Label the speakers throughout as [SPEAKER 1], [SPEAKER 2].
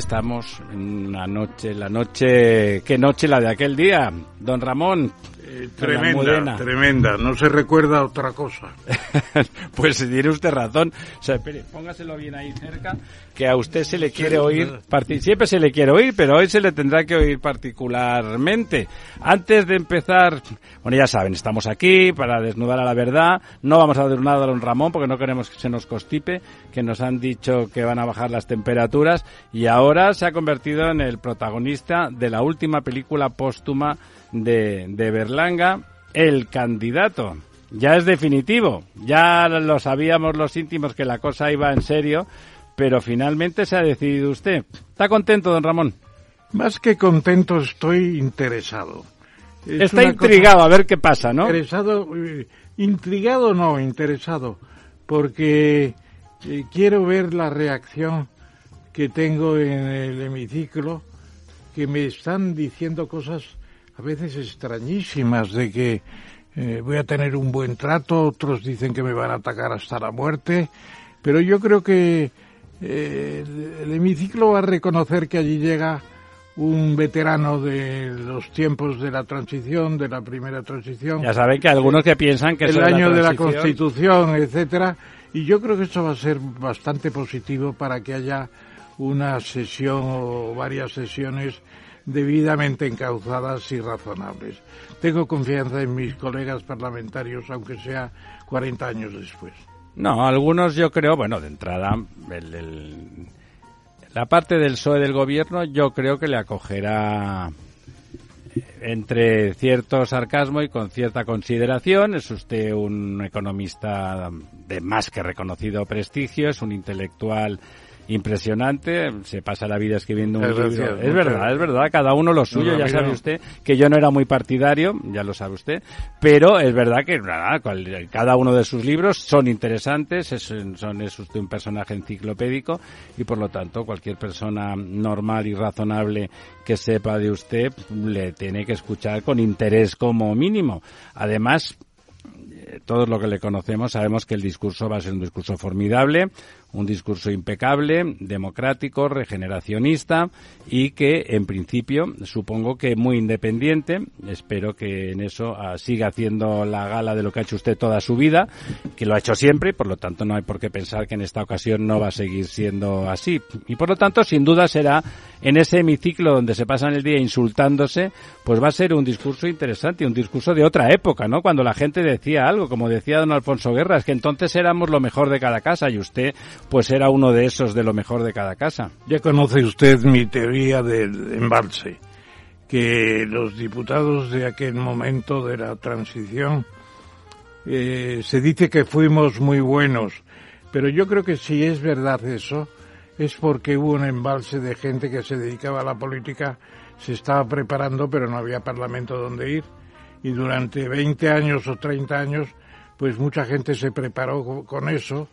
[SPEAKER 1] Estamos en una noche, la noche, ¿qué noche la de aquel día? Don Ramón,
[SPEAKER 2] tremenda, tremenda. No se recuerda otra cosa.
[SPEAKER 1] pues tiene usted razón. O sea, espere, póngaselo bien ahí cerca, que a usted se le quiere oír, siempre se le quiere oír, pero hoy se le tendrá que oír particularmente. Antes de empezar, bueno, ya saben, estamos aquí para desnudar a la verdad. No vamos a desnudar a don Ramón porque no queremos que se nos constipe, que nos han dicho que van a bajar las temperaturas y ahora se ha convertido en el protagonista de la última película póstuma de, de Berlanga, el candidato. Ya es definitivo, ya lo sabíamos los íntimos que la cosa iba en serio, pero finalmente se ha decidido usted. ¿Está contento, don Ramón?
[SPEAKER 2] Más que contento, estoy interesado.
[SPEAKER 1] Está intrigado a ver qué pasa, ¿no?
[SPEAKER 2] Interesado, eh, intrigado no, interesado, porque eh, quiero ver la reacción que tengo en el hemiciclo, que me están diciendo cosas a veces extrañísimas de que eh, voy a tener un buen trato, otros dicen que me van a atacar hasta la muerte, pero yo creo que eh, el hemiciclo va a reconocer que allí llega un veterano de los tiempos de la transición, de la primera transición.
[SPEAKER 1] Ya saben que algunos que piensan que
[SPEAKER 2] el año de la Constitución, etcétera, y yo creo que esto va a ser bastante positivo para que haya una sesión o varias sesiones debidamente encauzadas y razonables. Tengo confianza en mis colegas parlamentarios, aunque sea 40 años después.
[SPEAKER 1] No, algunos yo creo, bueno, de entrada, la parte del PSOE del gobierno yo creo que le acogerá entre cierto sarcasmo y con cierta consideración. Es usted un economista de más que reconocido prestigio, es un intelectual impresionante, se pasa la vida escribiendo un libro. Es verdad, es verdad, cada uno lo suyo, ya sabe usted que yo no era muy partidario, ya lo sabe usted, pero es verdad que nada, cada uno de sus libros son interesantes, es, son, es usted un personaje enciclopédico y por lo tanto cualquier persona normal y razonable que sepa de usted le tiene que escuchar con interés como mínimo. Además, eh, todos los que le conocemos sabemos que el discurso va a ser un discurso formidable, un discurso impecable, democrático, regeneracionista y que en principio supongo que muy independiente. Espero que en eso ah, siga haciendo la gala de lo que ha hecho usted toda su vida, que lo ha hecho siempre, por lo tanto no hay por qué pensar que en esta ocasión no va a seguir siendo así. Y por lo tanto, sin duda será en ese hemiciclo donde se pasan el día insultándose, pues va a ser un discurso interesante, un discurso de otra época, ¿no? Cuando la gente decía algo, como decía don Alfonso Guerra, es que entonces éramos lo mejor de cada casa y usted pues era uno de esos de lo mejor de cada casa.
[SPEAKER 2] Ya conoce usted mi teoría del embalse, que los diputados de aquel momento de la transición eh, se dice que fuimos muy buenos, pero yo creo que si es verdad eso, es porque hubo un embalse de gente que se dedicaba a la política, se estaba preparando, pero no había parlamento donde ir. Y durante 20 años o 30 años, pues mucha gente se preparó con eso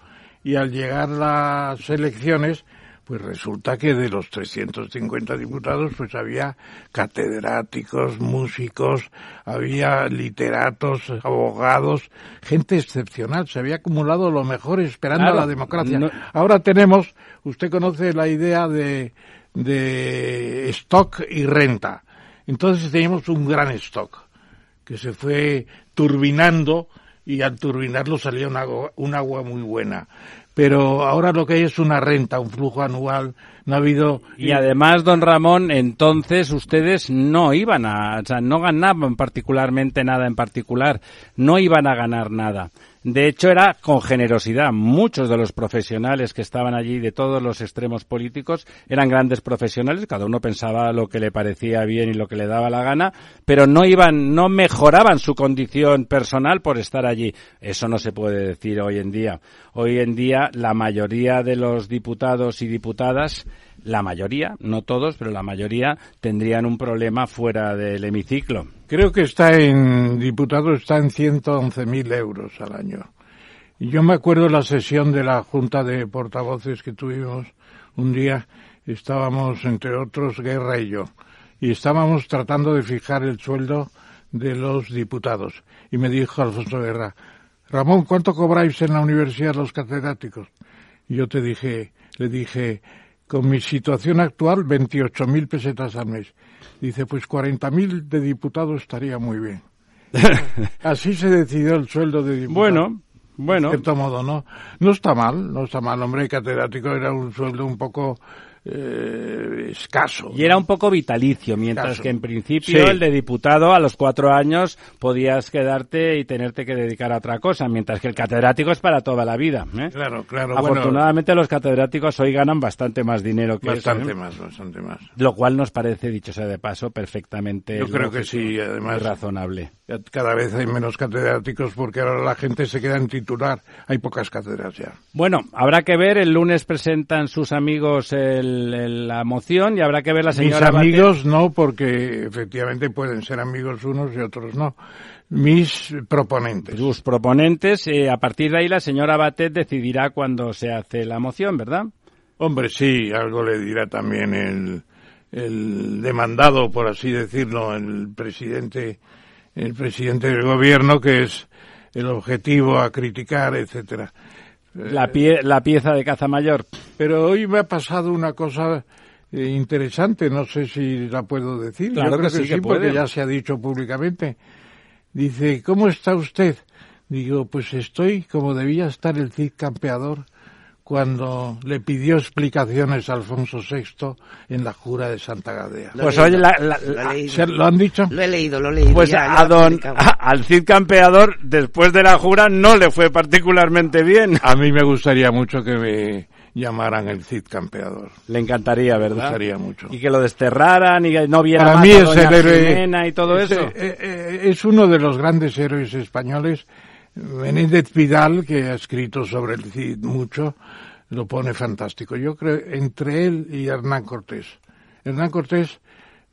[SPEAKER 2] y al llegar las elecciones, pues resulta que de los 350 diputados, pues había catedráticos, músicos, había literatos, abogados, gente excepcional. Se había acumulado lo mejor esperando a la democracia. Ahora tenemos, usted conoce la idea de, de stock y renta. Entonces teníamos un gran stock que se fue turbinando y al turbinarlo salía un agua, un agua muy buena pero ahora lo que hay es una renta, un flujo anual, no ha habido...
[SPEAKER 1] Y además, don Ramón, entonces ustedes no iban a, o sea, no ganaban particularmente nada en particular, no iban a ganar nada. De hecho, era con generosidad. Muchos de los profesionales que estaban allí de todos los extremos políticos eran grandes profesionales, cada uno pensaba lo que le parecía bien y lo que le daba la gana, pero no iban, no mejoraban su condición personal por estar allí. Eso no se puede decir hoy en día. Hoy en día la mayoría de los diputados y diputadas la mayoría, no todos, pero la mayoría tendrían un problema fuera del hemiciclo.
[SPEAKER 2] Creo que está en, diputado está en 111.000 euros al año. Yo me acuerdo la sesión de la Junta de Portavoces que tuvimos un día, estábamos entre otros Guerra y yo, y estábamos tratando de fijar el sueldo de los diputados. Y me dijo Alfonso Guerra, Ramón, ¿cuánto cobráis en la universidad los catedráticos? Y yo te dije, le dije, con mi situación actual, 28.000 pesetas al mes. Dice, pues 40.000 de diputado estaría muy bien. Así se decidió el sueldo de diputado.
[SPEAKER 1] Bueno, bueno.
[SPEAKER 2] De cierto modo, ¿no? No está mal, no está mal. Hombre, catedrático era un sueldo un poco eh, escaso.
[SPEAKER 1] Y era un poco vitalicio, mientras que en principio el de diputado a los cuatro años podías quedarte y tenerte que dedicar a otra cosa, mientras que el catedrático es para toda la vida. ¿eh?
[SPEAKER 2] Claro, claro.
[SPEAKER 1] Afortunadamente los catedráticos hoy ganan bastante más dinero que
[SPEAKER 2] bastante
[SPEAKER 1] ¿eh?
[SPEAKER 2] más, bastante más.
[SPEAKER 1] Lo cual nos parece, dicho sea de paso, perfectamente.
[SPEAKER 2] Yo creo que sí, además.
[SPEAKER 1] Razonable.
[SPEAKER 2] Cada vez hay menos catedráticos porque ahora la gente se queda en titular. Hay pocas cátedras ya.
[SPEAKER 1] Bueno, habrá que ver. El lunes presentan sus amigos la moción y habrá que ver la señora.
[SPEAKER 2] Mis amigos no, porque efectivamente pueden ser amigos unos y otros no. Mis proponentes.
[SPEAKER 1] Sus proponentes. Eh, a partir de ahí la señora Batet decidirá cuándo se hace la moción, ¿verdad?
[SPEAKER 2] Hombre, sí, algo le dirá también el, el demandado, por así decirlo, el presidente el presidente del gobierno, que es el objetivo a criticar, etcétera.
[SPEAKER 1] La, pie, la pieza de caza mayor.
[SPEAKER 2] Pero hoy me ha pasado una cosa eh, interesante, no sé si la puedo decir.
[SPEAKER 1] Claro
[SPEAKER 2] Yo creo
[SPEAKER 1] que sí, que
[SPEAKER 2] porque ya se ha dicho públicamente. Dice, ¿cómo está usted? Digo, pues estoy como debía estar el Cid campeador cuando le pidió explicaciones a Alfonso VI en la jura de Santa Gadea.
[SPEAKER 1] pues oye, la,
[SPEAKER 2] lo, han dicho?
[SPEAKER 3] Lo he leído, lo he leído.
[SPEAKER 1] Pues a don, al Cid Campeador, después de la jura, no le fue particularmente bien.
[SPEAKER 2] A mí me gustaría mucho que me llamaran el Cid Campeador.
[SPEAKER 1] Le encantaría, ¿verdad?
[SPEAKER 2] Me gustaría mucho.
[SPEAKER 1] Y que lo desterraran y que no viera
[SPEAKER 2] Para mí
[SPEAKER 1] a
[SPEAKER 2] es el
[SPEAKER 1] héroe, y todo
[SPEAKER 2] es,
[SPEAKER 1] eso.
[SPEAKER 2] Eh, eh, es uno de los grandes héroes españoles Menéndez Pidal, que ha escrito sobre el Cid mucho, lo pone fantástico. Yo creo entre él y Hernán Cortés. Hernán Cortés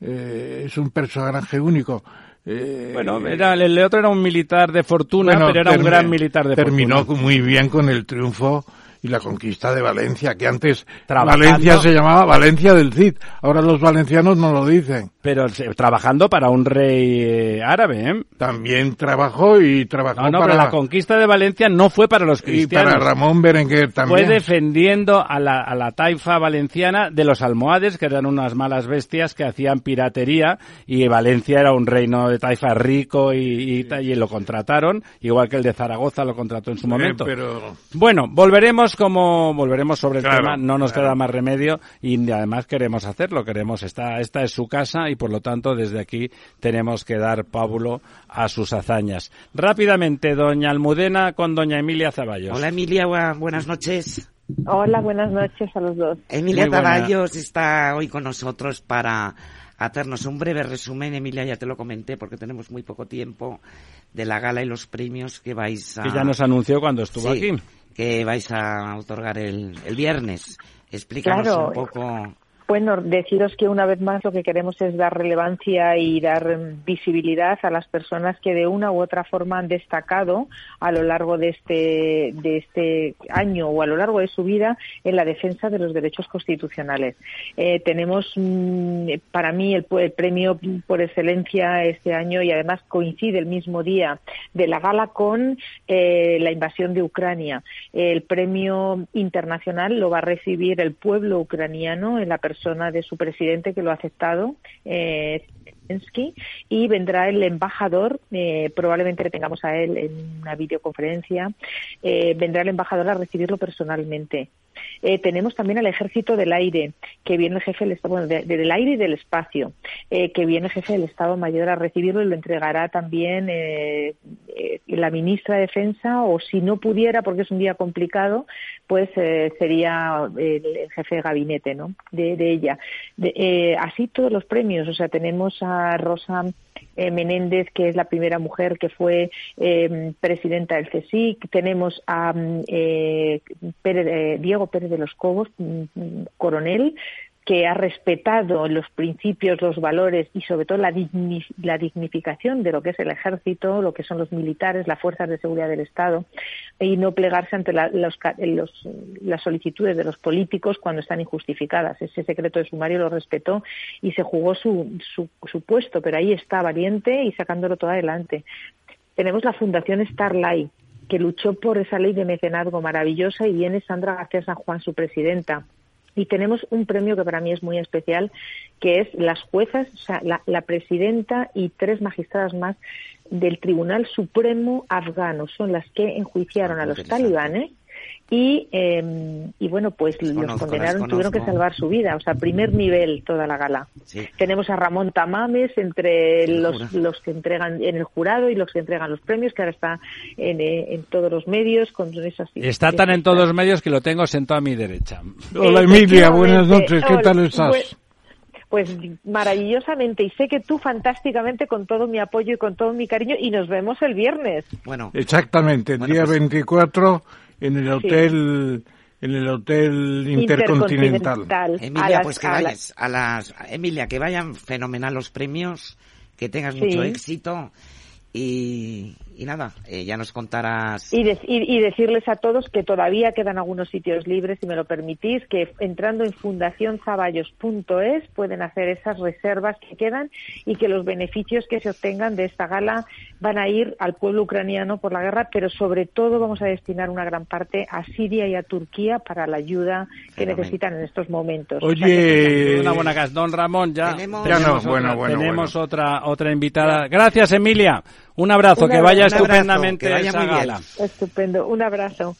[SPEAKER 2] eh, es un personaje único. Eh,
[SPEAKER 1] bueno, era, el otro era un militar de fortuna, pero era un gran militar de
[SPEAKER 2] terminó
[SPEAKER 1] fortuna.
[SPEAKER 2] Terminó muy bien con el triunfo y la conquista de Valencia, que antes Valencia se llamaba Valencia del Cid. Ahora los valencianos no lo dicen.
[SPEAKER 1] Pero trabajando para un rey eh, árabe, ¿eh?
[SPEAKER 2] También trabajó y trabajó
[SPEAKER 1] no, no,
[SPEAKER 2] para...
[SPEAKER 1] Pero la conquista de Valencia no fue para los cristianos.
[SPEAKER 2] Y para Ramón Berenguer también.
[SPEAKER 1] Fue defendiendo a la, a la taifa valenciana de los almohades, que eran unas malas bestias que hacían piratería, y Valencia era un reino de taifa rico y, y, y lo contrataron, igual que el de Zaragoza lo contrató en su momento.
[SPEAKER 2] pero...
[SPEAKER 1] Bueno, volveremos como volveremos sobre el
[SPEAKER 2] Claro,
[SPEAKER 1] tema, no nos
[SPEAKER 2] claro.
[SPEAKER 1] queda más remedio y además queremos hacerlo, queremos esta esta es su casa y por lo tanto desde aquí tenemos que dar pábulo a sus hazañas. Rápidamente, doña Almudena con doña Emilia Zaballos.
[SPEAKER 3] Hola Emilia, bu- buenas noches.
[SPEAKER 4] Hola, buenas noches a los dos.
[SPEAKER 3] Emilia. Zaballos está hoy con nosotros para hacernos un breve resumen. Emilia, ya te lo comenté porque tenemos muy poco tiempo de la gala y los premios que vais a...
[SPEAKER 1] que ya nos anunció cuando estuvo
[SPEAKER 3] Sí,
[SPEAKER 1] aquí.
[SPEAKER 3] Que vais a otorgar el, el viernes. Explícanos
[SPEAKER 4] Claro.
[SPEAKER 3] un poco...
[SPEAKER 4] Bueno, deciros que una vez más lo que queremos es dar relevancia y dar mm, visibilidad a las personas que de una u otra forma han destacado a lo largo de este, de este año o a lo largo de su vida en la defensa de los derechos constitucionales. Eh, tenemos mm, para mí el, el premio por excelencia este año y además coincide el mismo día de la gala con eh, la invasión de Ucrania. El premio internacional lo va a recibir el pueblo ucraniano en la persona de su presidente que lo ha aceptado, eh, y vendrá el embajador, eh, probablemente le tengamos a él en una videoconferencia, eh, vendrá el embajador a recibirlo personalmente. Eh, tenemos también al Ejército del Aire, que viene el jefe del bueno, del aire y del espacio, eh, que viene el jefe del Estado Mayor a recibirlo y lo entregará también eh, la ministra de Defensa, o si no pudiera, porque es un día complicado, pues sería el jefe de gabinete ¿no? de, ella. así todos los premios, o sea, tenemos a Rosa eh, Menéndez, que es la primera mujer que fue eh, presidenta del CSIC. Tenemos a mm, eh, Diego Pérez de los Cobos, mm, mm, coronel, que ha respetado los principios, los valores y sobre todo la, dignificación de lo que es el ejército, lo que son los militares, las fuerzas de seguridad del Estado y no plegarse ante las solicitudes de los políticos cuando están injustificadas. Ese secreto de sumario lo respetó y se jugó su, su puesto, pero ahí está valiente y sacándolo todo adelante. Tenemos la Fundación Starlight, que luchó por esa ley de mecenazgo maravillosa y viene Sandra García San Juan, su presidenta y tenemos un premio que para mí es muy especial, que es las juezas, o sea, la, presidenta y tres magistradas más del Tribunal Supremo afgano. Son las que enjuiciaron a los talibanes y, eh, y bueno, pues los condenaron, tuvieron que salvar su vida, o sea, primer nivel toda la gala. Tenemos a Ramón Tamames entre los, los que entregan en el jurado y los que entregan los premios, que ahora está en, eh, en todos los medios con esas
[SPEAKER 1] Está tan en todos los medios que lo tengo sentado a mi derecha.
[SPEAKER 2] Hola Emilia, buenas noches, ¿qué tal estás?
[SPEAKER 4] pues maravillosamente y sé que tú fantásticamente con todo mi apoyo y con todo mi cariño y nos vemos el viernes.
[SPEAKER 2] Bueno, exactamente, el día 24 pues en el hotel en el hotel intercontinental.
[SPEAKER 3] Emilia, pues que vayas a las Emilia, que vayan fenomenal los premios, que tengas mucho éxito y, y nada, eh, ya nos contarás.
[SPEAKER 4] Y, y, decirles a todos que todavía quedan algunos sitios libres, si me lo permitís, que entrando en fundacionzaballos.es pueden hacer esas reservas que quedan y que los beneficios que se obtengan de esta gala van a ir al pueblo ucraniano por la guerra, pero sobre todo vamos a destinar una gran parte a Siria y a Turquía para la ayuda que necesitan en estos momentos.
[SPEAKER 1] Oye, una buena casa. Don Ramón, ya tenemos, tenemos otra, otra invitada. Gracias, Emilia. Un abrazo, que vaya estupendamente esa gala.
[SPEAKER 4] Estupendo, un abrazo.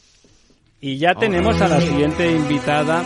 [SPEAKER 1] Y ya tenemos a la siguiente invitada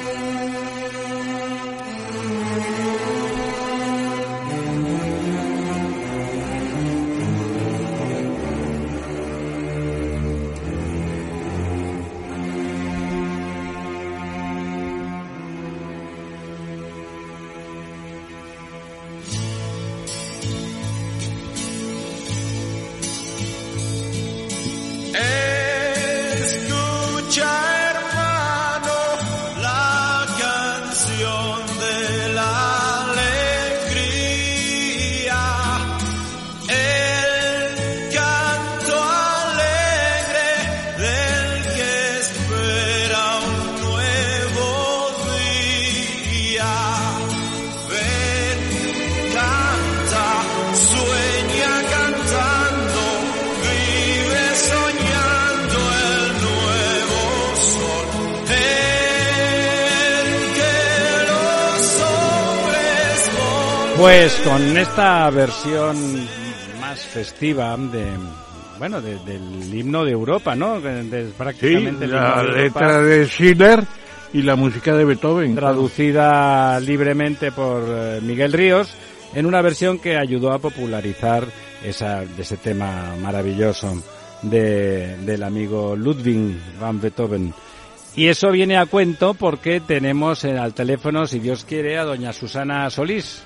[SPEAKER 1] esta versión más festiva de bueno del himno de Europa, ¿no? De,
[SPEAKER 2] prácticamente la letra de Schiller y la música de Beethoven,
[SPEAKER 1] traducida libremente por eh, Miguel Ríos en una versión que ayudó a popularizar esa de ese tema maravilloso de, del amigo Ludwig van Beethoven. Y eso viene a cuento porque tenemos al teléfono, si Dios quiere, a doña Susana Solís.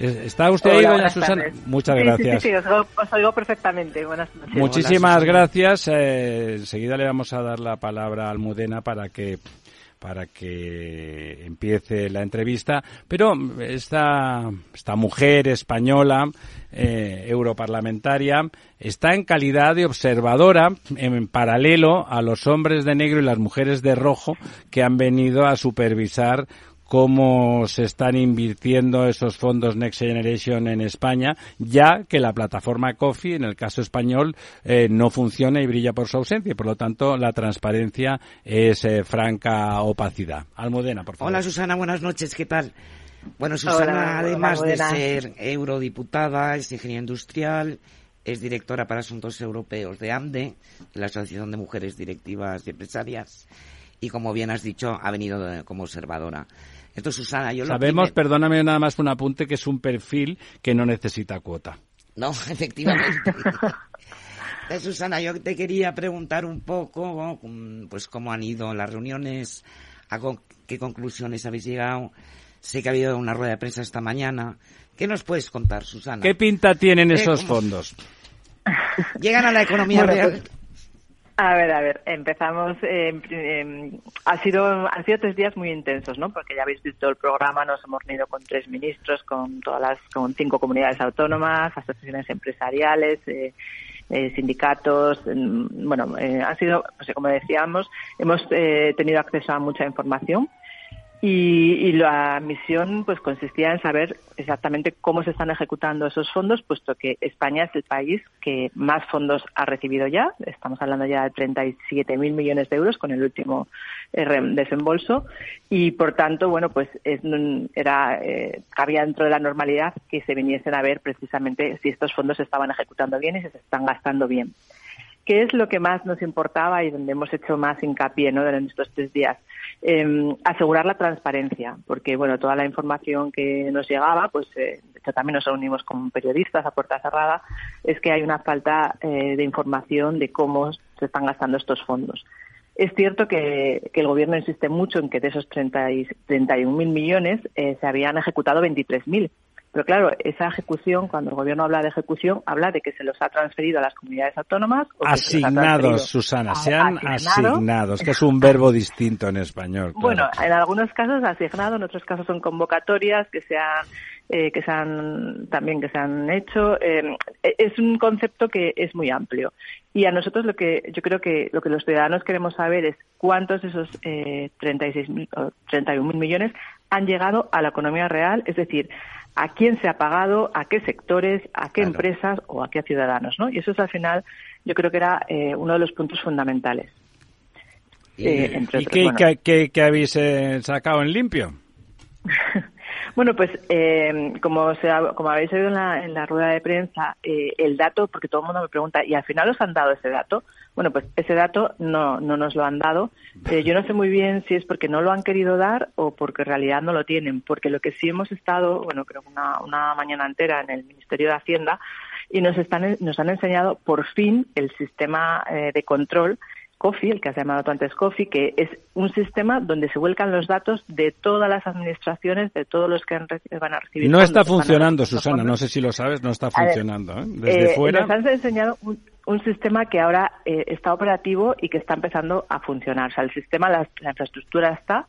[SPEAKER 1] ¿Está usted ahí, doña Susana? Muchas gracias.
[SPEAKER 5] Sí, sí, os, oigo, perfectamente. Buenas noches.
[SPEAKER 1] Muchísimas gracias. Eh, enseguida le vamos a dar la palabra a Almudena para que para que empiece la entrevista, pero esta, esta mujer española, eh, europarlamentaria, está en calidad de observadora en paralelo a los hombres de negro y las mujeres de rojo que han venido a supervisar cómo se están invirtiendo esos fondos Next Generation en España, ya que la plataforma COFI, en el caso español, eh, no funciona y brilla por su ausencia. Y por lo tanto, la transparencia es eh, franca opacidad. Almudena, por favor.
[SPEAKER 3] Hola, Susana. Buenas noches. ¿Qué tal? Bueno, Susana, además de ser eurodiputada, es ingeniera industrial, es directora para asuntos europeos de AMDE, la Asociación de Mujeres Directivas y Empresarias y como bien has dicho, ha venido como observadora. Esto, Susana, yo lo
[SPEAKER 1] Sabemos, perdóname nada más un apunte, que es un perfil que no necesita cuota.
[SPEAKER 3] No, efectivamente. Susana, yo te quería preguntar un poco, pues cómo han ido las reuniones, a qué conclusiones habéis llegado. Sé que ha habido una rueda de prensa esta mañana. ¿Qué nos puedes contar, Susana?
[SPEAKER 1] ¿Qué pinta tienen esos fondos?
[SPEAKER 3] Llegan a la economía real. Pues,
[SPEAKER 5] a ver, a ver, empezamos. Eh, ha sido, han sido tres días muy intensos, ¿no? Porque ya habéis visto el programa, nos hemos reunido con tres ministros, con todas las, con cinco comunidades autónomas, asociaciones empresariales, eh, eh, sindicatos. Bueno, ha sido, pues, como decíamos, hemos tenido acceso a mucha información y, la misión pues consistía en saber exactamente cómo se están ejecutando esos fondos, puesto que España es el país que más fondos ha recibido ya. Estamos hablando ya de 37.000 millones de euros con el último eh, desembolso y, por tanto, bueno, pues era eh, cabía dentro de la normalidad que se viniesen a ver precisamente si estos fondos se estaban ejecutando bien y si se están gastando bien. ¿Qué es lo que más nos importaba y donde hemos hecho más hincapié en estos tres días? Em, asegurar la transparencia, porque bueno, toda la información que nos llegaba, pues eh, de hecho también nos reunimos con periodistas a puerta cerrada, es que hay una falta eh, de información de cómo se están gastando estos fondos. Es cierto que, el Gobierno insiste mucho en que de esos 31.000 millones eh, se habían ejecutado 23.000 pero claro, esa ejecución, cuando el gobierno habla de ejecución, habla de que se los ha transferido a las comunidades autónomas.
[SPEAKER 1] O asignados, Susana, se han asignado. Es que es un verbo distinto en español.
[SPEAKER 5] Bueno, en algunos casos asignado, en otros casos son convocatorias que se han, eh, que se han también que se han hecho. Eh, es un concepto que es muy amplio. Y a nosotros lo que yo creo que lo que los ciudadanos queremos saber es cuántos de esos eh, 36.000 o 31.000 millones han llegado a la economía real, es decir, a quién se ha pagado, a qué sectores, a qué empresas o a qué ciudadanos, ¿no? Y eso es al final, yo creo que era eh, uno de los puntos fundamentales.
[SPEAKER 1] ¿Y, eh, qué, habéis eh, sacado en limpio?
[SPEAKER 5] Bueno, pues eh, como, se como habéis oído en la, rueda de prensa, eh, el dato, porque todo el mundo me pregunta, ¿y al final os han dado ese dato? Bueno, pues ese dato no, no nos lo han dado. Eh, yo no sé muy bien si es porque no lo han querido dar o porque en realidad no lo tienen, porque lo que sí hemos estado, bueno, creo que una, una mañana entera en el Ministerio de Hacienda y nos, están, nos han enseñado por fin el sistema de control COFI, el que has llamado tú antes COFI, que es un sistema donde se vuelcan los datos de todas las administraciones, de todos los que van a recibir.
[SPEAKER 1] No está funcionando, Susana, no sé si lo sabes, no está funcionando. ¿eh? Desde
[SPEAKER 5] eh,
[SPEAKER 1] fuera.
[SPEAKER 5] Nos han enseñado un, sistema que ahora eh, está operativo y que está empezando a funcionar. O sea, el sistema, la infraestructura está,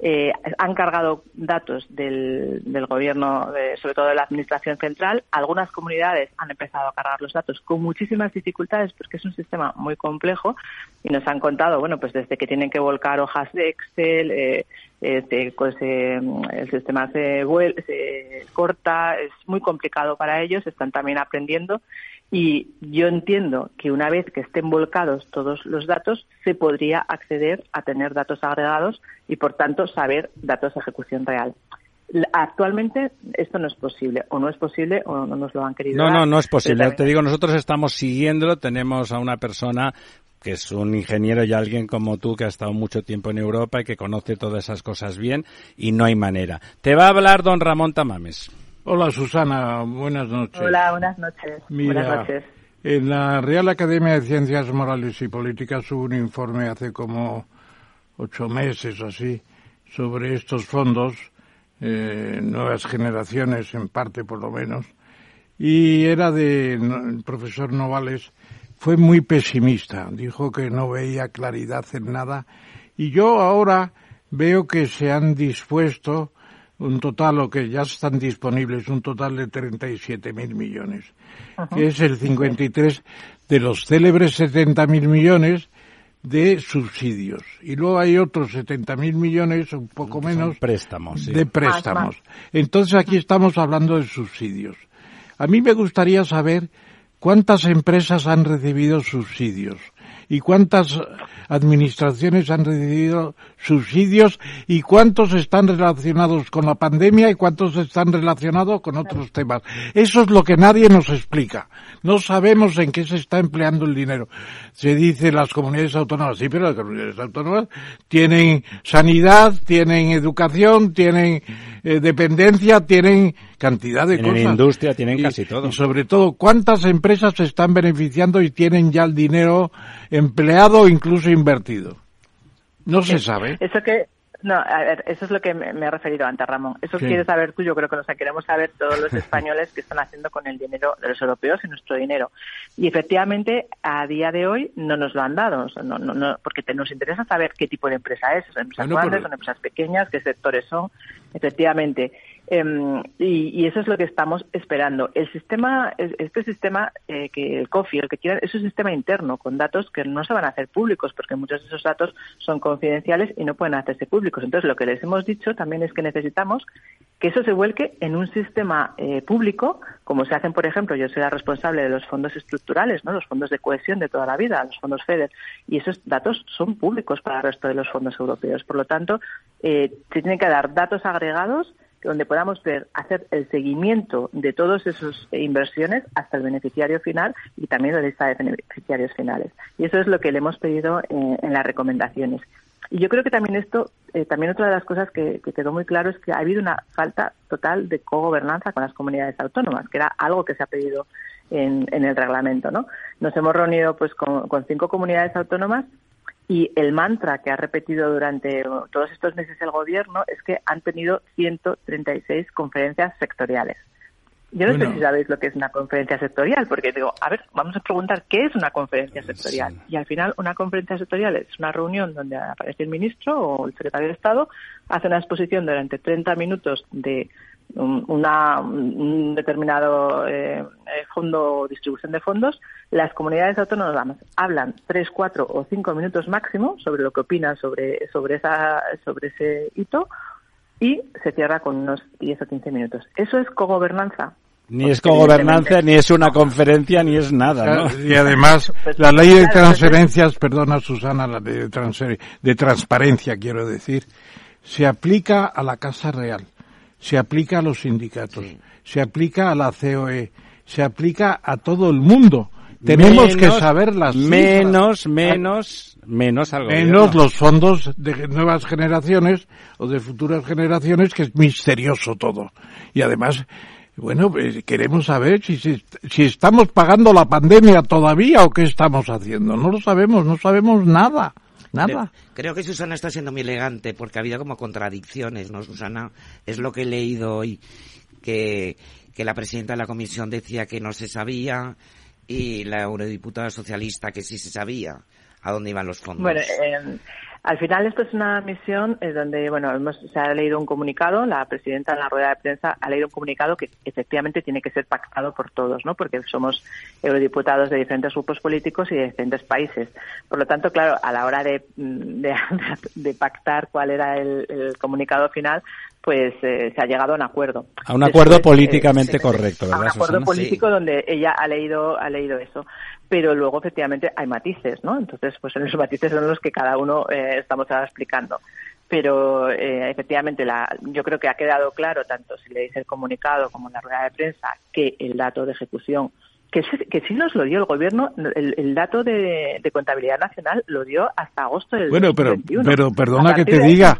[SPEAKER 5] eh, han cargado datos del, del gobierno, sobre todo de la administración central. Algunas comunidades han empezado a cargar los datos con muchísimas dificultades porque es un sistema muy complejo y nos han contado, bueno, pues desde que tienen que volcar hojas de Excel, eh, este, pues, eh, el sistema se, se corta, es muy complicado para ellos, están también aprendiendo y yo entiendo que una vez que estén volcados todos los datos, se podría acceder a tener datos agregados y, por tanto, saber datos de ejecución real. Actualmente esto no es posible, o no es posible, o no nos lo han querido.
[SPEAKER 1] No, no, no es posible. Te digo, nosotros estamos siguiéndolo, tenemos a una persona que es un ingeniero y alguien como tú que ha estado mucho tiempo en Europa y que conoce todas esas cosas bien, y no hay manera. Te va a hablar don Ramón Tamames.
[SPEAKER 2] Hola Susana, buenas noches.
[SPEAKER 5] Hola, buenas noches. buenas noches.
[SPEAKER 2] En la Real Academia de Ciencias Morales y Políticas hubo un informe hace como ocho meses o así sobre estos fondos, eh, nuevas generaciones en parte por lo menos, y era de el profesor Novales, fue muy pesimista, dijo que no veía claridad en nada, y yo ahora veo que se han dispuesto un total, o que ya están disponibles, un total de 37 mil millones, que es el 53 de los célebres 70 mil millones de subsidios. Y luego hay otros 70 mil millones, un poco menos,
[SPEAKER 1] préstamos,
[SPEAKER 2] de préstamos. Entonces aquí estamos hablando de subsidios. A mí me gustaría saber cuántas empresas han recibido subsidios y cuántas administraciones han recibido subsidios y cuántos están relacionados con la pandemia y cuántos están relacionados con otros temas. Eso es lo que nadie nos explica. No sabemos en qué se está empleando el dinero. Se dice las comunidades autónomas, sí, pero las comunidades autónomas tienen sanidad, tienen educación, tienen eh, dependencia, tienen cantidad de
[SPEAKER 1] tienen
[SPEAKER 2] cosas.
[SPEAKER 1] industria, tienen casi todo.
[SPEAKER 2] Y sobre todo, ¿cuántas empresas se están beneficiando y tienen ya el dinero empleado o incluso invertido? No se sabe.
[SPEAKER 5] Eso que no, a ver, eso es lo que me, he referido antes, Ramón. Eso quieres saber tú, yo creo que lo queremos saber todos los españoles que están haciendo con el dinero de los europeos y nuestro dinero. Y efectivamente, a día de hoy no nos lo han dado, no, no, porque nos interesa saber qué tipo de empresa es. ¿Son empresas grandes, son empresas pequeñas, qué sectores son? Efectivamente. Em, y, eso es lo que estamos esperando. El sistema, este sistema eh, que el COFI, el que quieran, es un sistema interno con datos que no se van a hacer públicos porque muchos de esos datos son confidenciales y no pueden hacerse públicos. Entonces, lo que les hemos dicho también es que necesitamos que eso se vuelque en un sistema eh, público, como se hacen, por ejemplo, yo soy la responsable de los fondos estructurales, ¿no? los fondos de cohesión de toda la vida, los fondos FEDER, y esos datos son públicos para el resto de los fondos europeos. Por lo tanto, eh, se tienen que dar datos agregados donde podamos ver, hacer el seguimiento de todas esas inversiones hasta el beneficiario final y también la lista de beneficiarios finales. Y eso es lo que le hemos pedido eh, en las recomendaciones. Y yo creo que también esto, eh, también otra de las cosas que, quedó muy claro es que ha habido una falta total de cogobernanza con las comunidades autónomas, que era algo que se ha pedido en, el reglamento, ¿no? Nos hemos reunido pues con cinco comunidades autónomas y el mantra que ha repetido durante todos estos meses el gobierno es que han tenido 136 conferencias sectoriales. Yo no sé si sabéis lo que es una conferencia sectorial, porque digo, a ver, vamos a preguntar qué es una conferencia sectorial. Y al final, una conferencia sectorial es una reunión donde aparece el ministro o el secretario de Estado, hace una exposición durante 30 minutos de una, un determinado eh, eh, fondo o distribución de fondos, las comunidades autónomas hablan tres, cuatro o cinco minutos máximo sobre lo que opinan sobre, sobre, esa, sobre ese hito y se cierra con unos 10 o 15 minutos. Eso es cogobernanza.
[SPEAKER 1] Ni es cogobernanza, ni es una conferencia, ni es nada,
[SPEAKER 2] Y además, pues, la ley de transferencias, perdona Susana, la ley de, de transparencia, quiero decir, se aplica a la Casa Real se aplica a los sindicatos, se aplica a la COE, se aplica a todo el mundo. Tenemos que saber las
[SPEAKER 1] menos, menos, menos algo.
[SPEAKER 2] Menos los fondos de nuevas generaciones o de futuras generaciones, que es misterioso todo. Y además, bueno, pues, queremos saber si, si estamos pagando la pandemia todavía o qué estamos haciendo. No lo sabemos, no sabemos nada. Nada.
[SPEAKER 3] Creo que Susana está siendo muy elegante porque ha habido como contradicciones, ¿no, Susana? Es lo que he leído hoy, que, que la presidenta de la comisión decía que no se sabía y la eurodiputada socialista que sí se sabía a dónde iban los fondos.
[SPEAKER 5] Bueno, eh, al final esto es una misión eh, donde, bueno, hemos, se ha leído un comunicado, la presidenta en la rueda de prensa ha leído un comunicado que efectivamente tiene que ser pactado por todos, ¿no? Porque somos eurodiputados de diferentes grupos políticos y de diferentes países. Por lo tanto, claro, a la hora de, de, pactar cuál era el, comunicado final, pues eh, se ha llegado a un acuerdo.
[SPEAKER 1] A un acuerdo políticamente correcto, ¿verdad? A
[SPEAKER 5] un acuerdo político donde ella ha leído, ha leído eso pero luego efectivamente hay matices, ¿no? Entonces, pues esos matices son los que cada uno eh, estamos ahora explicando. Pero eh, efectivamente, la, yo creo que ha quedado claro, tanto si leéis el comunicado como en la rueda de prensa, que el dato de ejecución que, que sí nos lo dio el gobierno, el, dato de, contabilidad nacional lo dio hasta agosto del
[SPEAKER 2] Bueno, pero, pero perdona que te diga,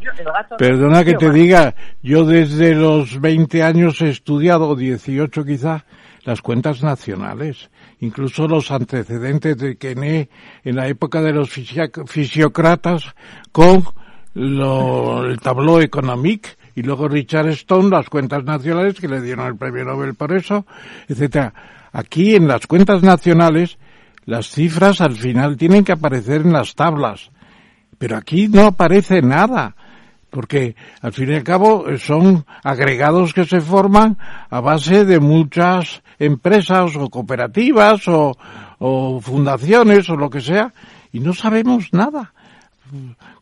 [SPEAKER 2] perdona que te diga, yo desde los 20 años he estudiado, 18 quizá, las cuentas nacionales incluso los antecedentes de Kene en la época de los fisiócratas con el tableau economique y luego Richard Stone, las cuentas nacionales que le dieron el premio Nobel por eso, etcétera. Aquí en las cuentas nacionales las cifras al final tienen que aparecer en las tablas, pero aquí no aparece nada porque al fin y al cabo son agregados que se forman a base de muchas empresas o cooperativas o, fundaciones o lo que sea y no sabemos nada.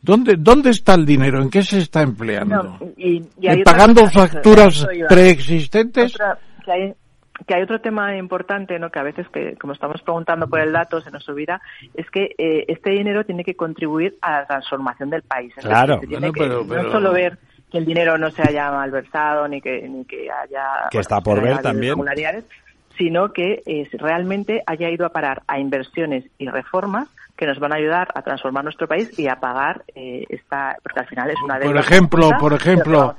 [SPEAKER 2] ¿Dónde, ¿Dónde está el dinero? ¿En qué se está empleando? y, ¿Pagando facturas preexistentes?
[SPEAKER 5] que hay otro tema importante, ¿no? Que a veces, que como estamos preguntando por el dato, se nos olvida, es que eh, este dinero tiene que contribuir a la transformación del país.
[SPEAKER 1] claro.
[SPEAKER 5] pero, no solo ver que el dinero no se haya malversado ni que ni que haya
[SPEAKER 1] que está por ver también
[SPEAKER 5] sino que eh, realmente haya ido a parar a inversiones y reformas que nos van a ayudar a transformar nuestro país y a pagar eh, esta porque al final es una deuda
[SPEAKER 2] por ejemplo por ejemplo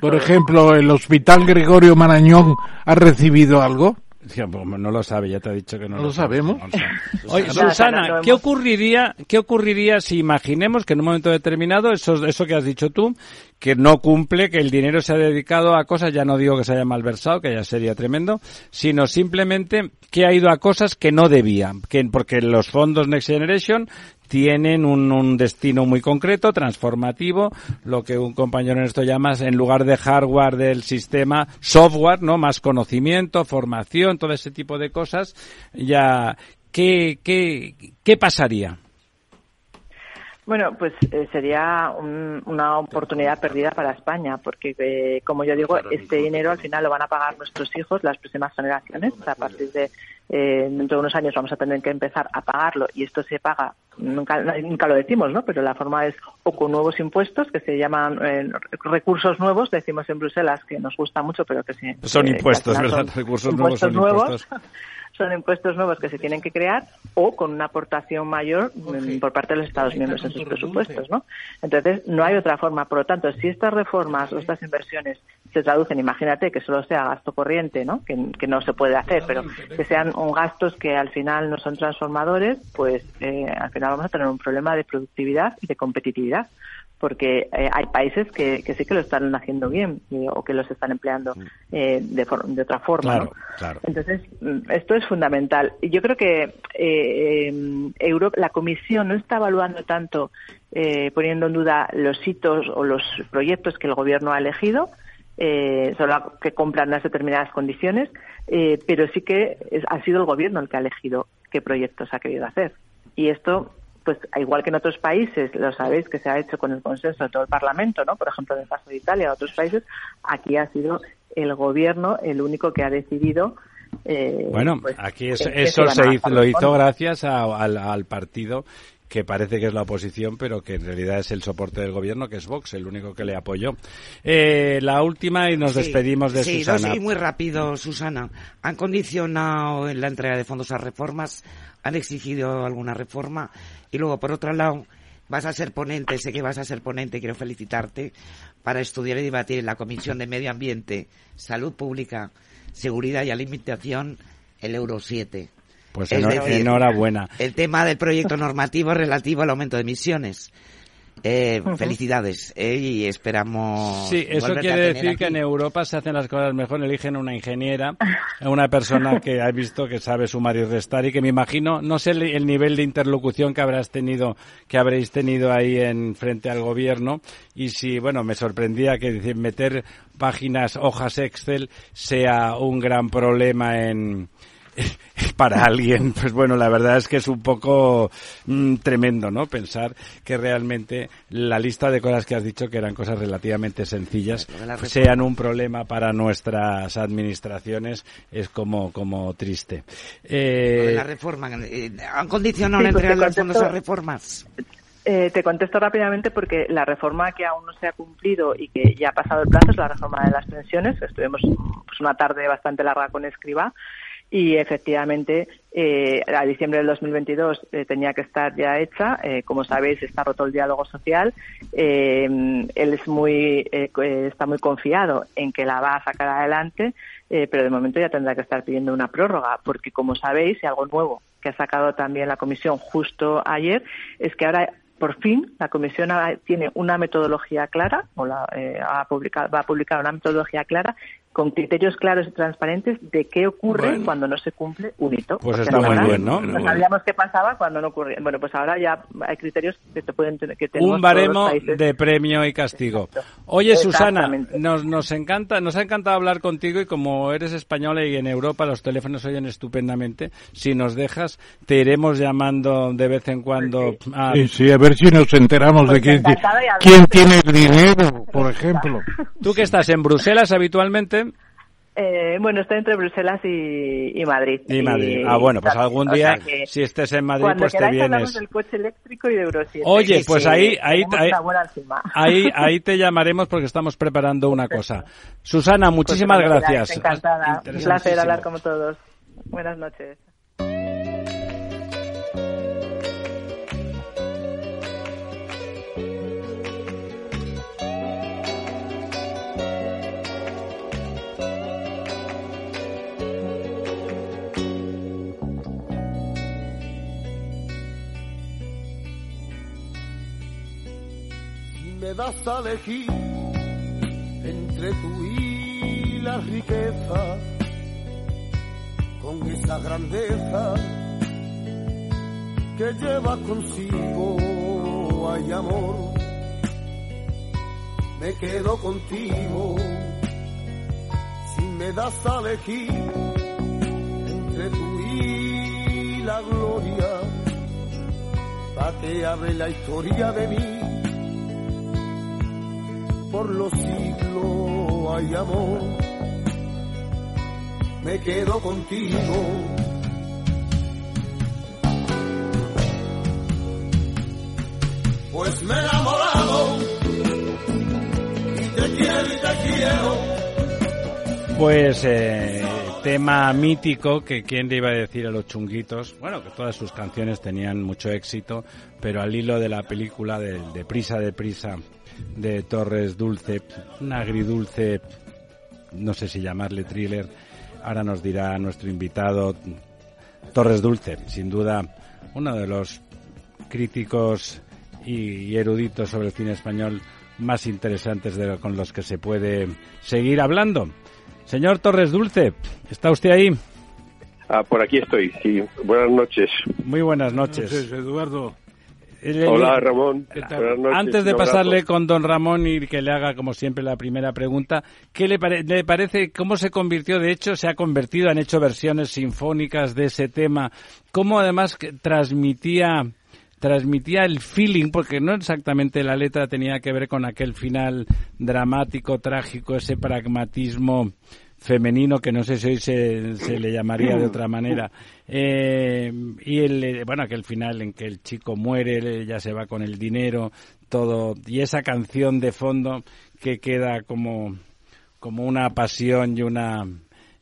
[SPEAKER 2] por ejemplo el hospital Gregorio Marañón ha recibido algo.
[SPEAKER 1] Pues, no lo sabe, ya te ha dicho que no,
[SPEAKER 2] lo, sabemos.
[SPEAKER 1] Oye, Susana, ¿qué ocurriría, ¿qué ocurriría si imaginemos que en un momento determinado, eso, eso que has dicho tú, que no cumple, que el dinero se ha dedicado a cosas, ya no digo que se haya malversado, que ya sería tremendo, sino simplemente que ha ido a cosas que no debía, que, porque los fondos Next Generation tienen un, un, destino muy concreto, transformativo, lo que un compañero en esto llama, en lugar de hardware del sistema, software, ¿no? Más conocimiento, formación, todo ese tipo de cosas. Ya, ¿qué, qué, qué pasaría?
[SPEAKER 5] Bueno, pues eh, sería una oportunidad perdida para España, porque, eh, como yo digo, este dinero al final lo van a pagar nuestros hijos, las próximas generaciones. a partir de eh, dentro de unos años vamos a tener que empezar a pagarlo y esto se paga, nunca, nunca lo decimos, ¿no? Pero la forma es o con nuevos impuestos, que se llaman recursos nuevos, decimos en Bruselas, que nos gusta mucho, pero que sí.
[SPEAKER 1] Son impuestos, ¿verdad? recursos nuevos son impuestos
[SPEAKER 5] son impuestos nuevos que se tienen que crear o con una aportación mayor mm, por parte de los Estados miembros en sus presupuestos, ¿no? Entonces, no hay otra forma. Por lo tanto, si estas reformas o estas inversiones se traducen, imagínate que solo sea gasto corriente, ¿no? Que, no se puede hacer, pero que sean un gastos que al final no son transformadores, pues eh, al final vamos a tener un problema de productividad y de competitividad porque eh, hay países que, que, sí que lo están haciendo bien eh, o que los están empleando mm. eh, de, de, otra forma. Entonces, mm, esto es fundamental. Yo creo que eh, Europa, la Comisión no está evaluando tanto, poniendo en duda los hitos o los proyectos que el Gobierno ha elegido, solo que cumplan las determinadas condiciones, pero sí que ha sido el Gobierno el que ha elegido qué proyectos ha querido hacer. Y esto pues igual que en otros países, lo sabéis que se ha hecho con el consenso de todo el Parlamento, ¿no? Por ejemplo, en el caso de Italia, otros países, aquí ha sido el gobierno el único que ha decidido
[SPEAKER 1] eh, bueno, pues, aquí eso, se hizo, lo hizo gracias al, partido que parece que es la oposición, pero que en realidad es el soporte del gobierno, que es Vox, el único que le apoyó. Eh, la última y nos despedimos de Susana.
[SPEAKER 3] Sí, muy rápido, Susana. ¿Han condicionado en la entrega de fondos a reformas? ¿Han exigido alguna reforma? Y luego, por otro lado, vas a ser ponente, sé que vas a ser ponente, quiero felicitarte, para estudiar y debatir en la Comisión de Medio Ambiente, Salud Pública, Seguridad y Alimentación el Euro 7.
[SPEAKER 1] Pues enhorabuena.
[SPEAKER 3] El tema del proyecto normativo relativo al aumento de emisiones. Eh, felicidades eh, y esperamos.
[SPEAKER 1] Sí, eso quiere decir que en Europa se hacen las cosas mejor. Eligen una ingeniera, una persona que ha visto que sabe sumar y restar y que me imagino, no sé el, nivel de interlocución que habrás tenido, que habréis tenido ahí en frente al gobierno y si, bueno, me sorprendía que meter páginas, hojas Excel sea un gran problema en para alguien, pues bueno, la verdad es que es un poco mm, tremendo, ¿no? Pensar que realmente la lista de cosas que has dicho que eran cosas relativamente sencillas sean un problema para nuestras administraciones es como como triste.
[SPEAKER 3] Eh... La reforma, eh, ¿han condicionado la pues entrega de los fondos a reformas?
[SPEAKER 5] Eh, te contesto rápidamente porque la reforma que aún no se ha cumplido y que ya ha pasado el plazo es la reforma de las pensiones. Estuvimos pues, una tarde bastante larga con Escriba y efectivamente eh, a diciembre del 2022 eh, tenía que estar ya hecha. Eh, como sabéis, está roto el diálogo social. Eh, él es muy, está muy confiado en que la va a sacar adelante, pero de momento ya tendrá que estar pidiendo una prórroga, porque como sabéis, y algo nuevo que ha sacado también la Comisión justo ayer, es que ahora por fin la Comisión tiene una metodología clara, o la, ha publicado, va a publicar una metodología clara con criterios claros y transparentes de qué ocurre cuando no se cumple un hito.
[SPEAKER 1] Pues está muy bien, ¿no?
[SPEAKER 5] No sabíamos qué pasaba cuando no ocurría. Bueno, pues ahora ya hay criterios que te pueden que
[SPEAKER 1] Un baremo de premio y castigo. Oye, Susana, nos, nos encanta, nos ha encantado hablar contigo y como eres española y en Europa los teléfonos oyen estupendamente, si nos dejas, te iremos llamando de vez en cuando.
[SPEAKER 2] A... Sí, sí, a ver si nos enteramos de quién, quién tiene el dinero, por ejemplo.
[SPEAKER 1] Tú que estás en Bruselas habitualmente.
[SPEAKER 5] Eh, bueno, estoy entre Bruselas y, Madrid.
[SPEAKER 1] Y Madrid. ah, bueno, pues algún día, si estés en Madrid, pues te vienes.
[SPEAKER 5] hablamos del coche eléctrico y de Euro 7.
[SPEAKER 1] Oye, pues ahí, ahí, ahí, ahí, te llamaremos porque estamos preparando una cosa. Susana, pues muchísimas gracias.
[SPEAKER 5] Encantada. Un placer hablar con todos. Buenas noches.
[SPEAKER 6] Me das a elegir entre tú y la riqueza, con esa grandeza que lleva consigo, hay amor, me quedo contigo, si me das a elegir entre tú y la gloria, hable la historia de mí por los siglos hay amor. Me quedo contigo. Pues me he enamorado y te quiero y te quiero.
[SPEAKER 1] Pues eh, tema mítico que quién le iba a decir a los chunguitos, bueno, que todas sus canciones tenían mucho éxito, pero al hilo de la película de, de Prisa de Prisa de Torres Dulce, un agridulce, no sé si llamarle thriller, ahora nos dirá nuestro invitado Torres Dulce, sin duda uno de los críticos y, eruditos sobre el cine español más interesantes de, con los que se puede seguir hablando. Señor Torres Dulce, ¿está usted ahí?
[SPEAKER 7] Ah, por aquí estoy, sí. Buenas noches.
[SPEAKER 1] Muy buenas noches.
[SPEAKER 2] Buenas noches Eduardo.
[SPEAKER 7] Hola Ramón.
[SPEAKER 1] Antes de pasarle con don Ramón y que le haga como siempre la primera pregunta, ¿qué le, le, parece, cómo se convirtió, de hecho se ha convertido, han hecho versiones sinfónicas de ese tema, cómo además transmitía transmitía el feeling, porque no exactamente la letra tenía que ver con aquel final dramático, trágico, ese pragmatismo femenino que no sé si hoy se, le llamaría de otra manera. Eh, y el, eh, bueno, aquel final en que el chico muere, ya se va con el dinero, todo, y esa canción de fondo que queda como, como una pasión y una,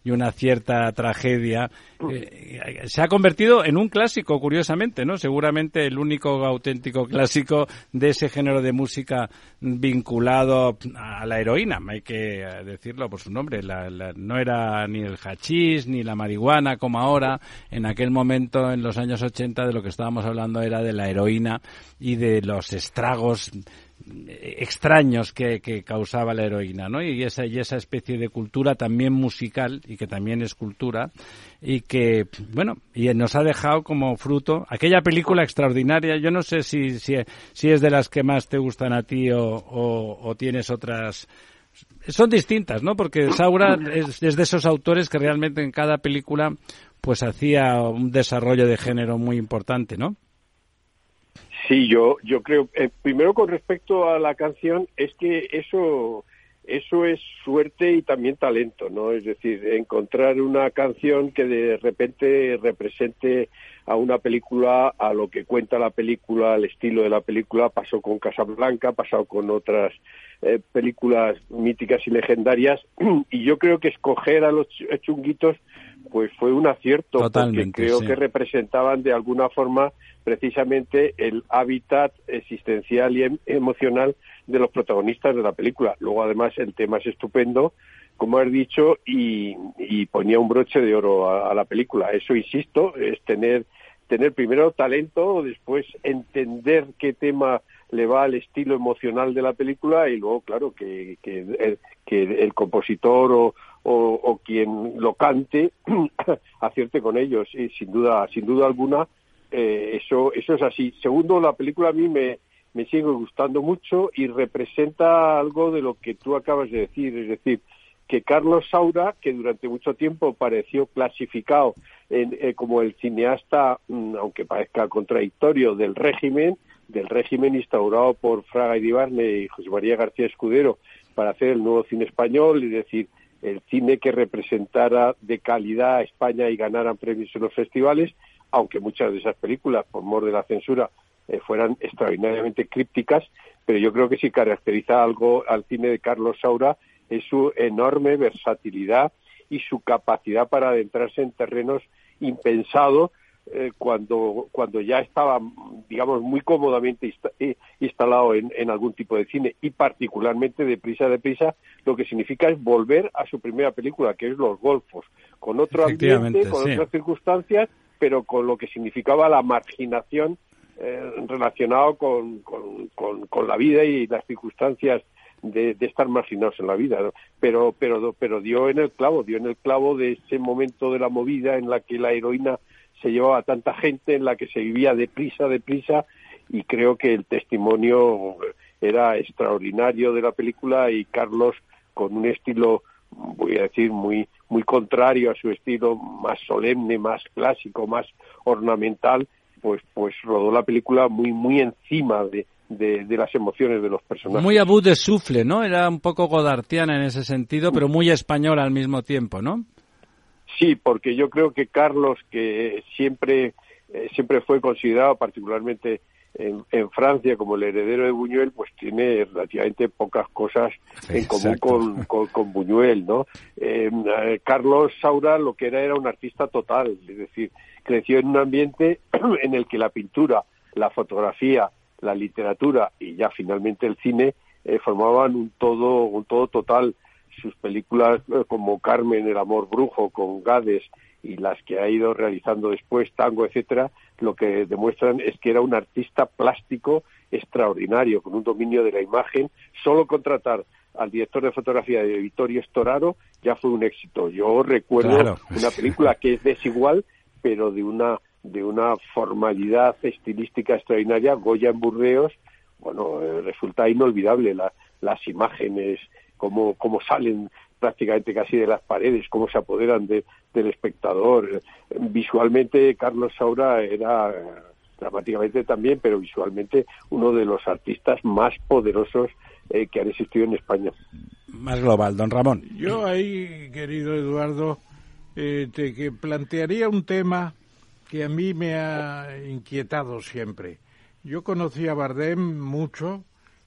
[SPEAKER 1] y una cierta tragedia, eh, se ha convertido en un clásico, curiosamente, ¿no? Seguramente el único auténtico clásico de ese género de música vinculado a la heroína, hay que decirlo por su nombre. no era ni el hachís ni la marihuana como ahora. En aquel momento, en los años 80, de lo que estábamos hablando era de la heroína y de los estragos extraños que, causaba la heroína, ¿no? Y esa, y esa especie de cultura también musical, y que también es cultura, y que, bueno, y nos ha dejado como fruto aquella película extraordinaria. Yo no sé si, si, es de las que más te gustan a ti o, o, tienes otras. Son distintas, ¿no? Porque Saura es, es de esos autores que realmente en cada película pues hacía un desarrollo de género muy importante, ¿no?
[SPEAKER 7] Sí, yo, yo creo, eh, primero con respecto a la canción, es que eso, eso es suerte y también talento, ¿no? Es decir, encontrar una canción que de repente represente a una película, a lo que cuenta la película, al estilo de la película, pasó con Casablanca, pasado con otras eh, películas míticas y legendarias, y yo creo que escoger a los chunguitos pues fue un acierto, porque creo que representaban de alguna forma precisamente el hábitat existencial y em, emocional de los protagonistas de la película. Luego, además, el tema es estupendo, como has dicho, y, ponía un broche de oro a, la película. Eso, insisto, es tener, tener primero talento, después entender qué tema le va al estilo emocional de la película y luego, claro, que, que, el, compositor o, o, quien lo cante acierte con ellos. Y sin duda, sin duda alguna, eh, eso, eso es así. Segundo, la película a mí me, me sigue gustando mucho y representa algo de lo que tú acabas de decir, es decir, que Carlos Saura, que durante mucho tiempo pareció clasificado eh, como el cineasta, mm, aunque parezca contradictorio, del régimen, del régimen instaurado por Fraga Iribarne y José María García Escudero para hacer el nuevo cine español, es decir, el cine que representara de calidad a España y ganaran premios en los festivales, aunque muchas de esas películas, por mor de la censura, eh, fueran extraordinariamente crípticas, pero yo creo que si caracteriza algo al cine de Carlos Saura es su enorme versatilidad y su capacidad para adentrarse en terrenos impensados eh, cuando, cuando ya estaba, digamos, muy cómodamente eh, instalado en, en, algún tipo de cine y particularmente de prisa de prisa, lo que significa es volver a su primera película, que es Los Golfos, con otro ambiente, con otras circunstancias, pero con lo que significaba la marginación eh, relacionado con, con, con, la vida y las circunstancias de, estar marginados en la vida, pero, pero, pero dio en el clavo, dio en el clavo de ese momento de la movida en la que la heroína se llevaba tanta gente, en la que se vivía deprisa, deprisa, y creo que el testimonio era extraordinario de la película y Carlos con un estilo, voy a decir, muy, muy contrario a su estilo más solemne, más clásico, más ornamental, pues, pues rodó la película muy, muy encima de, de, las emociones de los personajes.
[SPEAKER 1] Muy abud de sufle, ¿no? Era un poco godartiana en ese sentido, pero muy española al mismo tiempo, ¿no?
[SPEAKER 7] Sí, porque yo creo que Carlos, que siempre, eh, siempre fue considerado particularmente en, Francia como el heredero de Buñuel, pues tiene relativamente pocas cosas en común con, con, Buñuel, ¿no? Eh, Carlos Saura lo que era era un artista total, es decir, creció en un ambiente en el que la pintura, la fotografía, la literatura y ya finalmente el cine eh, formaban un todo, un todo total. Sus películas eh, como Carmen, El amor brujo, con Gades y las que ha ido realizando después, Tango, etcétera, lo que demuestran es que era un artista plástico extraordinario, con un dominio de la imagen. Solo contratar al director de fotografía de Vittorio Storaro ya fue un éxito. Yo recuerdo una película que es desigual, pero de una de una formalidad estilística extraordinaria, Goya en Burdeos, bueno, eh, resulta inolvidable las imágenes, cómo, cómo salen prácticamente casi de las paredes, cómo se apoderan de, del espectador. Visualmente, Carlos Saura era eh, dramáticamente también, pero visualmente uno de los artistas más poderosos eh, que han existido en España.
[SPEAKER 1] Más global, don Ramón.
[SPEAKER 2] Yo ahí, querido Eduardo, te que plantearía un tema que a mí me ha inquietado siempre. Yo conocí a Bardem mucho,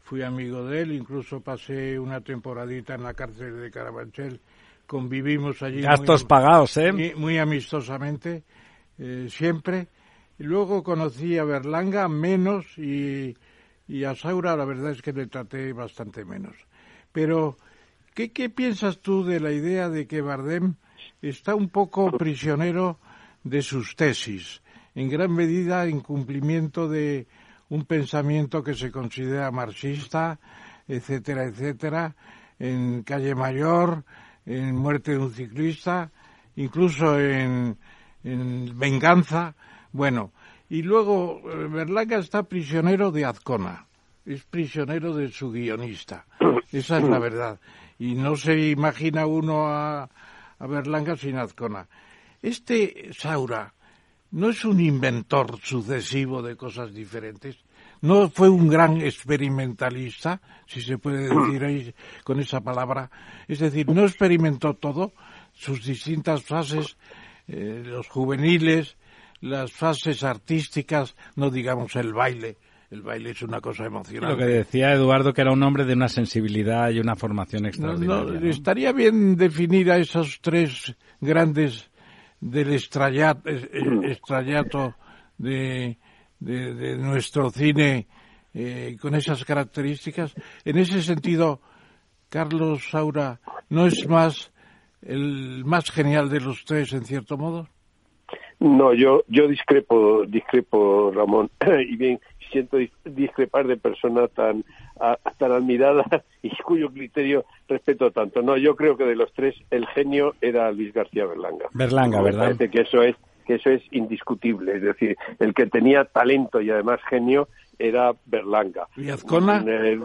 [SPEAKER 2] fui amigo de él, incluso pasé una temporadita en la cárcel de Carabanchel, convivimos allí.
[SPEAKER 1] Gastos pagados, ¿eh?
[SPEAKER 2] Muy, amistosamente, eh, siempre. Y luego conocí a Berlanga menos y, y, a Saura la verdad es que le traté bastante menos. Pero, ¿qué, ¿qué piensas tú de la idea de que Bardem está un poco prisionero de sus tesis, en gran medida en cumplimiento de un pensamiento que se considera marxista, etcétera, etcétera, en Calle Mayor, en Muerte de un ciclista, incluso en, en Venganza, bueno, y luego eh, Berlanga está prisionero de Azcona, es prisionero de su guionista, esa es la verdad, y no se imagina uno a, a Berlanga sin Azcona. Este Saura no es un inventor sucesivo de cosas diferentes, no fue un gran experimentalista, si se puede decir ahí con esa palabra, es decir, no experimentó todo, sus distintas fases, eh, los juveniles, las fases artísticas, no digamos el baile, el baile es una cosa emocionante.
[SPEAKER 1] Lo que decía Eduardo, que era un hombre de una sensibilidad y una formación extraordinaria.
[SPEAKER 2] Estaría bien definir a esos tres grandes del estrallato, estrallato de, de, nuestro cine eh, con esas características. En ese sentido, Carlos Saura no es más el más genial de los tres, en cierto modo.
[SPEAKER 7] No, yo yo discrepo, discrepo, Ramón, y bien siento discrepar de persona tan tan admirada y cuyo criterio respeto tanto. No, yo creo que de los tres el genio era Luis García Berlanga.
[SPEAKER 1] Berlanga, ¿verdad?
[SPEAKER 7] Parece que eso es que eso es indiscutible, es decir, el que tenía talento y además genio era Berlanga.
[SPEAKER 2] ¿Y Azcona?
[SPEAKER 7] Eh,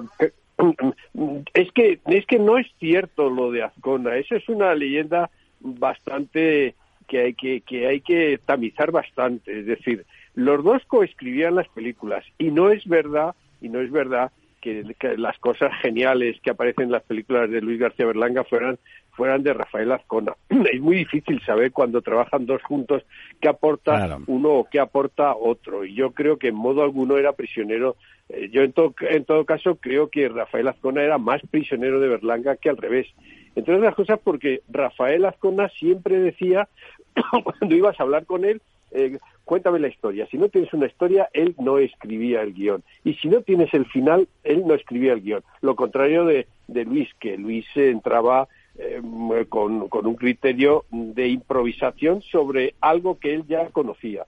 [SPEAKER 7] es que es que no es cierto lo de Azcona, eso es una leyenda bastante que hay que, que hay que tamizar bastante. Es decir, los dos coescribían las películas y no es verdad y no es verdad que, las cosas geniales que aparecen en las películas de Luis García Berlanga fueran fueran de Rafael Azcona. Es muy difícil saber cuando trabajan dos juntos qué aporta uno o qué aporta otro. Y yo creo que en modo alguno era prisionero. Eh, yo en, en todo caso creo que Rafael Azcona era más prisionero de Berlanga que al revés. Entre otras cosas porque Rafael Azcona siempre decía, cuando ibas a hablar con él, eh, cuéntame la historia. Si no tienes una historia, él no escribía el guion. Y si no tienes el final, él no escribía el guion. Lo contrario de, de Luis, que Luis entraba eh, con, con, un criterio de improvisación sobre algo que él ya conocía.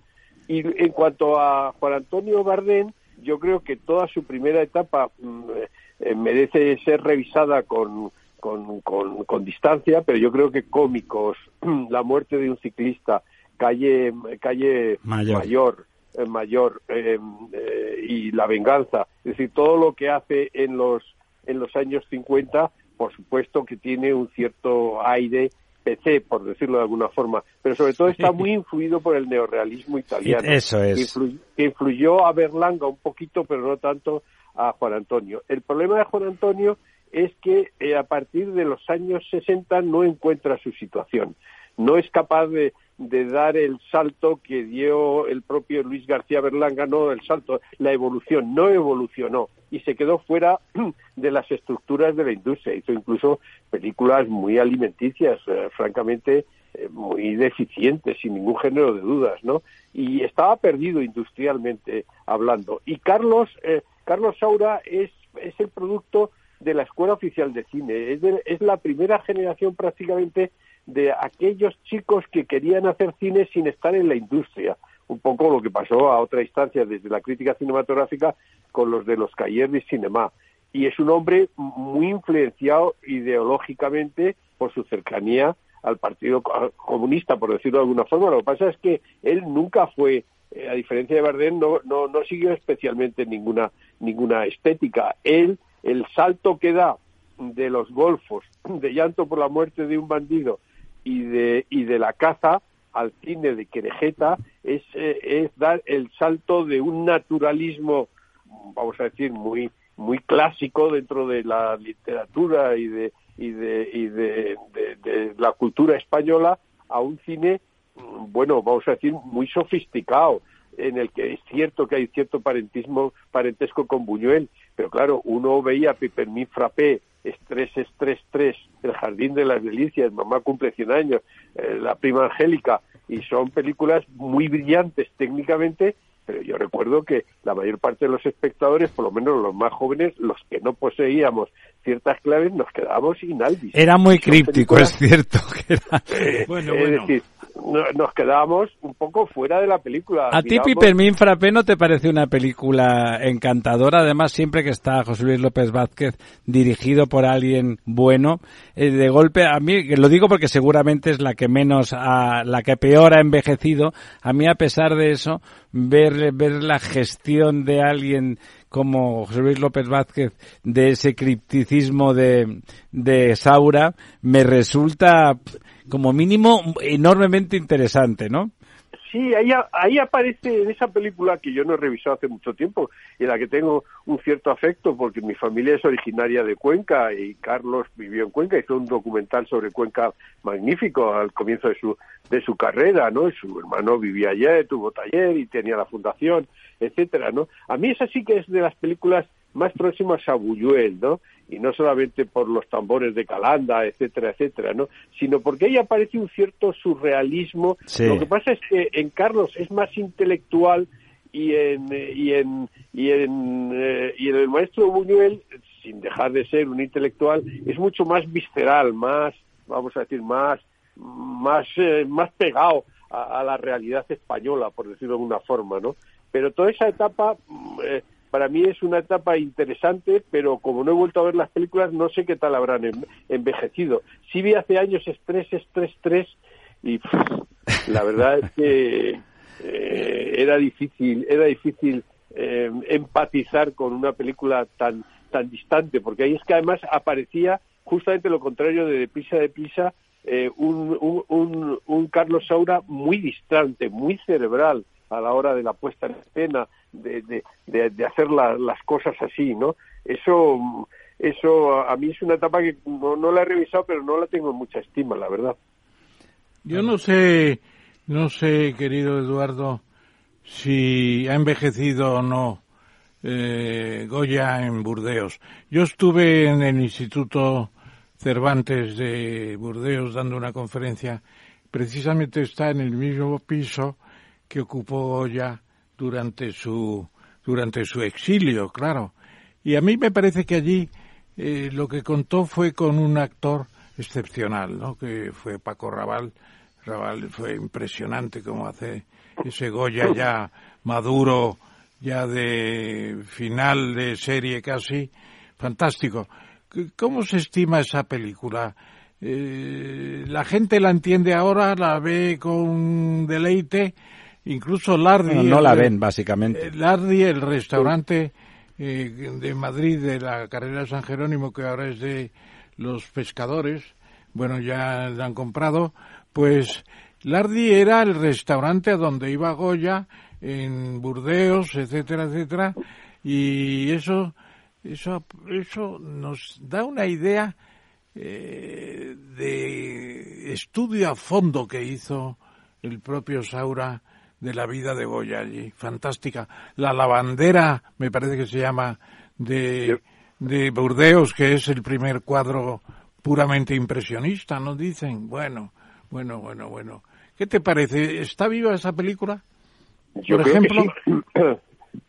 [SPEAKER 7] Y en cuanto a Juan Antonio Bardén, yo creo que toda su primera etapa mm, eh, merece ser revisada con, con, con, distancia, pero yo creo que cómicos, la muerte de un ciclista, calle, calle mayor, mayor, eh, y la venganza, es decir, todo lo que hace en los en los años 50 por supuesto que tiene un cierto aire PC, por decirlo de alguna forma, pero sobre todo está muy influido por el neorrealismo italiano.
[SPEAKER 1] Eso es.
[SPEAKER 7] Que influyó, a Berlanga un poquito, pero no tanto a Juan Antonio. El problema de Juan Antonio es que eh, a partir de los años 60 no encuentra su situación. No es capaz de, de dar el salto que dio el propio Luis García Berlanga, no el salto, la evolución, no evolucionó y se quedó fuera de las estructuras de la industria. Hizo incluso películas muy alimenticias, eh, francamente eh, muy deficientes, sin ningún género de dudas, ¿no? Y estaba perdido industrialmente hablando. Y Carlos, eh, Carlos Saura es, es el producto de la Escuela Oficial de Cine. Es, es la primera generación prácticamente de aquellos chicos que querían hacer cine sin estar en la industria. Un poco lo que pasó a otra instancia desde la crítica cinematográfica con los de los Cahiers de Cinema. Y es un hombre muy influenciado ideológicamente por su cercanía al Partido Comunista, por decirlo de alguna forma. Lo que pasa es que él nunca fue, eh, a diferencia de Bardem, no, no, no siguió especialmente ninguna, ninguna estética. Él, el salto que da de los golfos, de llanto por la muerte de un bandido y de, y de la caza al cine de Querejeta es, eh, es dar el salto de un naturalismo, vamos a decir, muy, muy clásico dentro de la literatura y de, y de, y de, la cultura española a un cine, bueno, vamos a decir, muy sofisticado, en el que es cierto que hay cierto parentismo, parentesco con Buñuel, pero claro, uno veía a Pipermín Frappé Estrés, Estrés, Estrés, El Jardín de las Delicias, Mamá cumple 100 años, eh, La Prima Angélica, y son películas muy brillantes técnicamente, pero yo recuerdo que la mayor parte de los espectadores, por lo menos los más jóvenes, los que no poseíamos ciertas claves, nos quedábamos sin albis.
[SPEAKER 1] Era muy críptico, es cierto. Que era...
[SPEAKER 7] Eh, bueno, es decir, nos quedábamos un poco fuera de la película.
[SPEAKER 1] ¿A ti Pipermín Frappé no te parece una película encantadora? Además, siempre que está José Luis López Vázquez dirigido por alguien bueno, eh, de golpe, a mí, lo digo porque seguramente es la que menos, la que peor ha envejecido, a mí a pesar de eso, ver, ver la gestión de alguien como José Luis López Vázquez de ese cripticismo de, de Saura me resulta como mínimo enormemente interesante, ¿no?
[SPEAKER 7] Sí, ahí, ahí aparece en esa película que yo no he revisado hace mucho tiempo y en la que tengo un cierto afecto porque mi familia es originaria de Cuenca y Carlos vivió en Cuenca, hizo un documental sobre Cuenca magnífico al comienzo de su, de su carrera, ¿no? Su hermano vivía allá, tuvo taller y tenía la fundación, etcétera, ¿no? A mí esa sí que es de las películas más próximas a Buñuel, ¿no? Y no solamente por los tambores de Calanda, etcétera, etcétera, ¿no? Sino porque ahí aparece un cierto surrealismo. Lo que pasa es que en Carlos es más intelectual y en y en y en, eh, y en el maestro Buñuel, sin dejar de ser un intelectual, es mucho más visceral, más, vamos a decir, más más eh, más pegado a, a, la realidad española, por decirlo de alguna forma, ¿no? Pero toda esa etapa mm, eh, para mí es una etapa interesante, pero como no he vuelto a ver las películas, no sé qué tal habrán envejecido. Sí vi hace años Estrés, Estrés, Estrés, y la verdad es que eh, era difícil, era difícil eh, empatizar con una película tan tan distante, porque ahí es que además aparecía justamente lo contrario de Deprisa, Deprisa, eh, un, un, un Carlos Saura muy distante, muy cerebral a la hora de la puesta en escena, de, de, de, hacer las cosas así, ¿no? eso, eso a mí es una etapa que no, no la he revisado, pero no la tengo en mucha estima, la verdad.
[SPEAKER 2] Yo no sé, no sé, querido Eduardo, si ha envejecido o no eh, Goya en Burdeos. Yo estuve en el Instituto Cervantes de Burdeos dando una conferencia. Precisamente está en el mismo piso que ocupó Goya durante su durante su exilio, claro. Y a mí me parece que allí eh, lo que contó fue con un actor excepcional, ¿no? Que fue Paco Raval. Raval fue impresionante como hace ese Goya ya maduro, ya de final de serie casi, fantástico. ¿Cómo se estima esa película? Eh, la gente la entiende ahora, la ve con deleite, incluso Lardi.
[SPEAKER 1] no la ven, básicamente.
[SPEAKER 2] Eh, Lardi, el restaurante eh, de Madrid de la carrera San Jerónimo, que ahora es de los pescadores, bueno, ya la han comprado, pues Lardi era el restaurante a donde iba Goya en Burdeos, etcétera, etcétera, y eso, eso, eso nos da una idea eh, de estudio a fondo que hizo el propio Saura de la vida de Goya allí, fantástica. La lavandera, me parece que se llama, de, de Burdeos, que es el primer cuadro puramente impresionista, ¿no dicen? Bueno, bueno, bueno, bueno. ¿Qué te parece? ¿Está viva esa película?
[SPEAKER 7] Yo
[SPEAKER 2] por
[SPEAKER 7] creo
[SPEAKER 2] ejemplo.
[SPEAKER 7] Que sí.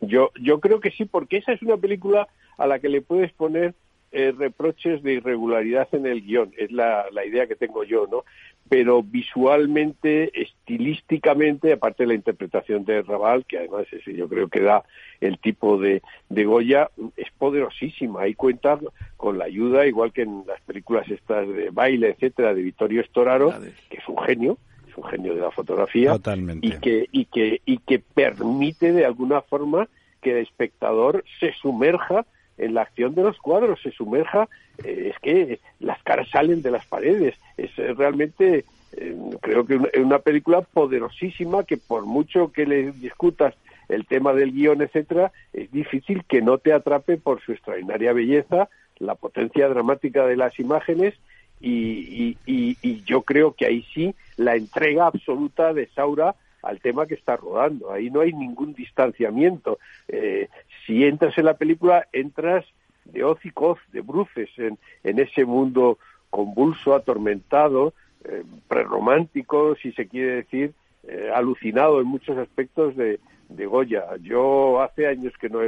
[SPEAKER 7] yo, yo creo que sí, porque esa es una película a la que le puedes poner eh, reproches de irregularidad en el guion, es la, la idea que tengo yo, ¿no? Pero visualmente, estilísticamente, aparte de la interpretación de Raval, que además ese yo creo que da el tipo de, de Goya, es poderosísima. Ahí cuenta con la ayuda, igual que en las películas estas de baile, etcétera, de Vittorio Storaro, que es un genio, un genio de la fotografía
[SPEAKER 1] Totalmente.
[SPEAKER 7] y que y que y que permite de alguna forma que el espectador se sumerja en la acción de los cuadros, se sumerja, eh, es que las caras salen de las paredes, es eh, realmente eh, creo que una, una película poderosísima que por mucho que le discutas el tema del guion, etcétera, es difícil que no te atrape por su extraordinaria belleza, la potencia dramática de las imágenes y, y, yo creo que ahí sí la entrega absoluta de Saura al tema que está rodando. Ahí no hay ningún distanciamiento. Eh, si entras en la película, entras de hoz y coz, de bruces, en, en ese mundo convulso, atormentado, eh, prerromántico, si se quiere decir, eh, alucinado en muchos aspectos de, de Goya. Yo hace años que no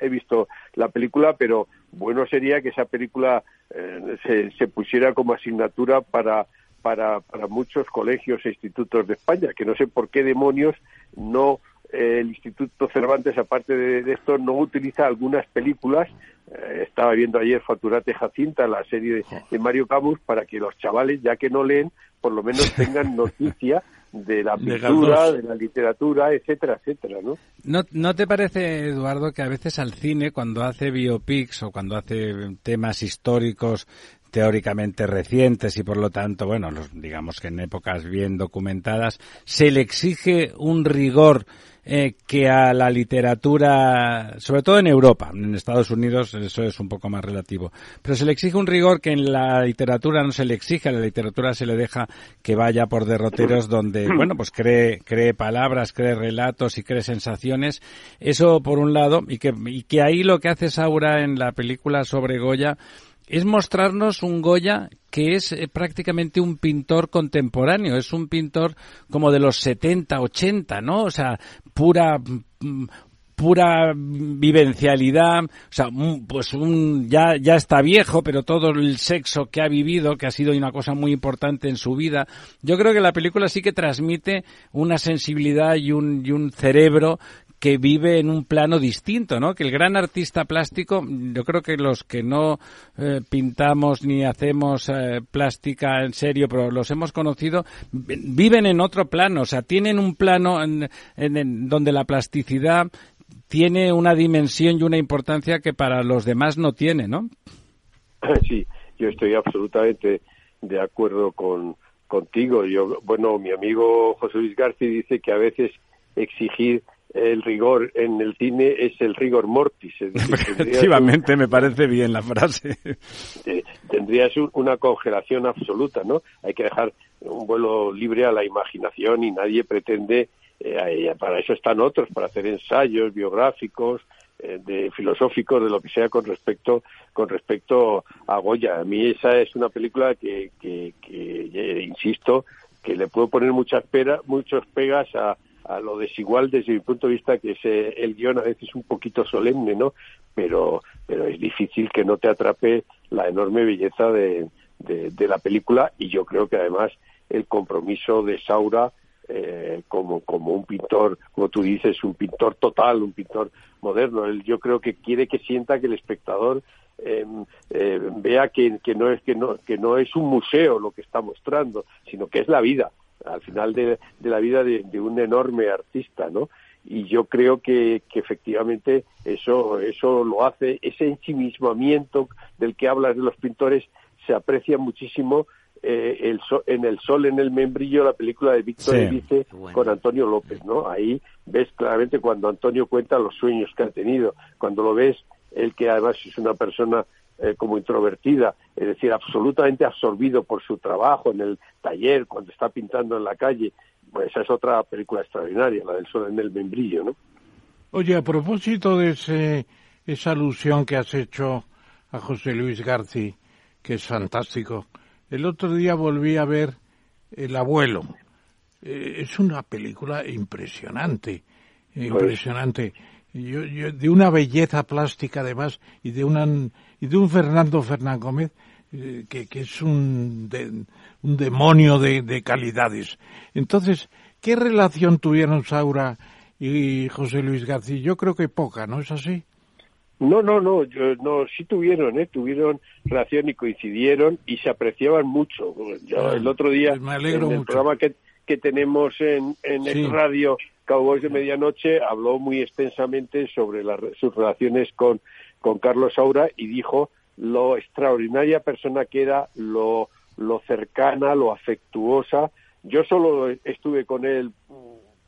[SPEAKER 7] he, visto la película, pero bueno sería que esa película eh, se, se, pusiera como asignatura para, para, para, muchos colegios e institutos de España, que no sé por qué demonios no eh, el Instituto Cervantes, aparte de, de, esto, no utiliza algunas películas. Eh, estaba viendo ayer Faturate Jacinta, la serie de, de Mario Camus, para que los chavales, ya que no leen, por lo menos tengan noticia de la pintura, de, de, la literatura, etcétera, etcétera, ¿no?
[SPEAKER 1] ¿no? ¿No te parece, Eduardo, que a veces al cine, cuando hace biopics o cuando hace temas históricos teóricamente recientes y por lo tanto, bueno, los, digamos que en épocas bien documentadas, se le exige un rigor eh, que a la literatura, sobre todo en Europa, en Estados Unidos eso es un poco más relativo, pero se le exige un rigor que en la literatura no se le exige, a la literatura se le deja que vaya por derroteros donde, bueno, pues cree, cree palabras, cree relatos y cree sensaciones, eso por un lado, y que, y que ahí lo que hace Saura en la película sobre Goya es mostrarnos un Goya que es eh, prácticamente un pintor contemporáneo, es un pintor como de los 70, 80, ¿no? O sea, pura mm, pura vivencialidad, o sea, pues un, ya, ya está viejo, pero todo el sexo que ha vivido, que ha sido una cosa muy importante en su vida, yo creo que la película sí que transmite una sensibilidad y un, y un cerebro que vive en un plano distinto, ¿no? Que el gran artista plástico, yo creo que los que no eh, pintamos ni hacemos eh, plástica en serio, pero los hemos conocido, viven en otro plano, o sea, tienen un plano en, donde la plasticidad tiene una dimensión y una importancia que para los demás no tiene, ¿no?
[SPEAKER 7] Sí, yo estoy absolutamente de acuerdo con contigo. Yo, bueno, mi amigo José Luis García dice que a veces exigir el rigor en el cine es el rigor mortis.
[SPEAKER 1] Efectivamente, me parece bien la frase.
[SPEAKER 7] Tendrías una congelación absoluta, ¿no? Hay que dejar un vuelo libre a la imaginación y nadie pretende, eh, para eso están otros, para hacer ensayos biográficos, eh, de filosóficos, de lo que sea con respecto con respecto a Goya. A mí esa es una película que, que, que insisto, que le puedo poner muchas peras, muchos pegas a, a lo desigual desde mi punto de vista que es el guion a veces un poquito solemne, ¿no? Pero, pero es difícil que no te atrape la enorme belleza de, de, la película y yo creo que además el compromiso de Saura eh, como, como un pintor, como tú dices, un pintor total, un pintor moderno. Él, yo creo que quiere que sienta que el espectador em, eh, vea que, que, no es, que, no, que no es un museo lo que está mostrando, sino que es la vida al final de, la vida de, un enorme artista, ¿no? Y yo creo que, efectivamente eso, eso lo hace, ese ensimismamiento del que hablas de los pintores se aprecia muchísimo eh, el en El Sol en el Membrillo, la película de Víctor sí. con Antonio López, ¿no? Ahí ves claramente cuando Antonio cuenta los sueños que ha tenido, cuando lo ves, él que además es una persona eh, como introvertida, es decir, absolutamente absorbido por su trabajo en el taller, cuando está pintando en la calle, pues esa es otra película extraordinaria, la del sol en el membrillo, ¿no?
[SPEAKER 2] Oye, a propósito de ese, esa alusión que has hecho a José Luis García, que es fantástico, el otro día volví a ver El abuelo. Eh, es una película impresionante, pues impresionante. de una belleza plástica además y de una y de un Fernando Fernán Gómez eh, que, es un, un demonio de, calidades. Entonces, ¿qué relación tuvieron Saura y José Luis García? Yo creo que poca, ¿no es así?
[SPEAKER 7] No, no, no, no, sí tuvieron, ¿eh? tuvieron relación y coincidieron y se apreciaban mucho. Yo, el otro día,
[SPEAKER 2] pues en el
[SPEAKER 7] programa que, que tenemos en, en el radio, Cowboys de Medianoche, habló muy extensamente sobre sus relaciones con con Carlos Saura y dijo lo extraordinaria persona que era, lo, lo cercana, lo afectuosa. Yo solo estuve con él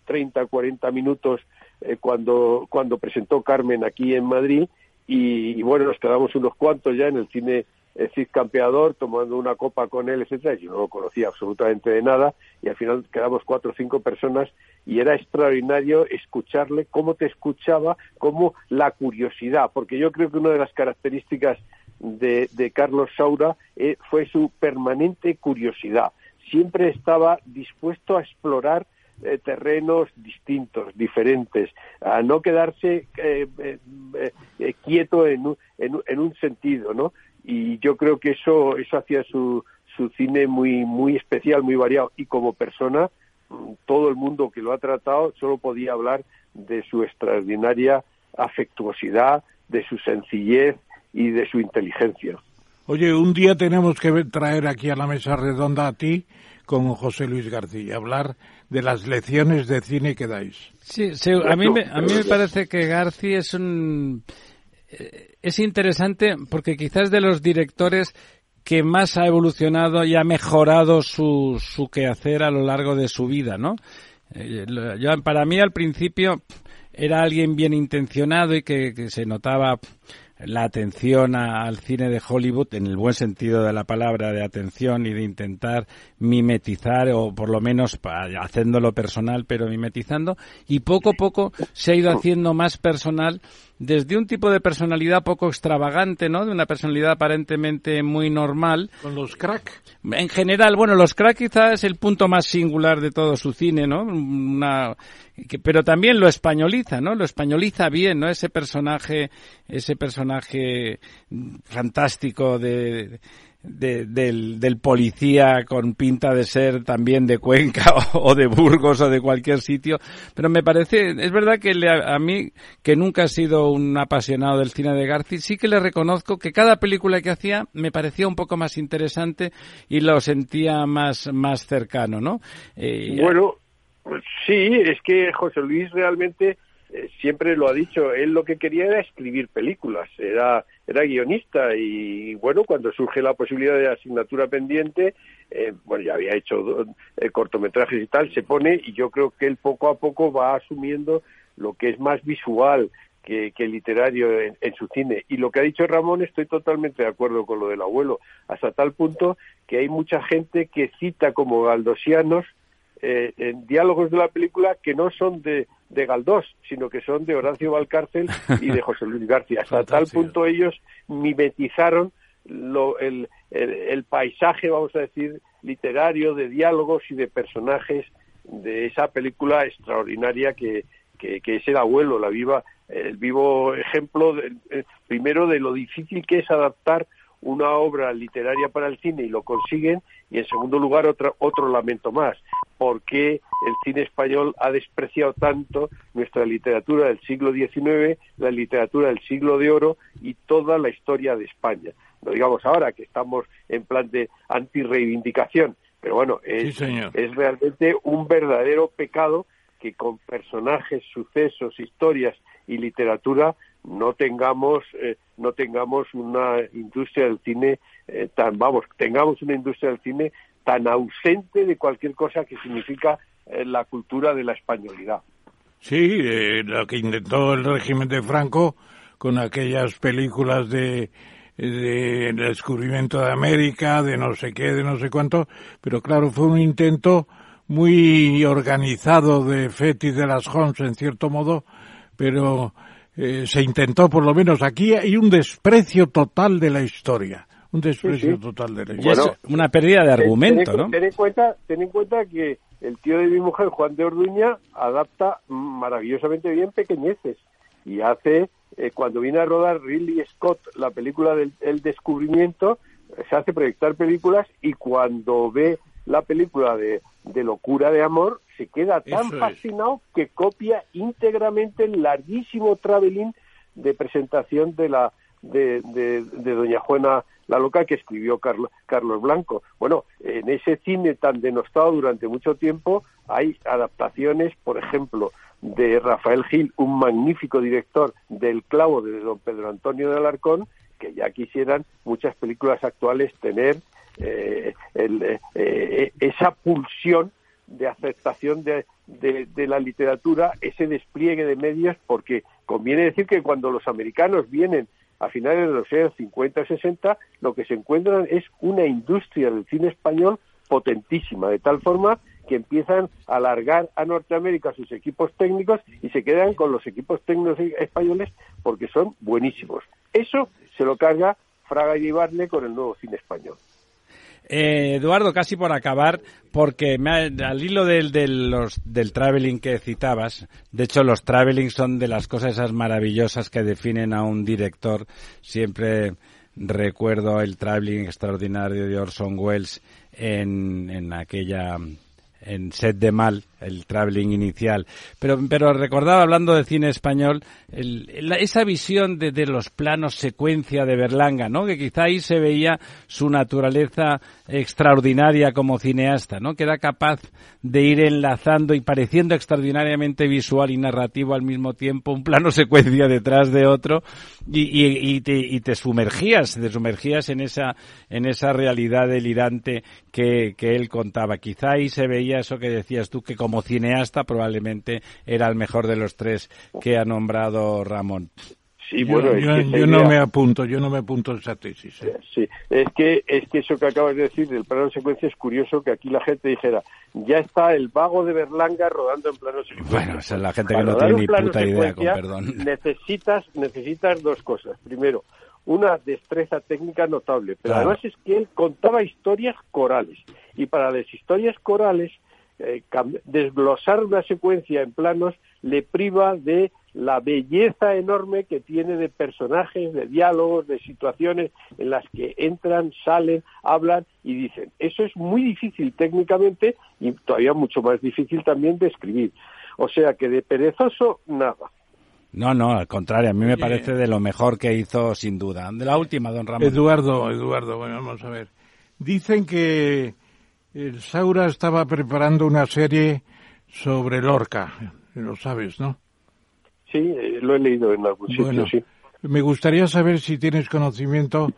[SPEAKER 7] 30, 40 minutos eh, cuando, cuando presentó Carmen aquí en Madrid y, bueno, nos quedamos unos cuantos ya en el cine el Cid Campeador tomando una copa con él, etcétera. Yo no lo conocía absolutamente de nada y al final quedamos cuatro o cinco personas y era extraordinario escucharle cómo te escuchaba, cómo la curiosidad, porque yo creo que una de las características de, Carlos Saura eh, fue su permanente curiosidad. Siempre estaba dispuesto a explorar eh, terrenos distintos, diferentes, a no quedarse eh, quieto en un, en un sentido, ¿no? Y yo creo que eso eso hacía su su cine muy muy especial muy variado. Y como persona mm, todo el mundo que lo ha tratado solo podía hablar de su extraordinaria afectuosidad de su sencillez y de su inteligencia.
[SPEAKER 2] Oye, un día tenemos que traer aquí a la mesa redonda a ti con José Luis García, hablar de las lecciones de cine que dais.
[SPEAKER 1] Sí, a, mí me, a mí me parece que García es un es interesante porque quizás de los directores que más ha evolucionado y ha mejorado su, su quehacer a lo largo de su vida, ¿no? Eh, para mí al principio era alguien bien intencionado y que, que se notaba la atención al cine de Hollywood en el buen sentido de la palabra de atención y de intentar mimetizar o por lo menos haciéndolo personal pero mimetizando y poco a poco se ha ido haciendo más personal desde un tipo de personalidad poco extravagante, ¿no? De una personalidad aparentemente muy normal.
[SPEAKER 2] Con los crack.
[SPEAKER 1] En general, bueno, los crack quizás es el punto más singular de todo su cine, ¿no? Una, pero también lo españoliza, ¿no? Lo españoliza bien, ¿no? Ese personaje, ese personaje fantástico de, del, del, policía con pinta de ser también de Cuenca o, de Burgos o de cualquier sitio. Pero me parece, es verdad que a mí, que nunca he sido un apasionado del cine de García, sí que le reconozco que cada película que hacía me parecía un poco más interesante y lo sentía más, más cercano, ¿no?
[SPEAKER 7] Eh, bueno, sí, es que José Luis realmente eh, siempre lo ha dicho, él lo que quería era escribir películas, era, era guionista y bueno, cuando surge la posibilidad de asignatura pendiente, eh, bueno, ya había hecho eh, cortometrajes y tal, se pone y yo creo que él poco a poco va asumiendo lo que es más visual que, literario en, en, su cine. Y lo que ha dicho Ramón, estoy totalmente de acuerdo con lo del abuelo, hasta tal punto que hay mucha gente que cita como galdosianos eh, en diálogos de la película que no son de, de Galdós, sino que son de Horacio Valcárcel y de José Luis García. Hasta tal punto ellos mimetizaron lo, el, el, paisaje, vamos a decir, literario de diálogos y de personajes de esa película extraordinaria que, que, es el abuelo, la viva, el vivo ejemplo, eh, primero de lo difícil que es adaptar una obra literaria para el cine y lo consiguen, y en segundo lugar otro, otro lamento más, por qué el cine español ha despreciado tanto nuestra literatura del siglo XIX, la literatura del siglo de oro y toda la historia de España. No digamos ahora que estamos en plan de antirreivindicación, pero bueno, es, es realmente un verdadero pecado que con personajes, sucesos, historias y literatura no tengamos eh, no tengamos una industria del cine eh, tan vamos tengamos una industria del cine tan ausente de cualquier cosa que significa eh, la cultura de la españolidad.
[SPEAKER 2] Sí lo que intentó el régimen de Franco con aquellas películas de de descubrimiento de América, de no sé qué, de no sé cuánto, pero claro, fue un intento muy organizado de Fetis de las Homs, en cierto modo, pero eh, se intentó por lo menos aquí hay un desprecio total de la historia. Un desprecio total de la historia.
[SPEAKER 1] Una pérdida de argumento
[SPEAKER 7] ten, ten, en cuenta ten en cuenta que el tío de mi mujer Juan de Orduña adapta maravillosamente bien pequeñeces y hace eh, cuando viene a rodar Ridley Scott la película del el descubrimiento se hace proyectar películas y cuando ve la película de, de locura de amor se queda tan fascinado que copia íntegramente el larguísimo traveling de presentación de la de, de, doña Juana la loca que escribió Carlos, Carlos Blanco. Bueno, en ese cine tan denostado durante mucho tiempo hay adaptaciones, por ejemplo, de Rafael Gil, un magnífico director del clavo de don Pedro Antonio de Alarcón, que ya quisieran muchas películas actuales tener eh, eh, eh, esa pulsión de aceptación de, de, la literatura, ese despliegue de medios, porque conviene decir que cuando los americanos vienen a finales de los años 50 y 60, lo que se encuentran es una industria del cine español potentísima, de tal forma que empiezan a alargar a Norteamérica sus equipos técnicos y se quedan con los equipos técnicos españoles porque son buenísimos. Eso se lo carga Fraga y Ibarne con el nuevo cine español.
[SPEAKER 1] Eh, Eduardo, casi por acabar, porque al hilo del, del traveling que citabas, de hecho los traveling son de las cosas esas maravillosas que definen a un director. Siempre recuerdo el traveling extraordinario de Orson Welles en, en aquella en Set de Mal, el traveling inicial. Pero, pero recordaba, hablando de cine español, esa visión de, de, los planos secuencia de Berlanga, ¿no? Que quizá ahí se veía su naturaleza extraordinaria como cineasta, ¿no? Que era capaz de ir enlazando y pareciendo extraordinariamente visual y narrativo al mismo tiempo, un plano secuencia detrás de otro, y, y, y, te, y te sumergías, te sumergías en esa, en esa realidad delirante que, que él contaba. Quizá ahí se veía eso que decías tú, que cineasta probablemente era el mejor de los tres que ha nombrado Ramón.
[SPEAKER 2] Sí, bueno, yo, no me apunto, yo no me apunto esa tesis. ¿eh?
[SPEAKER 7] Sí, es que, es que eso que acabas de decir del plano secuencia es curioso que aquí la gente dijera, ya está el vago de Berlanga rodando en plano secuencia.
[SPEAKER 1] Bueno, esa es la gente que no tiene ni puta idea, con perdón.
[SPEAKER 7] Necesitas, necesitas dos cosas. Primero, una destreza técnica notable, pero además es que él contaba historias corales. Y para las historias corales, eh, desglosar una secuencia en planos le priva de la belleza enorme que tiene de personajes, de diálogos, de situaciones en las que entran, salen, hablan y dicen. Eso es muy difícil técnicamente y todavía mucho más difícil también de escribir. O sea que de perezoso, nada.
[SPEAKER 1] No, no, al contrario, a mí me parece de lo mejor que hizo sin duda. De la última, don Ramón.
[SPEAKER 2] Eduardo, Eduardo, bueno, vamos a ver. Dicen que el Saura estaba preparando una serie sobre Lorca, lo sabes, ¿no?
[SPEAKER 7] sí, eh, lo he leído en algún sitio, sí.
[SPEAKER 2] Me gustaría saber si tienes conocimiento,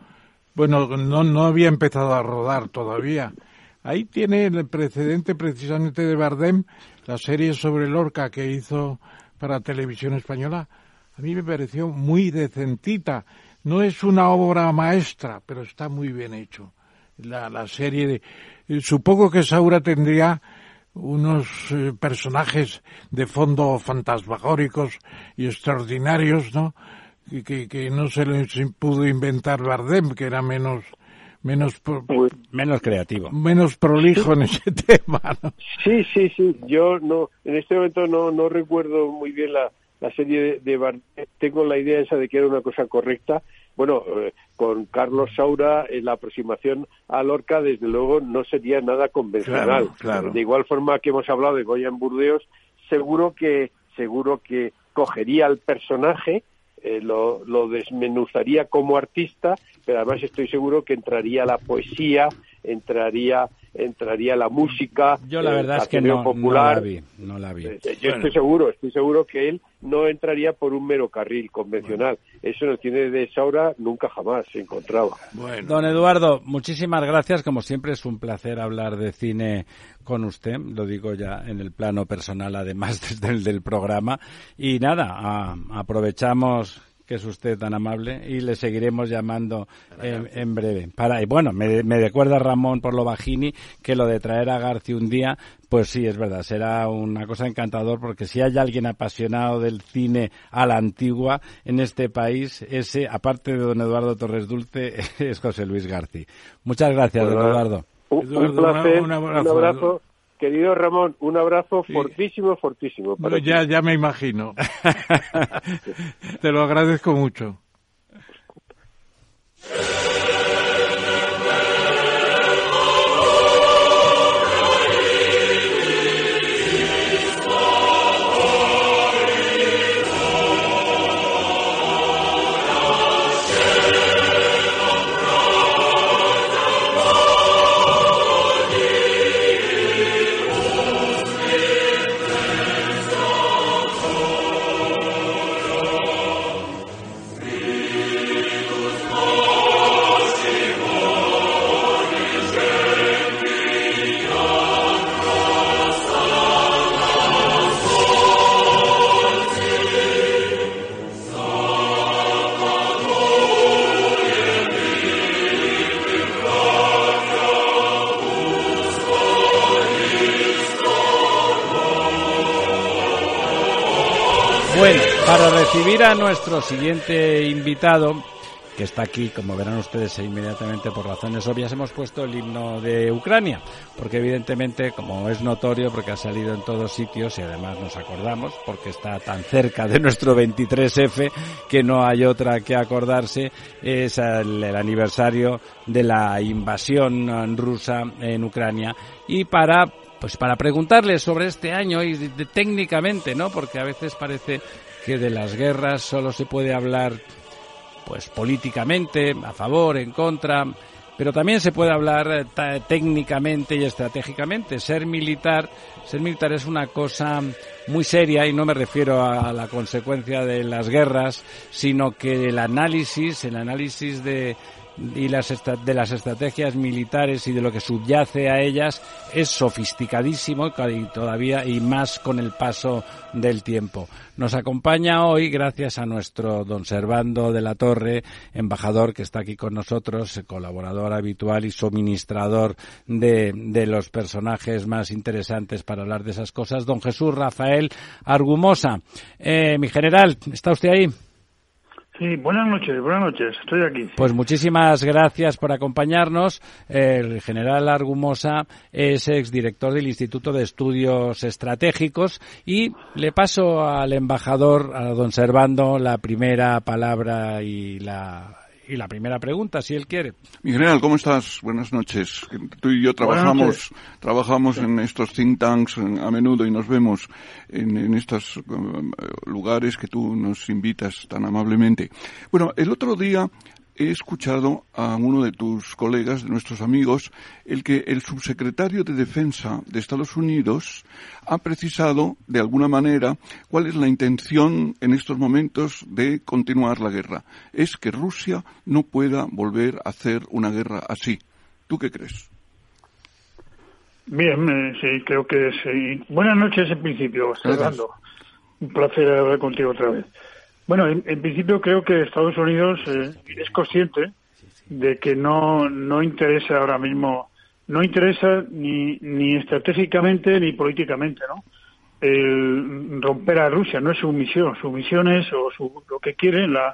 [SPEAKER 2] bueno, no, no había empezado a rodar todavía. Ahí tiene el precedente precisamente de Bardem, la serie sobre Lorca que hizo para televisión española. A mí me pareció muy decentita. No es una obra maestra, pero está muy bien hecho. La, la serie de... eh, Supongo que Saura tendría unos eh, personajes de fondo fantasmagóricos y extraordinarios, ¿no? Que, que, que no se les pudo inventar Bardem, que era menos menos pro-
[SPEAKER 7] Pues,
[SPEAKER 1] Menos creativo.
[SPEAKER 2] menos prolijo en ese tema, ¿no?
[SPEAKER 7] Sí, sí, sí. Yo no, en este momento no, no recuerdo muy bien la, la serie de, de Tengo la idea esa de que era una cosa correcta. Bueno, eh, con Carlos Saura eh, la aproximación a Lorca, desde luego, no sería nada convencional.
[SPEAKER 2] Claro, claro.
[SPEAKER 7] De igual forma que hemos hablado de Goya en Burdeos, seguro que seguro que cogería al personaje, eh, lo, lo desmenuzaría como artista, pero además estoy seguro que entraría la poesía, entraría entraría la música,
[SPEAKER 1] Yo la
[SPEAKER 7] el
[SPEAKER 1] verdad es que no, no
[SPEAKER 7] popular.
[SPEAKER 1] la vi, no la vi.
[SPEAKER 7] Eh, Yo estoy seguro, estoy seguro que él no entraría por un mero carril convencional. Eso en el cine de Saura nunca jamás se encontraba.
[SPEAKER 2] Bueno,
[SPEAKER 1] Don Eduardo, muchísimas gracias. Como siempre es un placer hablar de cine con usted. Lo digo ya en el plano personal, además desde el del programa. Y nada, a- aprovechamos que es usted tan amable y le seguiremos llamando en, en breve. Para, y bueno, me, me recuerda Ramón por lo bajini que lo de traer a García un día, pues sí, es verdad, será una cosa encantador porque si hay alguien apasionado del cine a la antigua en este país, ese, aparte de don Eduardo Torres Dulce, es José Luis García. Muchas gracias, don. Eduardo.
[SPEAKER 7] Un, un placer,
[SPEAKER 2] un
[SPEAKER 7] un
[SPEAKER 2] abrazo.
[SPEAKER 7] Querido Ramón, un abrazo
[SPEAKER 2] Sí.
[SPEAKER 7] fortísimo, fortísimo. para
[SPEAKER 2] Bueno, ya, ya me imagino. Te lo agradezco mucho.
[SPEAKER 1] Recibir a nuestro siguiente invitado, que está aquí, como verán ustedes inmediatamente por razones obvias, hemos puesto el himno de Ucrania, porque evidentemente, como es notorio, porque ha salido en todos sitios y además nos acordamos, porque está tan cerca de nuestro 23F que no hay otra que acordarse, es el, aniversario de la invasión rusa en Ucrania y para pues para preguntarles sobre este año y de- técnicamente, ¿no? Porque a veces parece que de las guerras solo se puede hablar pues políticamente, a favor, en contra, pero también se puede hablar eh, técnicamente y estratégicamente. Ser militar, ser militar es una cosa muy seria y no me refiero a la consecuencia de las guerras, sino que el análisis, el análisis de y las de las estrategias militares y de lo que subyace a ellas es sofisticadísimo y todavía y más con el paso del tiempo. Nos acompaña hoy, gracias a nuestro don Servando de la Torre, embajador que está aquí con nosotros, colaborador habitual y suministrador de, de los personajes más interesantes para hablar de esas cosas, don Jesús Rafael Argumosa. Eh, mi general, ¿está usted ahí?
[SPEAKER 8] Sí, buenas noches, buenas noches, estoy aquí.
[SPEAKER 1] Pues muchísimas gracias por acompañarnos. El general Argumosa es exdirector del Instituto de Estudios Estratégicos y le paso al embajador, a don Servando, la primera palabra y la, y la primera pregunta, si él quiere.
[SPEAKER 9] Mi general, ¿cómo estás? Buenas noches. Tú y yo trabajamos, trabajamos en estos think tanks a menudo y nos vemos en, en estos um, lugares que tú nos invitas tan amablemente. Bueno, el otro día he escuchado a uno de tus colegas, de nuestros amigos, el que el subsecretario de Defensa de Estados Unidos ha precisado, de alguna manera, cuál es la intención en estos momentos de continuar la guerra. Es que Rusia no pueda volver a hacer una guerra así. ¿Tú qué crees?
[SPEAKER 8] Bien, eh, sí, creo que sí. Buenas noches en principio, Fernando. Un placer hablar contigo otra vez. Bueno, en, principio creo que Estados Unidos eh, es consciente de que no, no interesa ahora mismo, no interesa ni, ni estratégicamente ni políticamente, ¿no? El romper a Rusia no es su misión, su misión es, o lo que quiere, la,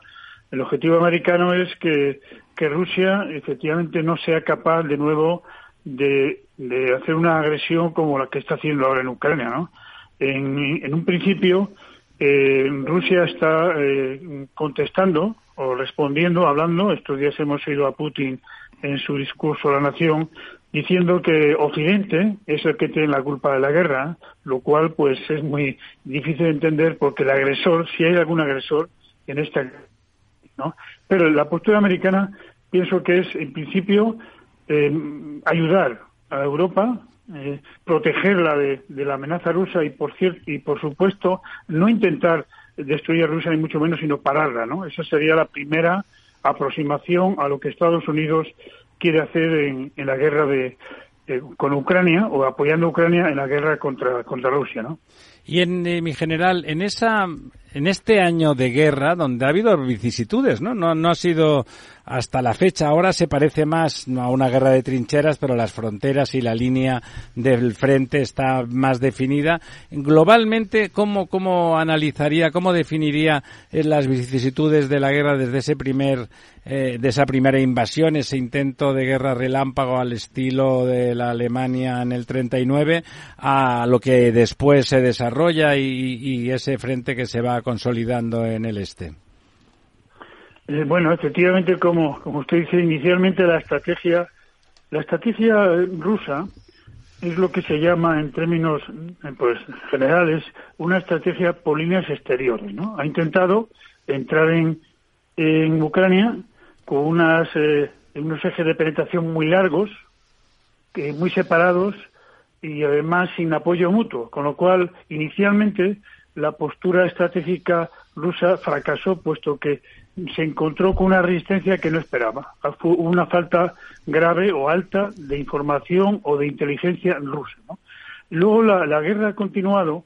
[SPEAKER 8] el objetivo americano es que, que Rusia efectivamente no sea capaz de nuevo de, de hacer una agresión como la que está haciendo ahora en Ucrania, ¿no? En, en un principio, eh, Rusia está eh, contestando o respondiendo, hablando. Estos días hemos oído a Putin en su discurso a la nación diciendo que Occidente es el que tiene la culpa de la guerra, lo cual pues es muy difícil de entender porque el agresor, si hay algún agresor en esta, ¿no? Pero la postura americana pienso que es en principio eh, ayudar a Europa eh, protegerla de, la amenaza rusa y por cierto y por supuesto no intentar destruir a Rusia ni mucho menos sino pararla no esa sería la primera aproximación a lo que Estados Unidos quiere hacer en, la guerra de, con Ucrania o apoyando a Ucrania en la guerra contra contra Rusia no
[SPEAKER 1] y en eh, mi general en esa en este año de guerra donde ha habido vicisitudes no no no ha sido hasta la fecha. Ahora se parece más a una guerra de trincheras, pero las fronteras y la línea del frente está más definida. Globalmente, ¿cómo, cómo analizaría, cómo definiría eh, las vicisitudes de la guerra desde ese primer, eh, de esa primera invasión, ese intento de guerra relámpago al estilo de la Alemania en el 39, a lo que después se desarrolla y ese frente que se va consolidando en el este?
[SPEAKER 8] Eh, bueno, efectivamente, como, como usted dice, inicialmente la estrategia, la estrategia rusa es lo que se llama en términos eh, pues generales una estrategia por líneas exteriores, ¿no? Ha intentado entrar en, en Ucrania con unas eh, unos ejes de penetración muy largos, muy separados y además sin apoyo mutuo, con lo cual inicialmente la postura estratégica rusa fracasó puesto que se encontró con una resistencia que no esperaba. Fue una falta grave o alta de información o de inteligencia rusa. Luego la, guerra ha continuado,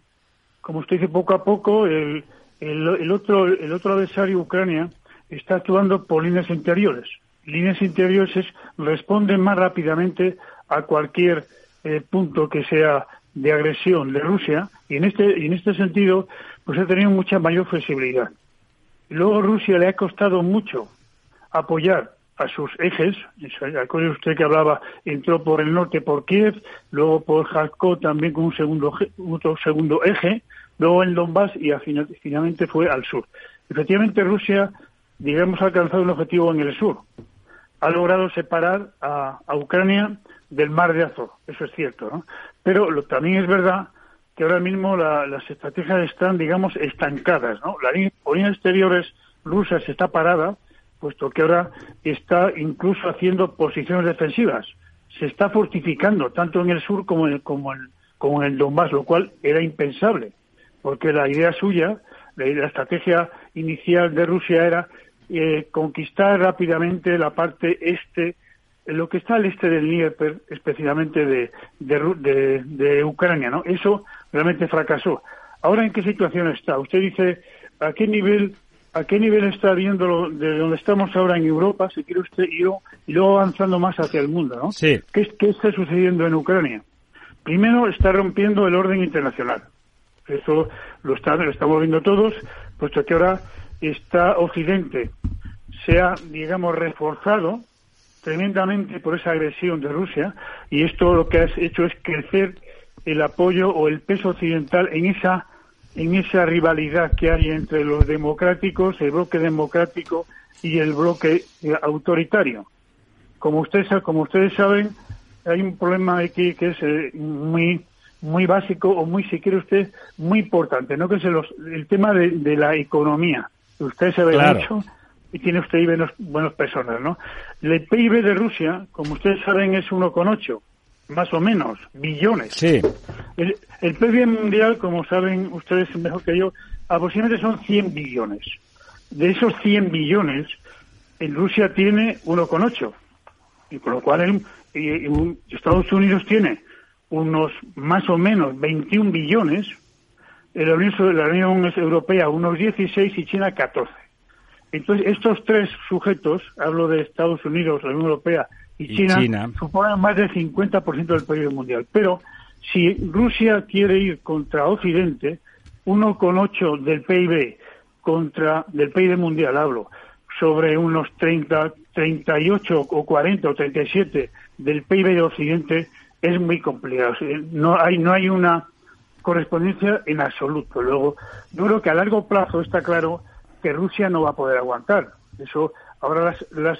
[SPEAKER 8] como usted dice, poco a poco. El, el, otro, el otro adversario, Ucrania, está actuando por líneas interiores. Líneas interiores es, responden más rápidamente a cualquier eh, punto que sea de agresión de Rusia y en este, y en este sentido pues ha tenido mucha mayor flexibilidad. Luego Rusia le ha costado mucho apoyar a sus ejes. Acuerde usted que hablaba, entró por el norte por Kiev, luego por Kharkov también con un segundo, otro segundo eje, luego en Donbass y finalmente fue al sur. Efectivamente, Rusia, digamos, ha alcanzado un objetivo en el sur. Ha logrado separar a, Ucrania del mar de Azov, eso es cierto, ¿no? Pero también es verdad que ahora mismo las estrategias están, digamos, estancadas, ¿no? La línea, exteriores rusa está parada, puesto que ahora está incluso haciendo posiciones defensivas. Se está fortificando tanto en el sur como en, como en, como en el Donbass, lo cual era impensable, porque la idea suya, la, estrategia inicial de Rusia era eh, conquistar rápidamente la parte este lo que está al este del Dnieper, especialmente de, de, de, Ucrania, ¿no? Eso realmente fracasó. Ahora, ¿en qué situación está? Usted dice, ¿a qué nivel, a qué nivel está viendo de donde estamos ahora en Europa, si quiere usted, y, y luego avanzando más hacia el mundo, ¿no?
[SPEAKER 1] Sí.
[SPEAKER 8] ¿Qué, ¿Qué está sucediendo en Ucrania? Primero, está rompiendo el orden internacional. Eso lo, está, lo estamos viendo todos, puesto que ahora está Occidente, se ha, digamos, reforzado tremendamente por esa agresión de Rusia y esto lo que ha hecho es crecer el apoyo o el peso occidental en esa en esa rivalidad que hay entre los democráticos, el bloque democrático y el bloque eh, autoritario. Como ustedes como ustedes saben, hay un problema aquí que es eh, muy muy básico o muy si quiere usted muy importante, no que es el, tema de, la economía. Ustedes saben mucho y tiene usted ahí buenos, buenas personas, ¿no? El PIB de Rusia, como ustedes saben, es 1,8, más o menos, billones.
[SPEAKER 1] Sí.
[SPEAKER 8] El, el PIB mundial, como saben ustedes mejor que yo, aproximadamente son 100 billones. De esos 100 billones, en Rusia tiene 1,8. Y con lo cual el, Estados Unidos tiene unos más o menos 21 billones, la Unión, la Unión Europea unos 16 y China 14. Entonces, estos tres sujetos, hablo de Estados Unidos, la Unión Europea y,
[SPEAKER 1] Y
[SPEAKER 8] China,
[SPEAKER 1] China.
[SPEAKER 8] suponen más del 50% del PIB mundial. Pero si Rusia quiere ir contra Occidente, 1,8 del PIB contra del PIB mundial hablo sobre unos 30, 38 o 40 o 37 del PIB de Occidente es muy complicado. No hay no hay una correspondencia en absoluto. Luego, yo creo que a largo plazo está claro que Rusia no va a poder aguantar. Eso ahora las las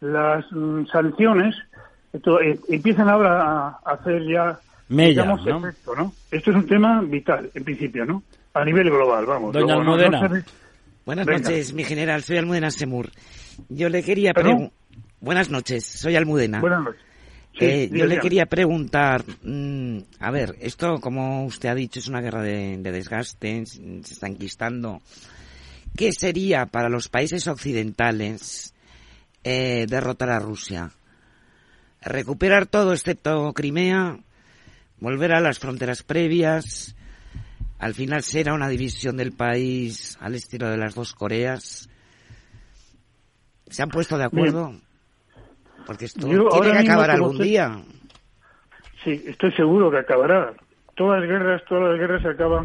[SPEAKER 8] las mm, sanciones esto, eh, empiezan ahora a, a hacer ya
[SPEAKER 1] Mella,
[SPEAKER 8] digamos,
[SPEAKER 1] ¿no?
[SPEAKER 8] efecto, ¿no? Esto es un tema vital, en principio, ¿no? A nivel global, vamos.
[SPEAKER 1] Doña
[SPEAKER 8] Luego, no- no
[SPEAKER 1] Almudena.
[SPEAKER 8] se-
[SPEAKER 3] Buenas
[SPEAKER 8] Venga.
[SPEAKER 3] noches, mi general. Soy Almudena Semur. Yo le quería preguntar... Buenas noches, soy Almudena.
[SPEAKER 8] Buenas noches. Sí,
[SPEAKER 3] Eh, yo le quería preguntar, mm, a ver, esto, como usted ha dicho, es una guerra de, de desgaste, se se está enquistando. ¿Qué sería para los países occidentales eh, derrotar a Rusia? ¿Recuperar todo excepto Crimea? ¿Volver a las fronteras previas? ¿Al final será una división del país al estilo de las dos Coreas? ¿Se han puesto de acuerdo? Porque esto
[SPEAKER 8] Yo
[SPEAKER 3] tiene que acabar algún día.
[SPEAKER 8] Sí, estoy seguro que acabará. Todas las guerras, todas las guerras acaban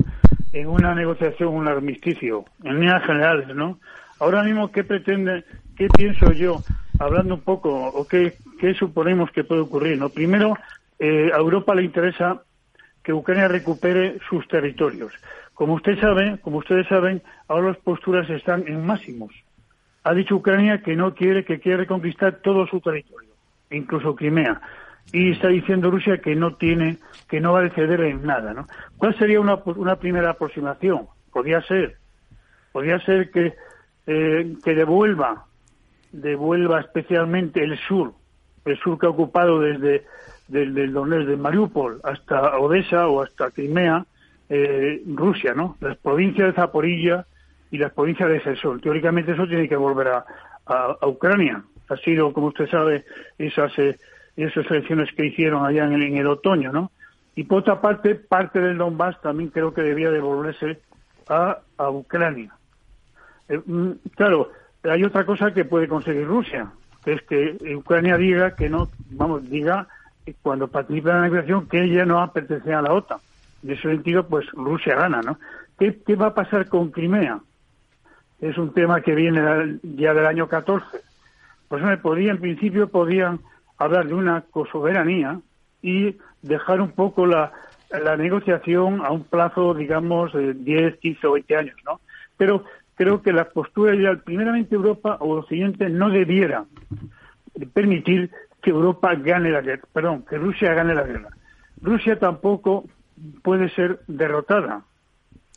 [SPEAKER 8] en una negociación, un armisticio, en líneas generales, ¿no? Ahora mismo, ¿qué pretende, qué pienso yo, hablando un poco, o qué, qué suponemos que puede ocurrir, ¿no? Primero, eh, a Europa le interesa que Ucrania recupere sus territorios. Como usted sabe, como ustedes saben, ahora las posturas están en máximos. Ha dicho Ucrania que no quiere, que quiere reconquistar todo su territorio, incluso Crimea. Y está diciendo Rusia que no tiene, que no va a ceder en nada, ¿no? ¿Cuál sería una, una primera aproximación? Podría ser, podría ser que, eh, que devuelva, devuelva especialmente el sur, el sur que ha ocupado desde del, del Donetsk, de Mariupol hasta Odessa o hasta Crimea, eh, Rusia, ¿no? Las provincias de Zaporilla y las provincias de Gerson. Teóricamente eso tiene que volver a, a- a Ucrania. Ha sido, como usted sabe, esas, eh, esas elecciones que hicieron allá en el, en el otoño, ¿no? Y por otra parte, parte del Donbass también creo que debía devolverse a, a Ucrania. Eh, mm, claro, hay otra cosa que puede conseguir Rusia, que es que Ucrania diga que no, vamos, diga cuando participa en la negociación que ella no va a pertenecer a la OTAN. En ese sentido, pues Rusia gana, ¿no? ¿Qué, qué va a pasar con Crimea? Es un tema que viene ya del año 14. Pues me podía, en principio, podían hablar de una cosoberanía y dejar un poco la, la negociación a un plazo, digamos, de 10, 15 o 20 años, ¿no? Pero creo que la postura ideal, primeramente Europa o Occidente, no debiera permitir que Europa gane la guerra, perdón, que Rusia gane la guerra. Rusia tampoco puede ser derrotada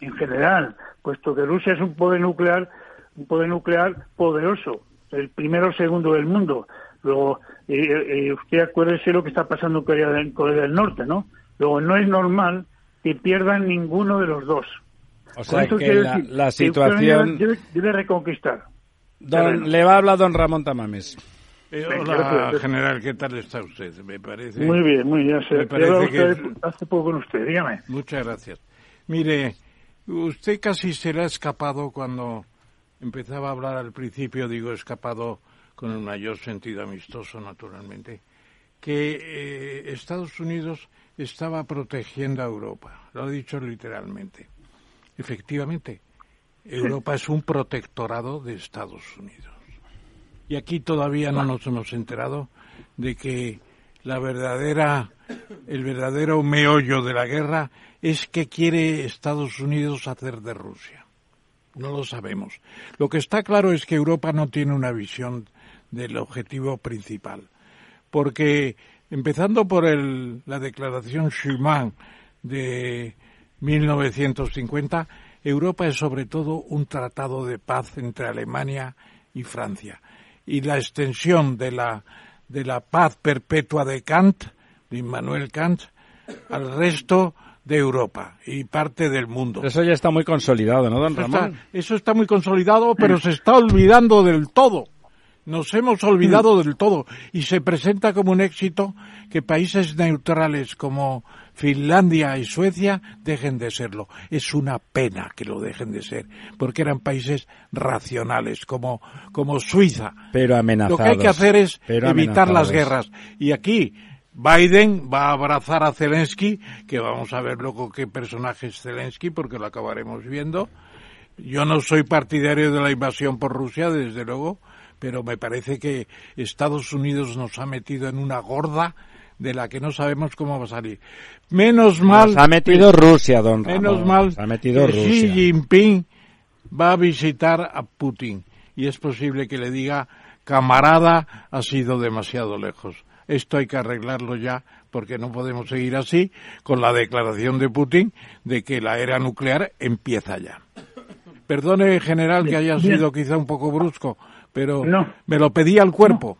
[SPEAKER 8] en general, puesto que Rusia es un poder nuclear, un poder nuclear poderoso, el primero o segundo del mundo. Luego, eh, eh, usted acuérdese lo que está pasando en Corea, del- Corea del Norte, ¿no? Luego, no es normal que pierdan ninguno de los dos.
[SPEAKER 1] O sea que la,
[SPEAKER 8] decir
[SPEAKER 1] situación...
[SPEAKER 8] debe, debe reconquistar.
[SPEAKER 1] Don- le va a hablar don Ramón Tamames.
[SPEAKER 2] Eh, hola, general, ¿qué tal está usted? Me parece.
[SPEAKER 8] Muy bien, muy bien. Se,
[SPEAKER 2] Me
[SPEAKER 8] he
[SPEAKER 2] parece
[SPEAKER 8] hablado
[SPEAKER 2] que
[SPEAKER 8] usted hace poco con usted, dígame.
[SPEAKER 2] Muchas gracias. Mire, usted casi se le ha escapado cuando empezaba a hablar al principio, digo escapado con el mayor sentido amistoso, naturalmente, que eh, Estados Unidos estaba protegiendo a Europa. Lo ha dicho literalmente. Efectivamente, Europa es un protectorado de Estados Unidos. Y aquí todavía no nos hemos enterado de que la verdadera, el verdadero meollo de la guerra es que quiere Estados Unidos hacer de Rusia. No lo sabemos. Lo que está claro es que Europa no tiene una visión del objetivo principal. Porque, empezando por el, la declaración Schuman de 1950, Europa es sobre todo un tratado de paz entre Alemania y Francia. Y la extensión de la, de la paz perpetua de Kant, de Immanuel Kant, al resto de Europa y parte del mundo.
[SPEAKER 1] Eso ya está muy consolidado, ¿no, don
[SPEAKER 2] Eso
[SPEAKER 1] Ramón?
[SPEAKER 2] está, eso está muy consolidado, pero se está olvidando del todo. Nos hemos olvidado del todo y se presenta como un éxito que países neutrales como Finlandia y Suecia dejen de serlo. Es una pena que lo dejen de ser, porque eran países racionales como, como Suiza.
[SPEAKER 1] Pero
[SPEAKER 2] Lo
[SPEAKER 1] amenazados.
[SPEAKER 2] que hay que hacer es evitar las guerras. Y aquí Biden va a abrazar a Zelensky, que vamos a ver luego qué personaje es Zelensky, porque lo acabaremos viendo. Yo no soy partidario de la invasión por Rusia, desde luego, pero me parece que Estados Unidos nos ha metido en una gorda de la que no sabemos cómo va a salir. Menos mal.
[SPEAKER 1] Nos ha metido Rusia, don Ramón.
[SPEAKER 2] Menos mal
[SPEAKER 1] Nos ha metido
[SPEAKER 2] que Xi
[SPEAKER 1] Rusia.
[SPEAKER 2] Jinping va a visitar a Putin y es posible que le diga camarada ha sido demasiado lejos. Esto hay que arreglarlo ya porque no podemos seguir así con la declaración de Putin de que la era nuclear empieza ya. Perdone, general, que haya sido quizá un poco brusco, pero
[SPEAKER 8] No.
[SPEAKER 2] me lo pedía el cuerpo.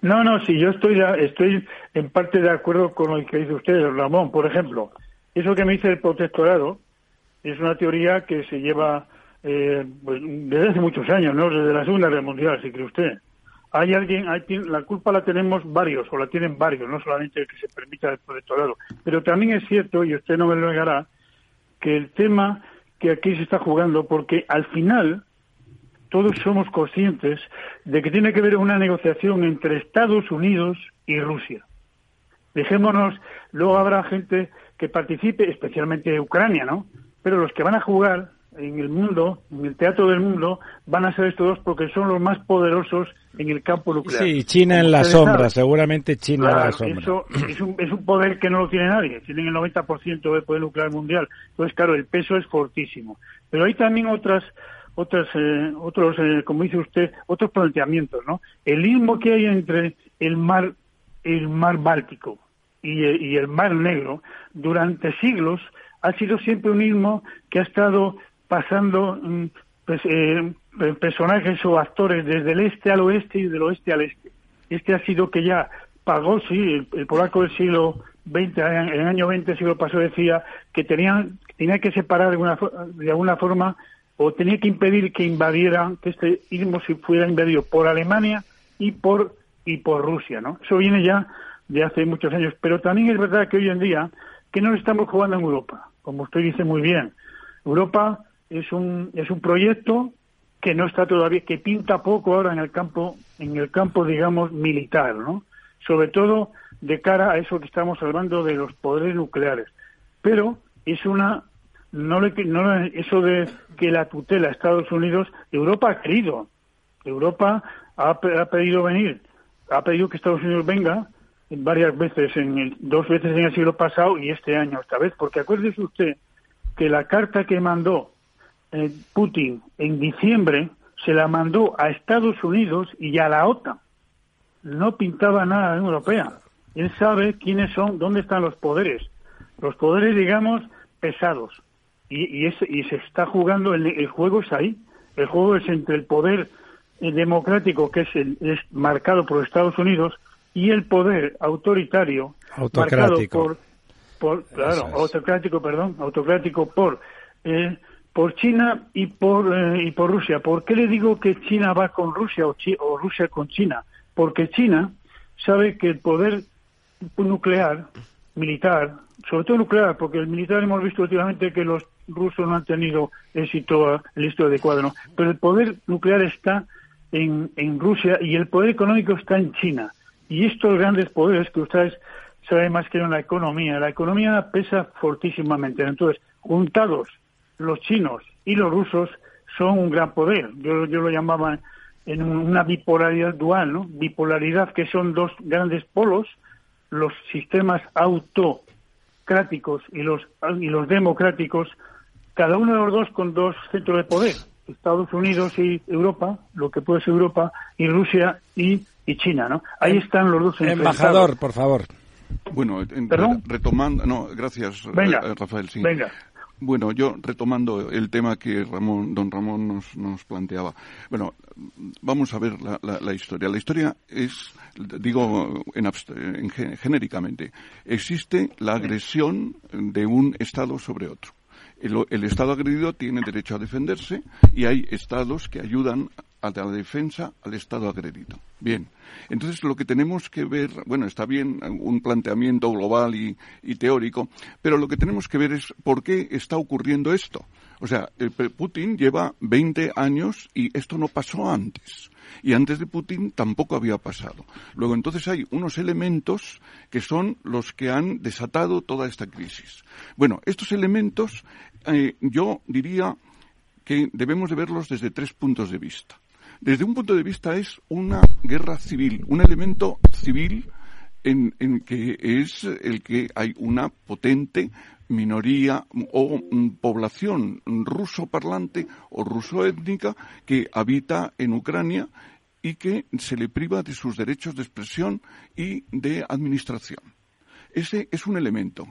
[SPEAKER 8] No, no, sí, yo estoy, estoy en parte de acuerdo con lo que dice usted, Ramón. Por ejemplo, eso que me dice el protectorado es una teoría que se lleva eh, pues, desde hace muchos años, ¿no? Desde la Segunda Guerra Mundial, si cree usted. Hay alguien, hay, la culpa la tenemos varios, o la tienen varios, no solamente el que se permita el protectorado. Pero también es cierto, y usted no me lo negará, que el tema que aquí se está jugando, porque al final todos somos conscientes de que tiene que haber una negociación entre Estados Unidos y Rusia. Dejémonos, luego habrá gente que participe, especialmente Ucrania, ¿no? Pero los que van a jugar en el mundo, en el teatro del mundo, van a ser estos dos porque son los más poderosos en el campo nuclear.
[SPEAKER 1] Sí, China en la sombra,
[SPEAKER 8] saben.
[SPEAKER 1] seguramente China en la sombra.
[SPEAKER 8] eso es un, es un poder que no lo tiene nadie. Tienen el 90% del poder nuclear mundial. Entonces, claro, el peso es fortísimo. Pero hay también otras, otras, eh, otros, eh, como dice usted, otros planteamientos, ¿no? El istmo que hay entre el mar, el mar Báltico y, eh, y el mar Negro durante siglos ha sido siempre un istmo que ha estado pasando mm, pues, eh, eh, personajes o actores desde el este al oeste y del oeste al este. Este ha sido que ya pagó, sí, el, polaco del siglo XX, en el año 20 del siglo pasado decía que tenían, tenía que separar de alguna, de alguna forma o tenía que impedir que invadiera, que este istmo se fuera invadido por Alemania y por, y por Rusia, ¿no? Eso viene ya de hace muchos años. Pero también es verdad que hoy en día que no estamos jugando en Europa, como usted dice muy bien. Europa es un, es un proyecto que no está todavía, que pinta poco ahora en el campo, en el campo, digamos, militar, ¿no? Sobre todo de cara a eso que estamos hablando de los poderes nucleares. Pero es una, no le, no eso de que la tutela a Estados Unidos, Europa ha querido, Europa ha pedido venir, ha pedido que Estados Unidos venga varias veces, en el, dos veces en el siglo pasado y este año esta vez, porque acuérdese usted que la carta que mandó eh, Putin en diciembre se la mandó a Estados Unidos y a la OTAN. No pintaba nada en europea. Él sabe quiénes son, dónde están los poderes. Los poderes, digamos, pesados. Y, y, es- y se está jugando, el, el juego es ahí. El juego es entre el poder eh, democrático, que es, el- es marcado por Estados Unidos, y el poder autoritario, marcado por, por claro,
[SPEAKER 1] es.
[SPEAKER 8] autocrático, perdón, autocrático por eh, por China y por eh, y por Rusia. ¿Por qué le digo que China va con Rusia o, Chi- o Rusia con China? Porque China sabe que el poder nuclear, militar, sobre todo nuclear, porque el militar hemos visto últimamente que los rusos no han tenido éxito, el éxito adecuado. Pero el poder nuclear está en, en Rusia y el poder económico está en China. Y estos grandes poderes que ustedes saben más que en la economía, la economía pesa fortísimamente. Entonces, juntados los chinos y los rusos son un gran poder. Yo, yo lo llamaba en una bipolaridad dual, ¿no? Bipolaridad que son dos grandes polos, los sistemas autocráticos y los y los democráticos, cada uno de los dos con dos centros de poder, Estados Unidos y Europa, lo que puede ser Europa y Rusia y, y China, ¿no? Ahí están los dos enfrentados.
[SPEAKER 1] Embajador, por favor.
[SPEAKER 9] Bueno, en-
[SPEAKER 8] ¿Perdón?
[SPEAKER 9] retomando, no, gracias,
[SPEAKER 8] Venga,
[SPEAKER 9] eh, Rafael, sí.
[SPEAKER 8] venga.
[SPEAKER 9] Bueno, yo retomando el tema que Ramón, don Ramón nos, nos planteaba. Bueno, vamos a ver la, la, la historia. La historia es, digo en, en, genéricamente, existe la agresión de un Estado sobre otro. El, Estado agredido tiene derecho a defenderse y hay Estados que ayudan a la defensa al Estado agredido. Bien, entonces lo que tenemos que ver, bueno, está bien un planteamiento global y teórico, pero lo que tenemos que ver es por qué está ocurriendo esto. O sea, Putin lleva 20 años y esto no pasó antes. Y antes de Putin tampoco había pasado. Luego, entonces hay unos elementos que son los que han desatado toda esta crisis. Bueno, estos elementos eh, yo diría que debemos de verlos desde tres puntos de vista. Desde un punto de vista es una guerra civil, un elemento civil en, en, que es el que hay una potente minoría o población ruso parlante o ruso étnica que habita en Ucrania y que se le priva de sus derechos de expresión y de administración. Ese es un elemento.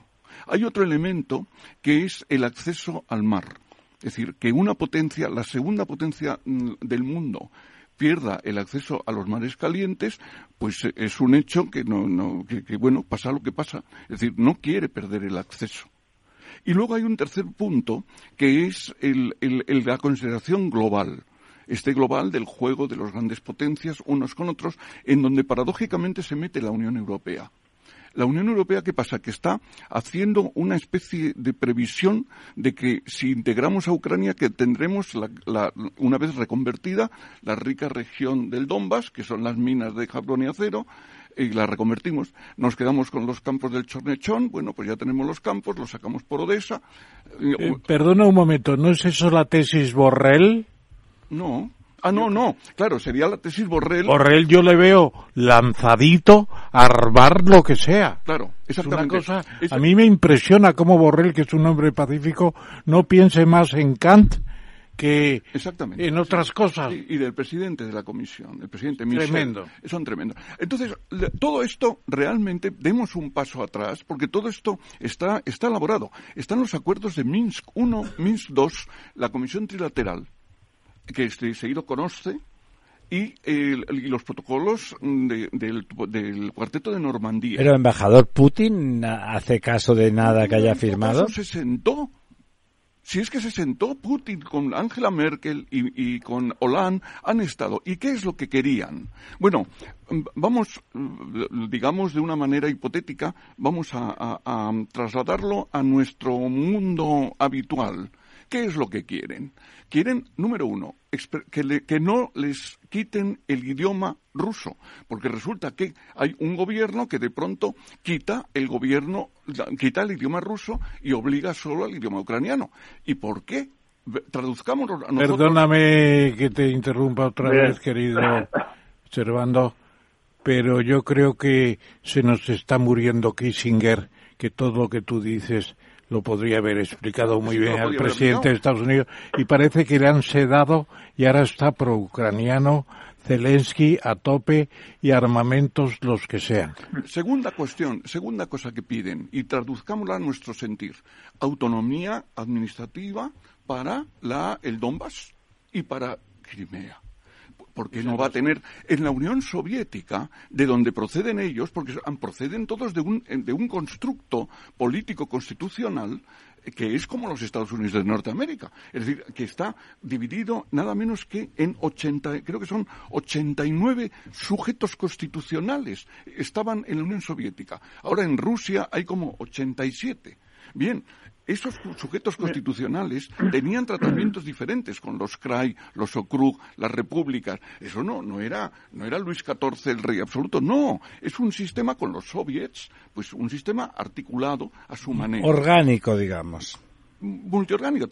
[SPEAKER 9] Hay otro elemento que es el acceso al mar. Es decir, que una potencia, la segunda potencia del mundo, pierda el acceso a los mares calientes, pues es un hecho que no, no que, bueno, pasa lo que pasa. Es decir, no quiere perder el acceso. Y luego hay un tercer punto que es el, el, el, la consideración global. Este global del juego de las grandes potencias unos con otros, en donde paradójicamente se mete la Unión Europea. La Unión Europea, ¿qué pasa? Que está haciendo una especie de previsión de que si integramos a Ucrania, que tendremos, la, la, una vez reconvertida, la rica región del Donbass, que son las minas de carbón y acero, y la reconvertimos. Nos quedamos con los campos del Chornechón, bueno, pues ya tenemos los campos, los sacamos por Odessa.
[SPEAKER 2] Eh, perdona un momento, ¿no es eso la tesis Borrell?
[SPEAKER 9] No. Ah, no, no. Claro, sería la tesis Borrell.
[SPEAKER 2] Borrell yo le veo lanzadito a armar lo que sea.
[SPEAKER 9] Claro, exactamente.
[SPEAKER 2] Es una cosa, a mí me impresiona cómo Borrell, que es un hombre pacífico, no piense más en Kant que
[SPEAKER 9] Exactamente.
[SPEAKER 2] en otras cosas.
[SPEAKER 9] Y, y, del presidente de la comisión, el presidente Michel,
[SPEAKER 2] Tremendo.
[SPEAKER 9] Son tremendos. Entonces, todo esto realmente demos un paso atrás, porque todo esto está, está elaborado. Están los acuerdos de Minsk I, Minsk II, la comisión trilateral, que este seguido conoce, y, el, y, los protocolos de, del, del, cuarteto de Normandía.
[SPEAKER 1] Pero embajador Putin hace caso de nada que haya firmado.
[SPEAKER 9] Se sentó si es que se sentó Putin con Angela Merkel y, con Hollande, han estado. ¿Y qué es lo que querían? Bueno, vamos, digamos de una manera hipotética, vamos a, a trasladarlo a nuestro mundo habitual. ¿Qué es lo que quieren? Quieren, número uno, que, le, que, no les quiten el idioma ruso, porque resulta que hay un gobierno que de pronto quita el gobierno, quita el idioma ruso y obliga solo al idioma ucraniano. ¿Y por qué? Traduzcámoslo a nosotros.
[SPEAKER 2] Perdóname que te interrumpa otra Bien. vez, querido Servando, pero yo creo que se nos está muriendo Kissinger, que todo lo que tú dices lo podría haber explicado muy
[SPEAKER 9] Sí,
[SPEAKER 2] bien al presidente de Estados Unidos y parece que le han sedado y ahora está pro-ucraniano Zelensky a tope y armamentos los que sean.
[SPEAKER 9] Segunda cuestión, segunda cosa que piden, y traduzcámosla a nuestro sentir, autonomía administrativa para la, el Donbass y para Crimea. Porque no va a tener en la Unión Soviética, de donde proceden ellos, porque proceden todos de un, de un constructo político constitucional que es como los Estados Unidos de Norteamérica. Es decir, que está dividido nada menos que en 80, creo que son 89 sujetos constitucionales. Estaban en la Unión Soviética. Ahora en Rusia hay como 87. Bien, esos sujetos constitucionales tenían tratamientos diferentes con los Krai, los Okrug, las repúblicas. Eso no, no era, no era Luis XIV el rey absoluto, no. Es un sistema con los soviets, pues un sistema articulado a su manera.
[SPEAKER 1] Orgánico, digamos
[SPEAKER 9] multiorgánica.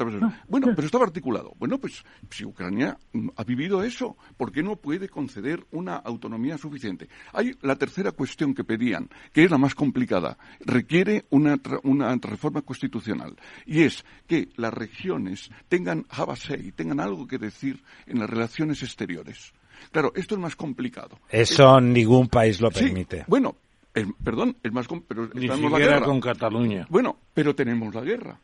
[SPEAKER 9] Bueno, pero estaba articulado. Bueno, pues si Ucrania ha vivido eso, ¿por qué no puede conceder una autonomía suficiente? Hay la tercera cuestión que pedían, que es la más complicada. Requiere una, una reforma constitucional. Y es que las regiones tengan y tengan algo que decir en las relaciones exteriores. Claro, esto es más complicado.
[SPEAKER 1] Eso es, ningún país lo permite.
[SPEAKER 9] Sí, bueno, el, perdón, el más... Pero
[SPEAKER 2] Ni siquiera con Cataluña.
[SPEAKER 9] Bueno, pero tenemos la guerra.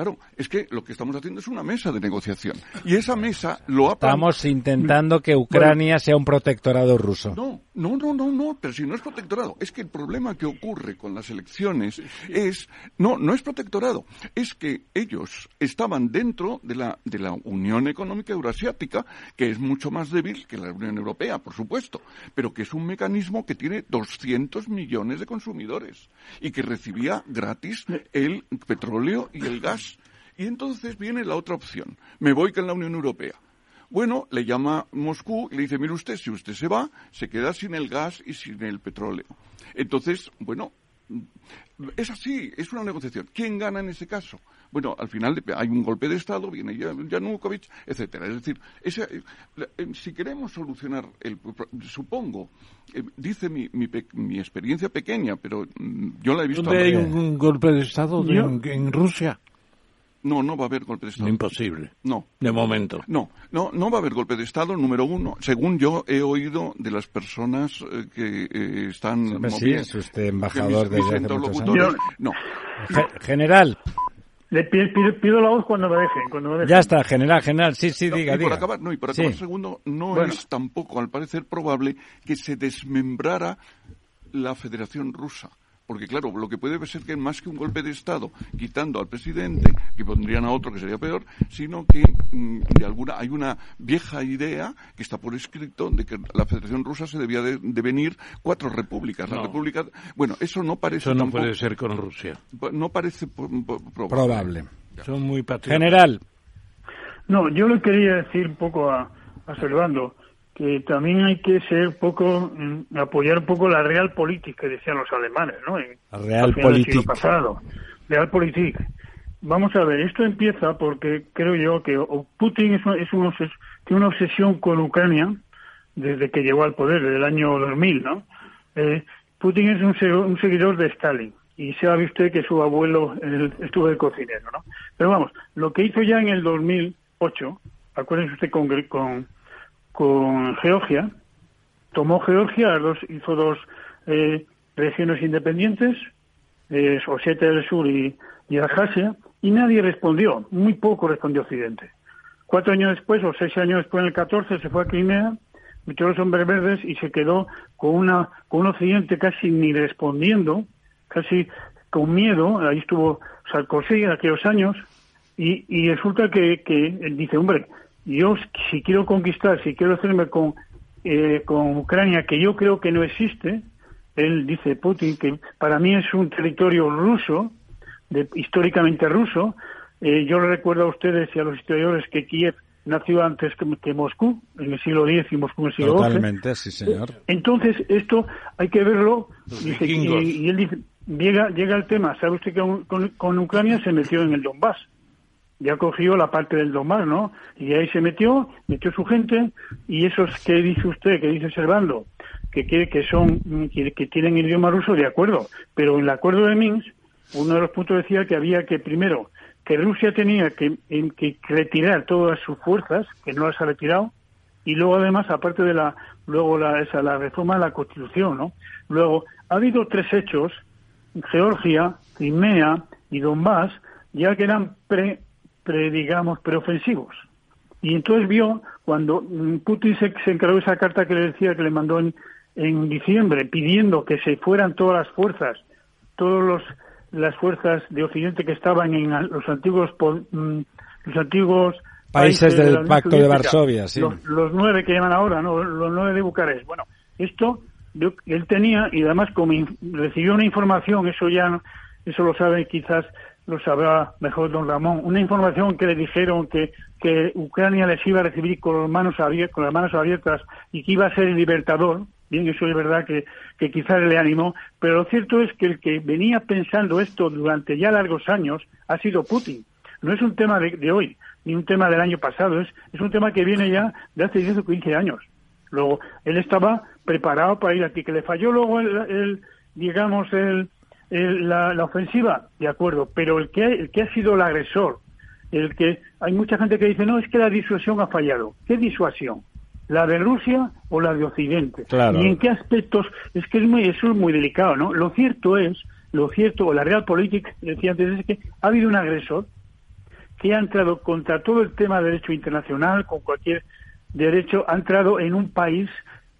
[SPEAKER 9] Claro, es que lo que estamos haciendo es una mesa de negociación. Y esa mesa lo ha...
[SPEAKER 1] Estamos intentando que Ucrania sea un protectorado ruso.
[SPEAKER 9] No, no, no, no, no, pero si no es protectorado. Es que el problema que ocurre con las elecciones es... No, no es protectorado. Es que ellos estaban dentro de la, de la Unión Económica Eurasiática, que es mucho más débil que la Unión Europea, por supuesto, pero que es un mecanismo que tiene 200 millones de consumidores y que recibía gratis el petróleo y el gas y entonces viene la otra opción. Me voy con la Unión Europea. Bueno, le llama Moscú y le dice, mire usted, si usted se va, se queda sin el gas y sin el petróleo. Entonces, bueno, es así, es una negociación. ¿Quién gana en ese caso? Bueno, al final hay un golpe de Estado, viene Yanukovych, etcétera. Es decir, eh, si queremos solucionar el supongo, eh, dice mi, mi, experiencia pequeña, pero mm, yo la he visto.
[SPEAKER 2] ¿Dónde hay un golpe de Estado en Rusia?
[SPEAKER 9] No, no va a haber golpe de Estado.
[SPEAKER 2] Imposible.
[SPEAKER 9] No.
[SPEAKER 2] De momento.
[SPEAKER 9] No, no, no va a haber golpe de Estado, número uno, según yo he oído de las personas eh, que eh, están...
[SPEAKER 1] Sí, es usted embajador de hace muchos años.
[SPEAKER 9] No.
[SPEAKER 1] general.
[SPEAKER 8] Le pido, la voz cuando me dejen. Cuando
[SPEAKER 1] Ya está, general, general, sí, sí, diga,
[SPEAKER 9] y
[SPEAKER 1] diga.
[SPEAKER 9] Por acabar, no, y por acabar, segundo, no es tampoco, al parecer, probable que se desmembrara la Federación Rusa porque claro, lo que puede ser que más que un golpe de Estado, quitando al presidente, que pondrían a otro que sería peor, sino que mm, de alguna hay una vieja idea que está por escrito de que la Federación Rusa se debía de, venir cuatro repúblicas. La república, bueno, eso no parece.
[SPEAKER 2] Eso no puede ser con Rusia.
[SPEAKER 9] No parece probable.
[SPEAKER 1] probable.
[SPEAKER 2] Son muy patriotas.
[SPEAKER 1] General.
[SPEAKER 8] No, yo le quería decir un poco a, a Servando que también hay que ser poco, mm, apoyar un poco la realpolitik que decían los alemanes, ¿no? En,
[SPEAKER 1] la realpolitik.
[SPEAKER 8] pasado. Realpolitik. Vamos a ver, esto empieza porque creo yo que Putin es, es un tiene una obsesión con Ucrania desde que llegó al poder, desde el año 2000, ¿no? Eh, Putin es un, seguidor de Stalin y sabe usted que su abuelo estuvo de cocinero, ¿no? Pero vamos, lo que hizo ya en el 2008, acuérdense usted con, con con Georgia. Tomó Georgia, dos, hizo dos eh, regiones independientes, eh, Osetia del Sur y, y Abjasia, y nadie respondió, muy poco respondió Occidente. Cuatro años después, o seis años después, en el 14, se fue a Crimea, metió los hombres verdes y se quedó con, una, con un Occidente casi ni respondiendo, casi con miedo. Ahí estuvo Sarkozy en aquellos años, y, y resulta que, que dice, hombre, yo si quiero conquistar, si quiero hacerme con, eh, con Ucrania, que yo creo que no existe, él dice Putin que para mí es un territorio ruso, de, históricamente ruso. Eh, yo le recuerdo a ustedes y a los historiadores que Kiev nació antes que, Moscú, en el siglo X y Moscú en el siglo
[SPEAKER 1] Totalmente, sí, señor.
[SPEAKER 8] Entonces, esto hay que verlo. y, él dice, llega, llega el tema, ¿sabe usted que con, con Ucrania se metió en el Donbass? Ya cogió la parte del Donbass, ¿no? Y ahí se metió, metió su gente, y esos que dice usted, que dice Servando, que, que, que son, que, tienen idioma ruso, de acuerdo, pero en el acuerdo de Minsk, uno de los puntos decía que había que, primero, que Rusia tenía que, que retirar todas sus fuerzas, que no las ha retirado, y luego además, aparte de la, luego la, esa, la reforma de la Constitución, ¿no? Luego, ha habido tres hechos, Georgia, Crimea y Donbass, ya que eran pre digamos, preofensivos. Y entonces vio, cuando mm, Putin se, encargó de esa carta que le decía que le mandó en, en diciembre, pidiendo que se fueran todas las fuerzas, todas las fuerzas de Occidente que estaban en los antiguos, mm, los antiguos
[SPEAKER 1] países, del Pacto de Varsovia, sí.
[SPEAKER 8] Los, nueve que llaman ahora, ¿no? los nueve de Bucarest. Bueno, esto él tenía y además como recibió una información, eso ya eso lo sabe quizás lo sabrá mejor don Ramón, una información que le dijeron que, que Ucrania les iba a recibir con las, manos abiertas, con las manos abiertas y que iba a ser el libertador, bien, eso es verdad que, que quizás le animó, pero lo cierto es que el que venía pensando esto durante ya largos años ha sido Putin. No es un tema de, hoy, ni un tema del año pasado, es, es un tema que viene ya de hace 10 o 15 años. Luego, él estaba preparado para ir aquí, que le falló luego el digamos, el, la, ofensiva, de acuerdo, pero el que, el que ha sido el agresor, el que hay mucha gente que dice, no, es que la disuasión ha fallado. ¿Qué disuasión? ¿La de Rusia o la de Occidente? ¿Y en qué aspectos? Es que es muy, eso es muy delicado, ¿no? Lo cierto es, lo cierto, o la realpolitik, decía antes, es que ha habido un agresor, que ha entrado contra todo el tema de derecho internacional, con cualquier derecho, ha entrado en un país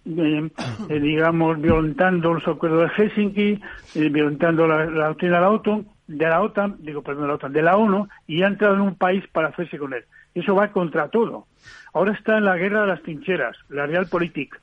[SPEAKER 8] eh, eh, digamos, violentando los acuerdos de Helsinki, eh, violentando la, la OTAN, de la OTAN, digo, perdón, de la OTAN, de la ONU, y ha entrado en un país para hacerse con él. Eso va contra todo. Ahora está en la guerra de las trincheras, la realpolitik.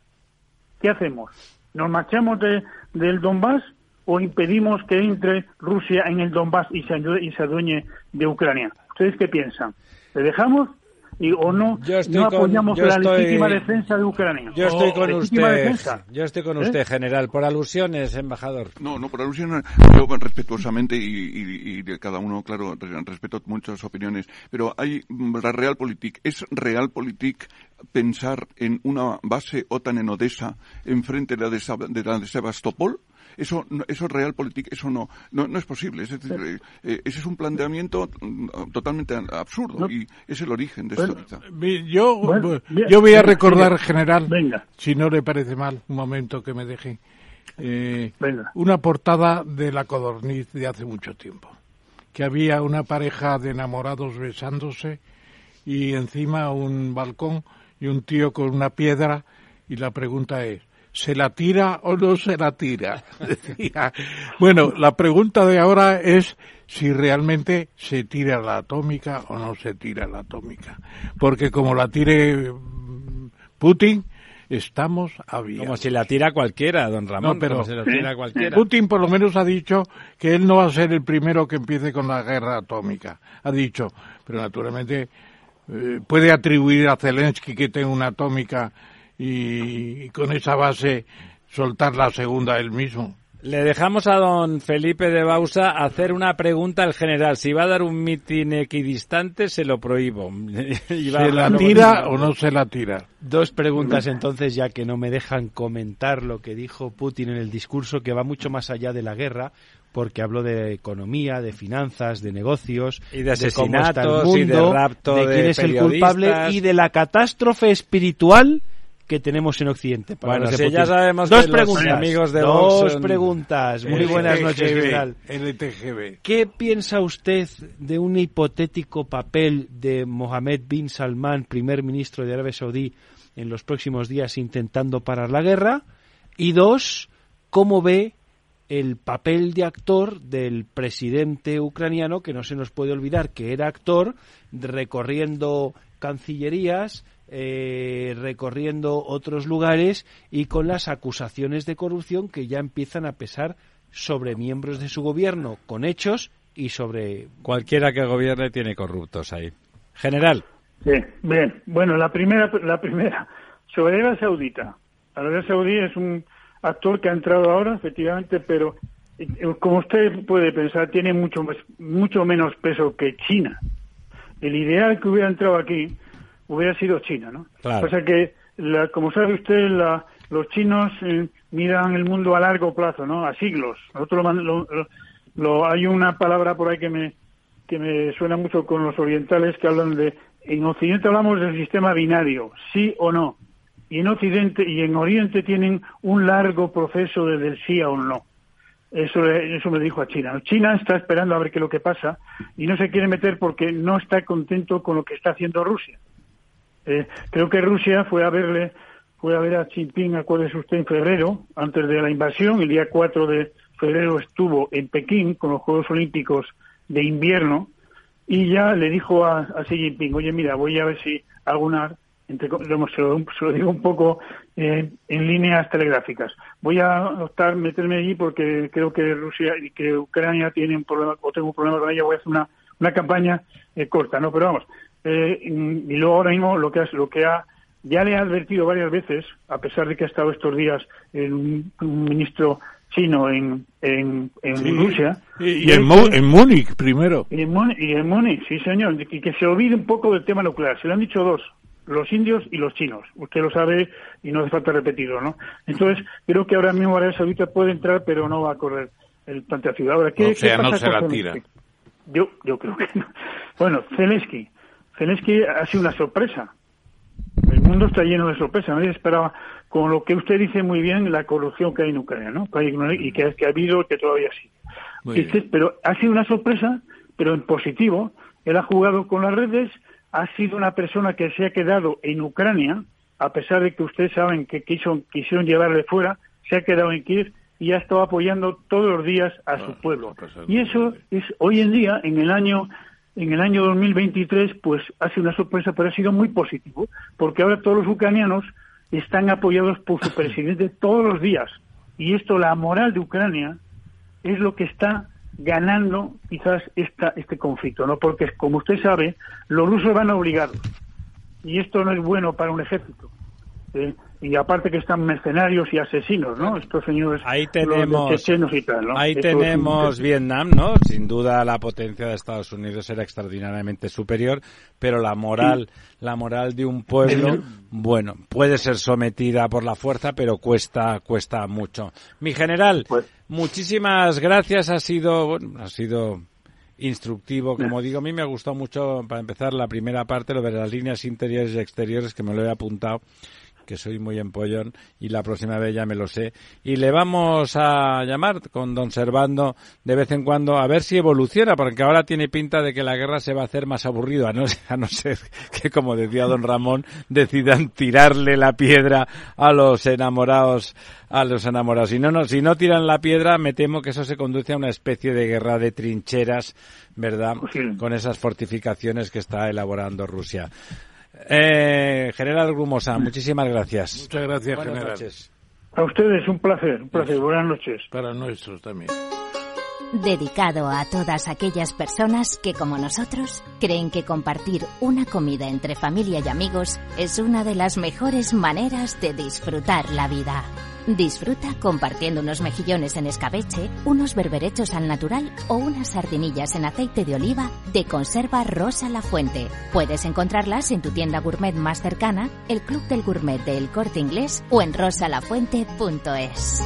[SPEAKER 8] ¿Qué hacemos? ¿Nos marchamos de, del Donbass o impedimos que entre Rusia en el Donbass y se, y se adueñe de Ucrania? ¿Ustedes qué piensan? ¿Le dejamos y, o no, no apoyamos la legítima defensa de Ucrania.
[SPEAKER 1] Yo estoy con usted, yo estoy con ¿Eh? usted, general, por alusiones, embajador.
[SPEAKER 9] No, no, por alusiones, yo respetuosamente y, de cada uno, claro, respeto muchas opiniones, pero hay la Realpolitik, es Realpolitik pensar en una base OTAN en Odessa enfrente de la de, la de Sebastopol? Eso, eso es realpolitik, eso no, no, es posible. Es decir, eh, eh, ese es un planteamiento mm, totalmente absurdo y es el origen de esto.
[SPEAKER 2] Yo, yo voy a recordar, general, si no le parece mal, un momento que me deje, eh, una portada de la Codorniz de hace mucho tiempo, que había una pareja de enamorados besándose y encima un balcón y un tío con una piedra y la pregunta es, ¿se la tira o no se la tira? Bueno, la pregunta de ahora es si realmente se tira la atómica o no se tira la atómica. Porque como la tire mm, Putin, estamos abiertos.
[SPEAKER 1] Como si la tira cualquiera, don Ramón,
[SPEAKER 2] pero
[SPEAKER 1] se la tira cualquiera.
[SPEAKER 2] Putin por lo menos ha dicho que él no va a ser el primero que empiece con la guerra atómica. Ha dicho, pero naturalmente eh, puede atribuir a Zelensky que tenga una atómica y, con esa base soltar la segunda él mismo.
[SPEAKER 1] Le dejamos a don Felipe de Bausa hacer una pregunta al general. Si va a dar un mitin equidistante, se lo prohíbo.
[SPEAKER 2] ¿Se la tira o no se la tira?
[SPEAKER 10] Dos preguntas entonces, ya que no me dejan comentar lo que dijo Putin en el discurso, que va mucho más allá de la guerra, porque habló de economía, de finanzas, de negocios,
[SPEAKER 1] y de asesinatos, y de rapto
[SPEAKER 10] de quién es el culpable y de la catástrofe espiritual que tenemos en Occidente.
[SPEAKER 1] bueno, si ya sabemos
[SPEAKER 10] dos
[SPEAKER 1] que
[SPEAKER 10] preguntas,
[SPEAKER 1] los amigos de
[SPEAKER 10] dos preguntas. Muy buenas noches,
[SPEAKER 2] general. LTGB.
[SPEAKER 10] ¿Qué piensa usted de un hipotético papel de Mohammed bin Salman, primer ministro de Arabia Saudí, en los próximos días intentando parar la guerra? Y dos, ¿cómo ve el papel de actor del presidente ucraniano, que no se nos puede olvidar que era actor, recorriendo cancillerías, eh, recorriendo otros lugares y con las acusaciones de corrupción que ya empiezan a pesar sobre miembros de su gobierno con hechos y sobre
[SPEAKER 1] cualquiera que gobierne tiene corruptos ahí. General.
[SPEAKER 8] Sí, bien. Bueno, la primera, la primera sobre Arabia Saudita. Arabia Saudí es un actor que ha entrado ahora, efectivamente, pero eh, como usted puede pensar, tiene mucho mucho menos peso que China. El ideal que hubiera entrado aquí hubiera sido China, ¿no? Claro. O sea que, como sabe usted, los chinos eh, miran el mundo a largo plazo, ¿no? A siglos. Nosotros lo, hay una palabra por ahí que me que me suena mucho con los orientales que hablan de en Occidente hablamos del sistema binario, sí o no. Y en Occidente y en Oriente tienen un largo proceso desde el sí o no. Eso, eso me dijo a China. China está esperando a ver qué es lo que pasa y no se quiere meter porque no está contento con lo que está haciendo Rusia. Eh, creo que Rusia fue a verle, fue a ver a Xi Jinping, acuérdese usted, en febrero, antes de la invasión, el día 4 de febrero estuvo en Pekín con los Juegos Olímpicos de invierno y ya le dijo a, Xi Jinping, oye, mira, voy a ver si alguna, entre, se, lo, digo un poco eh, en líneas telegráficas, voy a optar meterme allí porque creo que Rusia y que Ucrania tienen un problema, o tengo un problema con ella, voy a hacer una, una campaña eh, corta, ¿no? Pero vamos, eh, y luego ahora mismo lo que, ha, lo que ha, ya le ha advertido varias veces, a pesar de que ha estado estos días un, ministro chino en, en, Rusia.
[SPEAKER 2] Y, en, Múnich primero.
[SPEAKER 8] Y en, Múnich, sí señor, y que se olvide un poco del tema nuclear. Se lo han dicho dos, los indios y los chinos. Usted lo sabe y no hace falta repetirlo, ¿no? Entonces, creo que ahora mismo Arabia Saudita puede entrar, pero no va a correr el plantea ciudad. Ahora,
[SPEAKER 2] ¿qué, o sea, no se la tira.
[SPEAKER 8] Yo, yo creo que no. Bueno, Zelensky. Zelensky ha sido una sorpresa. El mundo está lleno de sorpresas. Nadie esperaba, con lo que usted dice muy bien, la corrupción que hay en Ucrania, ¿no? Y que, que ha habido, que todavía sigue. Este, pero ha sido una sorpresa, pero en positivo, Él ha jugado con las redes, ha sido una persona que se ha quedado en Ucrania, a pesar de que ustedes saben que quiso, quisieron llevarle fuera, se ha quedado en Kiev y ha estado apoyando todos los días a su pueblo. Y eso es hoy en día, en el año en el año 2023, pues ha sido una sorpresa, pero ha sido muy positivo, porque ahora todos los ucranianos están apoyados por su presidente todos los días. Y esto, la moral de Ucrania, es lo que está ganando quizás esta, este conflicto, ¿no? Porque, como usted sabe, los rusos van obligados. Y esto no es bueno para un ejército. ¿eh? Y aparte que están mercenarios y asesinos, ¿no? Estos señores
[SPEAKER 1] ahí tenemos
[SPEAKER 8] chechenos y tal, ¿no?
[SPEAKER 1] Ahí tenemos Vietnam, ¿no? Sin duda la potencia de Estados Unidos era extraordinariamente superior, pero la moral, la moral de un pueblo, bueno, puede ser sometida por la fuerza, pero cuesta cuesta mucho. Mi general, pues muchísimas gracias, ha sido bueno, ha sido instructivo, como digo, a mí me ha gustado mucho para empezar la primera parte lo de las líneas interiores y exteriores que me lo he apuntado que soy muy empollón y la próxima vez ya me lo sé. Y le vamos a llamar con don Servando de vez en cuando a ver si evoluciona, porque ahora tiene pinta de que la guerra se va a hacer más aburrido, a no, a no ser que, como decía don Ramón, decidan tirarle la piedra a los enamorados a los enamorados. Si no, no, si no tiran la piedra, me temo que eso se conduce a una especie de guerra de trincheras, ¿verdad? Con esas fortificaciones que está elaborando Rusia. Eh, General Grumosa, muchísimas gracias.
[SPEAKER 2] Muchas gracias,
[SPEAKER 1] Buenas
[SPEAKER 2] General.
[SPEAKER 1] Noches.
[SPEAKER 8] A ustedes un placer, un placer. Buenas noches.
[SPEAKER 2] Para nuestros también.
[SPEAKER 11] Dedicado a todas aquellas personas que, como nosotros, creen que compartir una comida entre familia y amigos es una de las mejores maneras de disfrutar la vida. Disfruta compartiendo unos mejillones en escabeche, unos berberechos al natural o unas sardinillas en aceite de oliva de conserva Rosa La Fuente. Puedes encontrarlas en tu tienda gourmet más cercana, el Club del Gourmet de El Corte Inglés o en rosalafuente.es.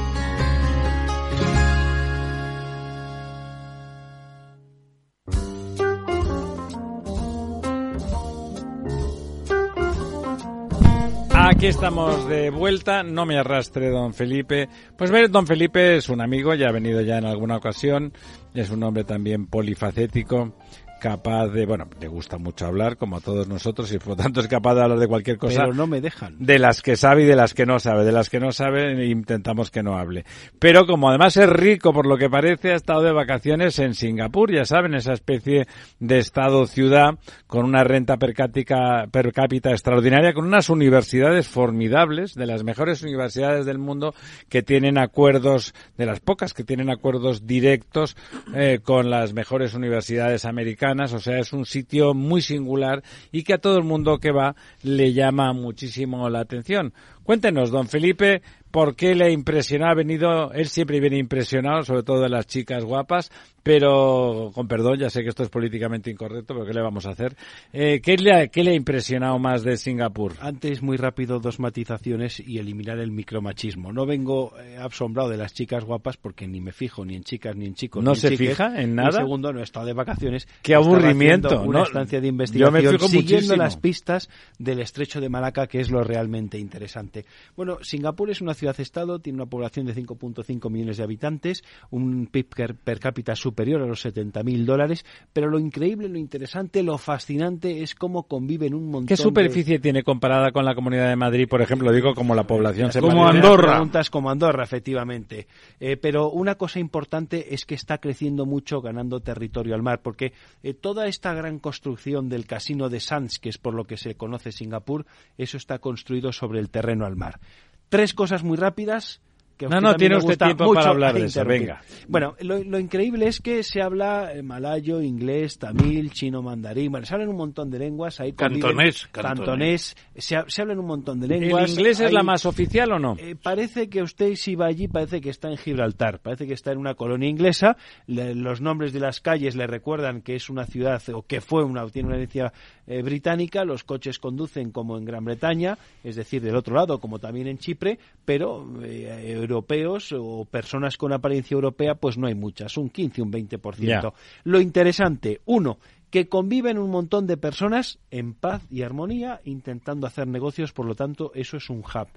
[SPEAKER 1] Aquí estamos de vuelta, no me arrastre don Felipe. Pues ver, don Felipe es un amigo, ya ha venido ya en alguna ocasión, es un hombre también polifacético, capaz de, bueno, le gusta mucho hablar, como a todos nosotros, y por lo tanto es capaz de hablar de cualquier cosa.
[SPEAKER 10] Pero no me dejan.
[SPEAKER 1] De las que sabe y de las que no sabe. De las que no sabe intentamos que no hable. Pero como además es rico, por lo que parece, ha estado de vacaciones en Singapur, ya saben, esa especie de estado-ciudad con una renta per cápita, per cápita extraordinaria, con unas universidades formidables, de las mejores universidades del mundo, que tienen acuerdos, de las pocas que tienen acuerdos directos eh, con las mejores universidades americanas o sea, es un sitio muy singular y que a todo el mundo que va le llama muchísimo la atención. Cuéntenos, don Felipe, por qué le impresionó, ha venido, él siempre viene impresionado, sobre todo de las chicas guapas, pero, con perdón, ya sé que esto es políticamente incorrecto, pero ¿qué le vamos a hacer? Eh, ¿qué, le ha, ¿Qué le ha impresionado más de Singapur?
[SPEAKER 10] Antes, muy rápido, dos matizaciones y eliminar el micromachismo. No vengo eh, asombrado de las chicas guapas porque ni me fijo ni en chicas ni en chicos.
[SPEAKER 1] ¿No
[SPEAKER 10] ni
[SPEAKER 1] se
[SPEAKER 10] chiques.
[SPEAKER 1] fija en
[SPEAKER 10] Y
[SPEAKER 1] nada?
[SPEAKER 10] segundo, no he estado de vacaciones.
[SPEAKER 1] ¡Qué aburrimiento!
[SPEAKER 10] Una
[SPEAKER 1] No,
[SPEAKER 10] estancia de
[SPEAKER 1] yo me
[SPEAKER 10] investigación
[SPEAKER 1] fijo
[SPEAKER 10] siguiendo
[SPEAKER 1] muchísimo.
[SPEAKER 10] las pistas del estrecho de Malaca, que es lo realmente interesante. Bueno, Singapur es una ciudad-estado, tiene una población de 5.5 millones de habitantes, un PIB per, cápita superior a los 70.000 dólares, pero lo increíble, lo interesante, lo fascinante es cómo conviven un montón
[SPEAKER 1] ¿Qué
[SPEAKER 10] de-
[SPEAKER 1] superficie tiene comparada con la Comunidad de Madrid, por ejemplo? Digo, como la población se
[SPEAKER 10] Como. Andorra. Preguntas como Andorra, efectivamente. Eh, pero una cosa importante es que está creciendo mucho ganando territorio al mar, porque eh, toda esta gran construcción del casino de Sands, que es por lo que se conoce Singapur, eso está construido sobre el terreno al mar. Tres cosas muy rápidas. Que
[SPEAKER 1] No, no, tiene usted tiempo
[SPEAKER 10] mucho
[SPEAKER 1] para hablar de eso, venga.
[SPEAKER 10] Bueno, lo, lo increíble es que se habla eh, malayo, inglés, tamil, chino, mandarín. Bueno, se hablan un montón de lenguas. Ahí
[SPEAKER 2] Cantonés, cantonés.
[SPEAKER 10] cantonés. Se, se hablan un montón de
[SPEAKER 1] ¿El
[SPEAKER 10] lenguas.
[SPEAKER 1] inglés es la más oficial o no?
[SPEAKER 10] eh, parece que usted si va allí parece que está en Gibraltar, parece que está en una colonia inglesa. Le- los nombres de las calles le recuerdan que es una ciudad o que fue una tiene una herencia eh, británica. Los coches conducen como en Gran Bretaña, es decir, del otro lado, como también en Chipre, pero eh, europeos o personas con apariencia europea, pues no hay muchas, un 15, un 20%.
[SPEAKER 1] Ya.
[SPEAKER 10] Lo interesante, uno, que conviven un montón de personas en paz y armonía intentando hacer negocios, por lo tanto, eso es un hub.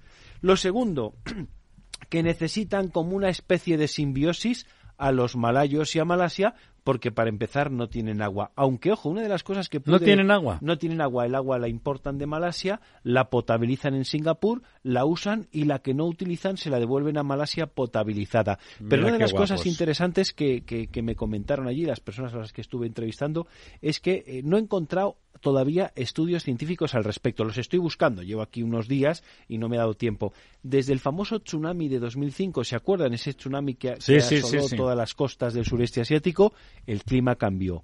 [SPEAKER 10] Lo segundo, que necesitan como una especie de simbiosis a los malayos y a Malasia porque para empezar no tienen agua. Aunque, ojo, una de las cosas que...
[SPEAKER 1] ¿No tienen agua?
[SPEAKER 10] No tienen agua. El agua la importan de Malasia, la potabilizan en Singapur, la usan y la que no utilizan se la devuelven a Malasia potabilizada. Pero una de las cosas interesantes que, que, me comentaron allí las personas a las que estuve entrevistando es que eh, no he encontrado todavía estudios científicos al respecto. Los estoy buscando. Llevo aquí unos días y no me he dado tiempo. Desde el famoso tsunami de 2005, ¿se acuerdan? Ese tsunami que, asoló todas las costas del sureste asiático, el clima cambió.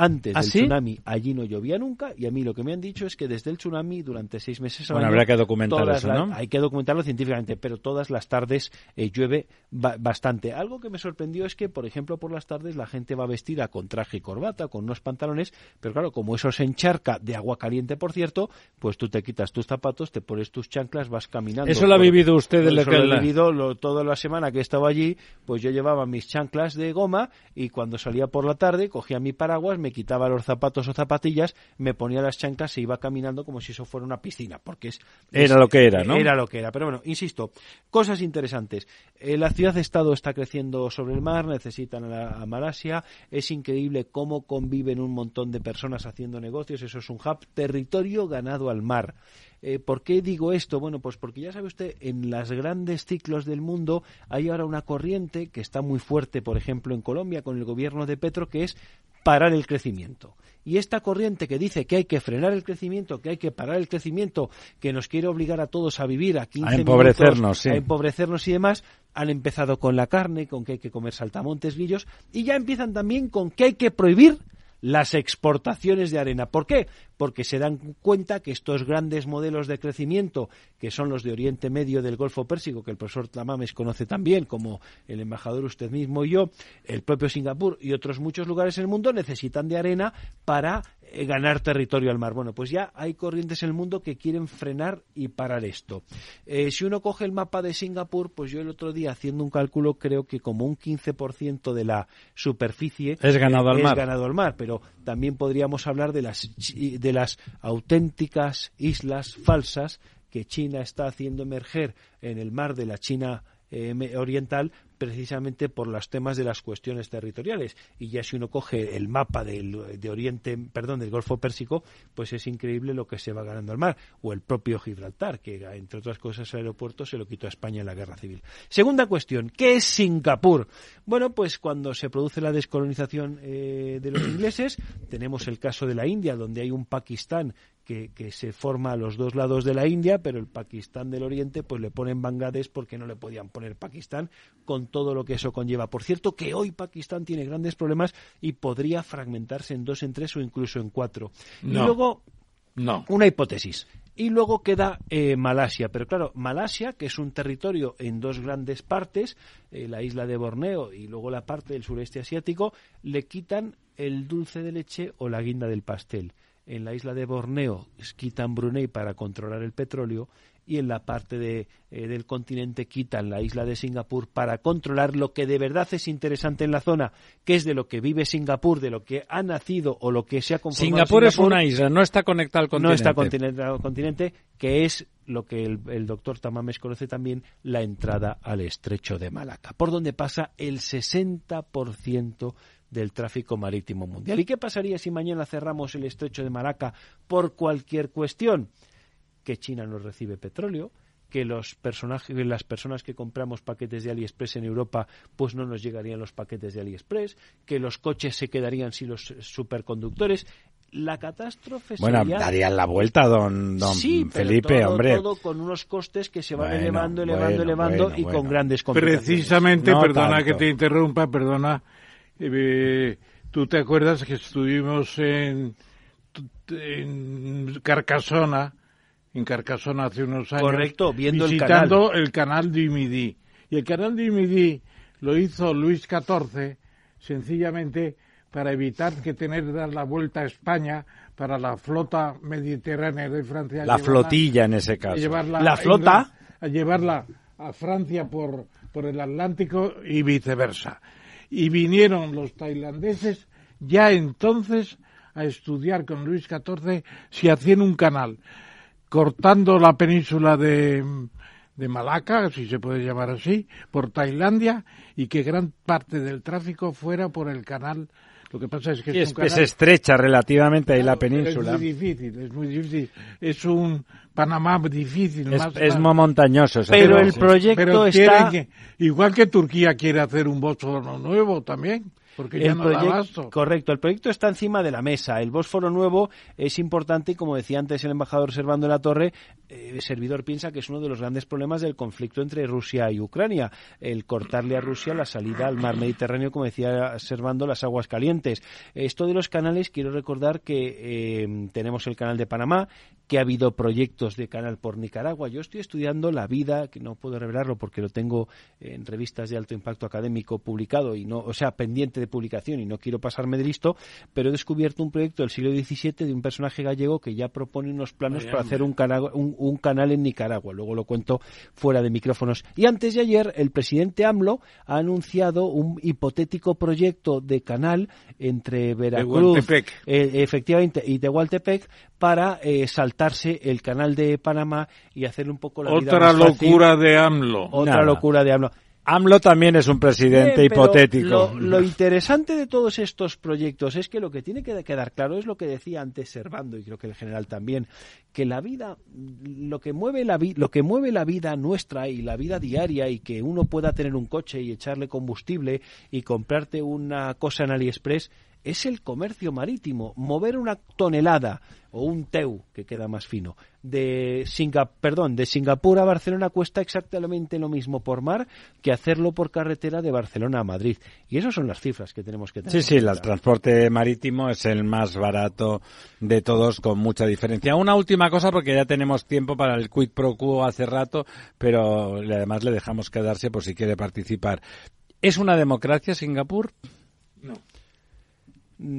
[SPEAKER 10] Antes
[SPEAKER 1] ¿Ah,
[SPEAKER 10] del tsunami allí no llovía nunca y a mí lo que me han dicho es que desde el tsunami durante seis meses
[SPEAKER 1] bueno, habrá que documentar eso, ¿no?
[SPEAKER 10] hay que documentarlo científicamente, pero todas las tardes eh, llueve bastante. Algo que me sorprendió es que, por ejemplo, por las tardes la gente va vestida con traje y corbata, con unos pantalones, pero claro, como eso se encharca de agua caliente, por cierto, pues tú te quitas tus zapatos, te pones tus chanclas, vas caminando.
[SPEAKER 1] Eso lo ha vivido usted
[SPEAKER 10] de
[SPEAKER 1] Eso lo
[SPEAKER 10] he vivido toda la semana que he estado allí, pues yo llevaba mis chanclas de goma y cuando salía por la tarde cogía mi paraguas, me quitaba los zapatos o zapatillas, me ponía las chanclas e iba caminando como si eso fuera una piscina, porque es...
[SPEAKER 1] Era lo que era, ¿no?
[SPEAKER 10] Era lo que era. Pero bueno, insisto, cosas interesantes. Eh, la ciudad-estado está creciendo sobre el mar, necesitan a, Malasia, es increíble cómo conviven un montón de personas haciendo negocios, eso es un hub, territorio ganado al mar. Eh, ¿Por qué digo esto? Bueno, pues porque ya sabe usted, en los grandes ciclos del mundo hay ahora una corriente que está muy fuerte, por ejemplo, en Colombia con el gobierno de Petro, que es parar el crecimiento. Y esta corriente que dice que hay que frenar el crecimiento, que hay que parar el crecimiento, que nos quiere obligar a todos a vivir a 15
[SPEAKER 1] a empobrecernos,
[SPEAKER 10] a empobrecernos y demás, han empezado con la carne, con que hay que comer saltamontes, grillos, y ya empiezan también con que hay que prohibir las exportaciones de arena. ¿Por qué? Porque se dan cuenta que estos grandes modelos de crecimiento, que son los de Oriente Medio del Golfo Pérsico, que el profesor Tamames conoce también, como el embajador usted mismo y yo, el propio Singapur y otros muchos lugares en el mundo, necesitan de arena para ganar territorio al mar. Bueno, pues ya hay corrientes en el mundo que quieren frenar y parar esto. Eh, si uno coge el mapa de Singapur, pues yo el otro día haciendo un cálculo creo que como un 15% de la superficie
[SPEAKER 1] es ganado al
[SPEAKER 10] es
[SPEAKER 1] mar.
[SPEAKER 10] ganado al mar, pero también podríamos hablar de las de las auténticas islas falsas que China está haciendo emerger en el mar de la China eh, oriental precisamente por los temas de las cuestiones territoriales. Y ya si uno coge el mapa del, de Oriente, perdón, del Golfo Pérsico, pues es increíble lo que se va ganando al mar. O el propio Gibraltar, que entre otras cosas el aeropuerto se lo quitó a España en la Guerra Civil. Segunda cuestión, ¿qué es Singapur? Bueno, pues cuando se produce la descolonización eh, de los ingleses, tenemos el caso de la India, donde hay un Pakistán que, se forma a los dos lados de la India, pero el Pakistán del Oriente pues le ponen Bangladesh porque no le podían poner Pakistán con todo lo que eso conlleva. Por cierto, que hoy Pakistán tiene grandes problemas y podría fragmentarse en dos, en tres o incluso en cuatro.
[SPEAKER 2] y
[SPEAKER 10] luego,
[SPEAKER 2] no.
[SPEAKER 10] una hipótesis. Y luego queda eh, Malasia. Pero claro, Malasia, que es un territorio en dos grandes partes, eh, la isla de Borneo y luego la parte del sureste asiático, le quitan el dulce de leche o la guinda del pastel en la isla de Borneo quitan Brunei para controlar el petróleo y en la parte de, eh, del continente quitan la isla de Singapur para controlar lo que de verdad es interesante en la zona, que es de lo que vive Singapur, de lo que ha nacido o lo que se ha conformado.
[SPEAKER 1] Singapur, es una isla, no está conectada al continente.
[SPEAKER 10] No está conectada al continente, que es lo que el, el, doctor Tamames conoce también, la entrada al estrecho de Malaca, por donde pasa el 60% del tráfico marítimo mundial. ¿Y qué pasaría si mañana cerramos el estrecho de Malaca por cualquier cuestión? Que China no recibe petróleo, que los personajes, las personas que compramos paquetes de AliExpress en Europa, pues no nos llegarían los paquetes de AliExpress, que los coches se quedarían sin los superconductores. La catástrofe
[SPEAKER 1] bueno, darían la vuelta, don, don Felipe, hombre.
[SPEAKER 10] Todo con unos costes que se van elevando, elevando, elevando y con grandes complicaciones.
[SPEAKER 2] Precisamente, perdona que te interrumpa, perdona, eh, ¿Tú te acuerdas que estuvimos en, en Carcasona, en Carcasona hace unos años,
[SPEAKER 10] Correcto, viendo
[SPEAKER 2] visitando el canal, el canal. Y el canal de Midi lo hizo Luis XIV sencillamente para evitar que tener que dar la vuelta a España para la flota mediterránea de Francia.
[SPEAKER 1] La flotilla en ese caso.
[SPEAKER 10] la flota.
[SPEAKER 2] A llevarla a Francia por, por el Atlántico y viceversa y vinieron los tailandeses ya entonces a estudiar con Luis XIV si hacían un canal cortando la península de, de Malaca, si se puede llamar así, por Tailandia y que gran parte del tráfico fuera por el canal Lo que pasa es que
[SPEAKER 1] Sí,
[SPEAKER 2] es,
[SPEAKER 1] es,
[SPEAKER 2] un
[SPEAKER 1] es
[SPEAKER 2] canal-
[SPEAKER 1] estrecha relativamente ahí la
[SPEAKER 2] Claro,
[SPEAKER 1] península.
[SPEAKER 2] Es muy difícil, es muy difícil. Es un Panamá difícil.
[SPEAKER 1] Es,
[SPEAKER 2] más,
[SPEAKER 1] es
[SPEAKER 2] más-
[SPEAKER 1] muy montañoso.
[SPEAKER 10] Pero el
[SPEAKER 1] sí.
[SPEAKER 10] proyecto
[SPEAKER 2] pero
[SPEAKER 10] está...
[SPEAKER 2] que- igual que Turquía quiere hacer un Bósforo nuevo también, porque ya
[SPEAKER 10] El
[SPEAKER 2] no da
[SPEAKER 10] proyecto-
[SPEAKER 2] abasto.
[SPEAKER 10] correcto, el proyecto está encima de la mesa. El Bósforo nuevo es importante y, como decía antes el embajador Servando de la Torre, eh, el servidor piensa que es uno de los grandes problemas del conflicto entre Rusia y Ucrania, el cortarle a Rusia la salida al mar Mediterráneo, como decía Servando, las aguas calientes. Esto de los canales, quiero recordar que eh, tenemos el canal de Panamá, que ha habido proyectos de canal por Nicaragua. Yo estoy estudiando la vida, que no puedo revelarlo porque lo tengo en revistas de alto impacto académico publicado y no, o sea, pendiente de publicación y no quiero pasarme de listo, pero he descubierto un proyecto del siglo XVII de un personaje gallego que ya propone unos planos para hacer un, cana- un- un canal en Nicaragua. Luego lo cuento fuera de micrófonos. Y antes de ayer, el presidente AMLO ha anunciado un hipotético proyecto de canal entre Veracruz, eh, efectivamente, y Tehuantepec para eh, saltarse el canal de Panamá y hacer un poco la vida
[SPEAKER 2] Otra
[SPEAKER 10] fácil.
[SPEAKER 2] locura de AMLO.
[SPEAKER 10] Otra
[SPEAKER 1] Nada.
[SPEAKER 10] locura de AMLO.
[SPEAKER 1] AMLO también es un presidente hipotético.
[SPEAKER 10] Lo, lo interesante de todos estos proyectos es que lo que tiene que quedar claro es lo que decía antes Servando y creo que el general también, que la vida, lo que mueve la vi- lo que mueve la vida nuestra y la vida diaria y que uno pueda tener un coche y echarle combustible y comprarte una cosa en AliExpress es el comercio marítimo. Mover una tonelada o un TEU, que queda más fino, de, Singa- perdón, de Singapur a Barcelona cuesta exactamente lo mismo por mar que hacerlo por carretera de Barcelona a Madrid. Y esas son las cifras que tenemos que tener.
[SPEAKER 1] Sí, sí, el transporte marítimo es el más barato de todos con mucha diferencia. Una última cosa porque ya tenemos tiempo para el quid pro quo hace rato, pero le- además le dejamos quedarse por si quiere participar. ¿Es una democracia Singapur?
[SPEAKER 10] Mm,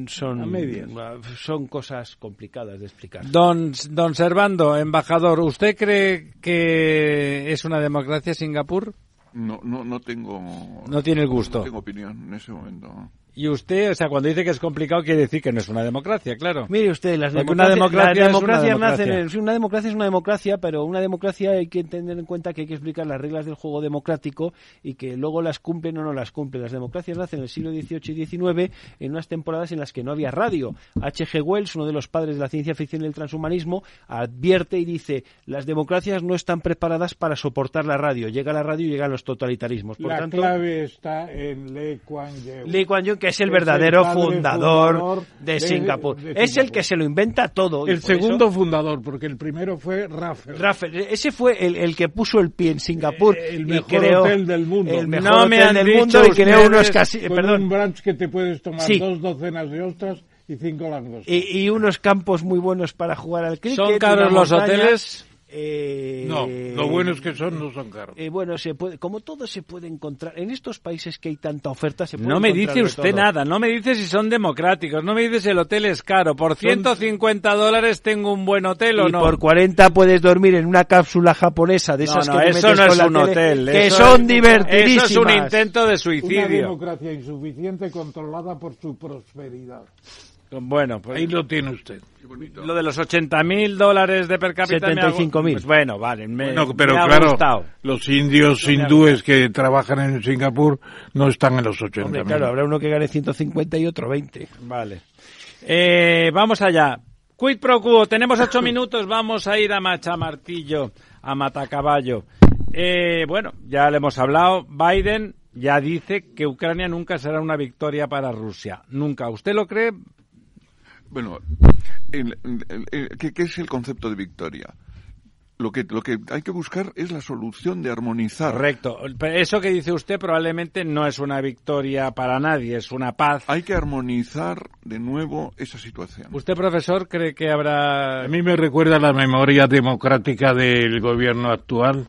[SPEAKER 10] Son,
[SPEAKER 2] A medias.
[SPEAKER 10] son cosas complicadas de explicar.
[SPEAKER 1] Don, don Servando, embajador, ¿usted cree que es una democracia Singapur?
[SPEAKER 9] No, no, no tengo.
[SPEAKER 1] No tiene el gusto.
[SPEAKER 9] No tengo opinión en ese momento.
[SPEAKER 1] Y usted, o sea, cuando dice que es complicado, quiere decir que no es una democracia, claro.
[SPEAKER 10] Mire usted, las democracias,
[SPEAKER 1] una democracia
[SPEAKER 10] las
[SPEAKER 1] es una democracia.
[SPEAKER 10] nacen en- sí, una democracia es una democracia, pero una democracia hay que tener en cuenta que hay que explicar las reglas del juego democrático y que luego las cumplen o no las cumplen. Las democracias nacen en el siglo XVIII y XIX en unas temporadas en las que no había radio. H.G. Wells, uno de los padres de la ciencia ficción y el transhumanismo, advierte y dice las democracias no están preparadas para soportar la radio. Llega la radio y llegan los totalitarismos. Por
[SPEAKER 2] La
[SPEAKER 10] tanto,
[SPEAKER 2] clave está en Lee Kuan Yew.
[SPEAKER 10] Lee Kuan Yew, que es el
[SPEAKER 2] Es
[SPEAKER 10] verdadero fundador,
[SPEAKER 2] fundador
[SPEAKER 10] de,
[SPEAKER 2] de-
[SPEAKER 10] Singapur.
[SPEAKER 2] de
[SPEAKER 10] Es el que se lo inventa todo. y
[SPEAKER 2] El
[SPEAKER 10] eso-
[SPEAKER 2] segundo fundador, porque el primero fue Rafael.
[SPEAKER 10] Rafael, ese fue el, el que puso el pie en Singapur
[SPEAKER 2] Eh, el
[SPEAKER 10] y
[SPEAKER 2] mejor
[SPEAKER 10] creó
[SPEAKER 2] hotel del mundo.
[SPEAKER 10] el mejor
[SPEAKER 1] No me
[SPEAKER 10] hotel del mundo y creó unos casi,
[SPEAKER 2] con
[SPEAKER 10] perdón,
[SPEAKER 2] un brunch que te puedes tomar
[SPEAKER 10] Sí.
[SPEAKER 2] dos docenas de ostras y cinco langostas.
[SPEAKER 10] y, y unos campos muy buenos para jugar al cricket.
[SPEAKER 1] ¿Son caros los
[SPEAKER 10] montaña.
[SPEAKER 1] hoteles?
[SPEAKER 10] Eh,
[SPEAKER 2] no, lo bueno es que son no son caros.
[SPEAKER 10] eh, bueno, se puede, como todo se puede encontrar en estos países que hay tanta oferta. Se puede
[SPEAKER 1] No me dice usted
[SPEAKER 10] todo.
[SPEAKER 1] nada, no me dice si son democráticos, no me dice si el hotel es caro. ¿Por 150 dólares tengo un buen hotel o
[SPEAKER 10] Y
[SPEAKER 1] no?
[SPEAKER 10] por 40 puedes dormir en una cápsula japonesa de
[SPEAKER 1] No,
[SPEAKER 10] esas
[SPEAKER 1] no,
[SPEAKER 10] que te
[SPEAKER 1] eso no es un
[SPEAKER 10] tele,
[SPEAKER 1] hotel.
[SPEAKER 10] que
[SPEAKER 1] eso
[SPEAKER 10] son
[SPEAKER 1] es-
[SPEAKER 10] divertidísimas.
[SPEAKER 1] Eso es un intento de
[SPEAKER 2] Una
[SPEAKER 1] suicidio.
[SPEAKER 2] democracia insuficiente controlada por su prosperidad.
[SPEAKER 1] Bueno, pues
[SPEAKER 2] Ahí lo tiene usted.
[SPEAKER 1] lo de los 80 mil dólares de per cápita me hago-
[SPEAKER 10] 75.000.
[SPEAKER 1] Pues bueno, vale, me,
[SPEAKER 2] Bueno, pero
[SPEAKER 1] me ha
[SPEAKER 2] claro,
[SPEAKER 1] gustado.
[SPEAKER 2] los indios hindúes que trabajan en Singapur no están en los 80
[SPEAKER 10] Hombre, claro, habrá uno que gane 150 y otro 20.
[SPEAKER 1] Vale. Eh, vamos allá. Quid pro quo, tenemos ocho minutos, vamos a ir a Machamartillo, a Matacaballo. Eh, bueno, ya le hemos hablado, Biden ya dice que Ucrania nunca será una victoria para Rusia. Nunca. ¿Usted lo cree?
[SPEAKER 9] Bueno, el- el- el- ¿qué, qué es el concepto de victoria? Lo que, lo que hay que buscar es la solución de armonizar.
[SPEAKER 1] Correcto. Eso que dice usted probablemente no es una victoria para nadie, es una paz.
[SPEAKER 9] Hay que armonizar de nuevo esa situación.
[SPEAKER 1] ¿Usted, profesor, cree que habrá...
[SPEAKER 2] A mí me recuerda la memoria democrática del gobierno actual,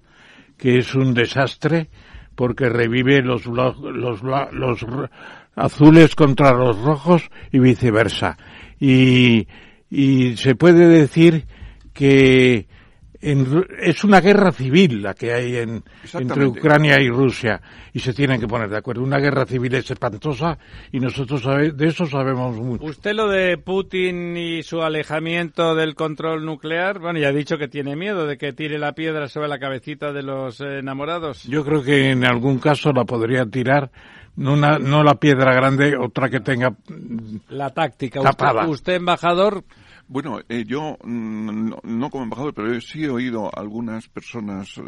[SPEAKER 2] que es un desastre porque revive los, blo- los, bla- los ro- azules contra los rojos y viceversa. Y, y se puede decir que en Ru- es una guerra civil la que hay en, entre. Ucrania y Rusia y se tienen que poner de acuerdo. Una guerra civil es espantosa y nosotros sabe- de eso sabemos mucho.
[SPEAKER 1] Usted lo de Putin y su alejamiento del control nuclear, bueno, ya ha dicho que tiene miedo de que tire la piedra sobre la cabecita de los eh, enamorados.
[SPEAKER 2] Yo creo que en algún caso la podría tirar, una, no la piedra grande, otra que tenga
[SPEAKER 1] La táctica.
[SPEAKER 2] Tapada.
[SPEAKER 1] Usted, usted, embajador,
[SPEAKER 9] Bueno, eh, yo mm, no, no como embajador, pero sí he oído a algunas personas eh,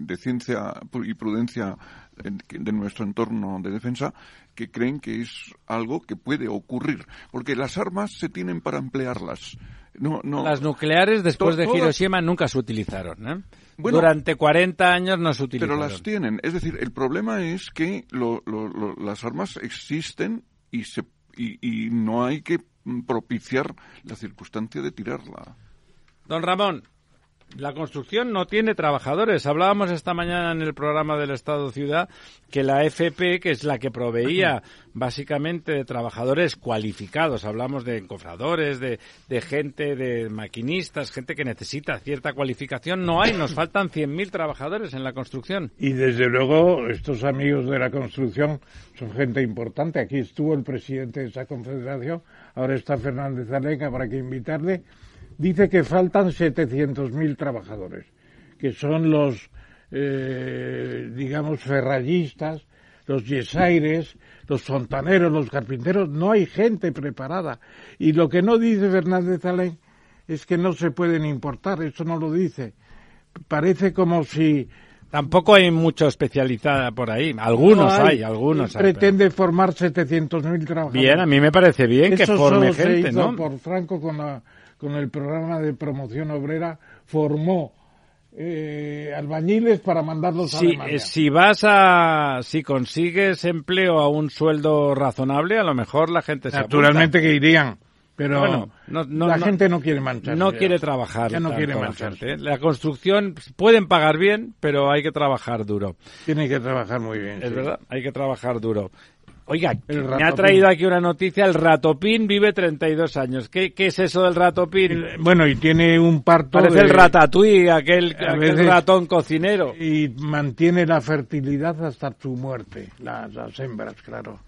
[SPEAKER 9] de ciencia y prudencia eh, de nuestro entorno de defensa que creen que es algo que puede ocurrir, porque las armas se tienen para emplearlas. No, no.
[SPEAKER 1] las nucleares después
[SPEAKER 9] To-
[SPEAKER 1] de
[SPEAKER 9] todas-
[SPEAKER 1] Hiroshima nunca se utilizaron. ¿eh?
[SPEAKER 9] Bueno,
[SPEAKER 1] Durante 40 años no se
[SPEAKER 9] Pero
[SPEAKER 1] utilizaron.
[SPEAKER 9] las tienen. Es decir, el problema es que lo- lo- lo- las armas existen y, se, y, y no hay que propiciar la circunstancia de tirarla.
[SPEAKER 1] Don Ramón, la construcción no tiene trabajadores. Hablábamos esta mañana en el programa del Estado Ciudad que la FP, que es la que proveía básicamente de trabajadores cualificados, hablamos de encofradores, de, de gente, de maquinistas, gente que necesita cierta cualificación, no hay, nos faltan 100.000 trabajadores en la construcción.
[SPEAKER 2] Y desde luego, estos amigos de la construcción son gente importante. Aquí estuvo el presidente de esa confederación, ahora está Fernández Alenca para que invitarle. Dice que faltan 700.000 trabajadores, que son los, eh, digamos, ferrallistas, los yesaires, los fontaneros, los carpinteros. No hay gente preparada. Y lo que no dice Fernández Alén es que no se pueden importar, eso no lo dice. Parece como si
[SPEAKER 1] Tampoco hay mucho especializada por ahí. Algunos
[SPEAKER 2] no
[SPEAKER 1] hay, algunos hay. pero-
[SPEAKER 2] Pretende formar 700.000 trabajadores.
[SPEAKER 1] Bien, a mí me parece bien que forme
[SPEAKER 2] solo se
[SPEAKER 1] gente,
[SPEAKER 2] hizo
[SPEAKER 1] ¿no?
[SPEAKER 2] por Franco con, la, con el programa de promoción obrera, formó eh, albañiles para mandarlos a
[SPEAKER 1] Si,
[SPEAKER 2] Alemania.
[SPEAKER 1] eh, si vas a, si consigues empleo a un sueldo razonable, a lo mejor la gente se
[SPEAKER 2] Naturalmente que irían, pero
[SPEAKER 1] Bueno, no- no-
[SPEAKER 2] la
[SPEAKER 1] no-
[SPEAKER 2] gente no quiere mancharse.
[SPEAKER 1] No
[SPEAKER 2] ya.
[SPEAKER 1] quiere trabajar.
[SPEAKER 2] Ya no quiere
[SPEAKER 1] la
[SPEAKER 2] mancharse.
[SPEAKER 1] ¿eh? La construcción pueden pagar bien, pero hay que trabajar duro.
[SPEAKER 2] Tiene que trabajar muy bien.
[SPEAKER 1] Es
[SPEAKER 2] sí.
[SPEAKER 1] verdad, hay que trabajar duro. Oiga, me ha traído aquí una noticia, el ratopín vive 32 años. ¿Qué, qué es eso del ratopín?
[SPEAKER 2] Bueno, y tiene un parto.
[SPEAKER 1] Parece
[SPEAKER 2] de-
[SPEAKER 1] el ratatouille, aquel, aquel
[SPEAKER 2] veces-
[SPEAKER 1] ratón cocinero.
[SPEAKER 2] y mantiene la fertilidad hasta su muerte, las, las hembras, claro.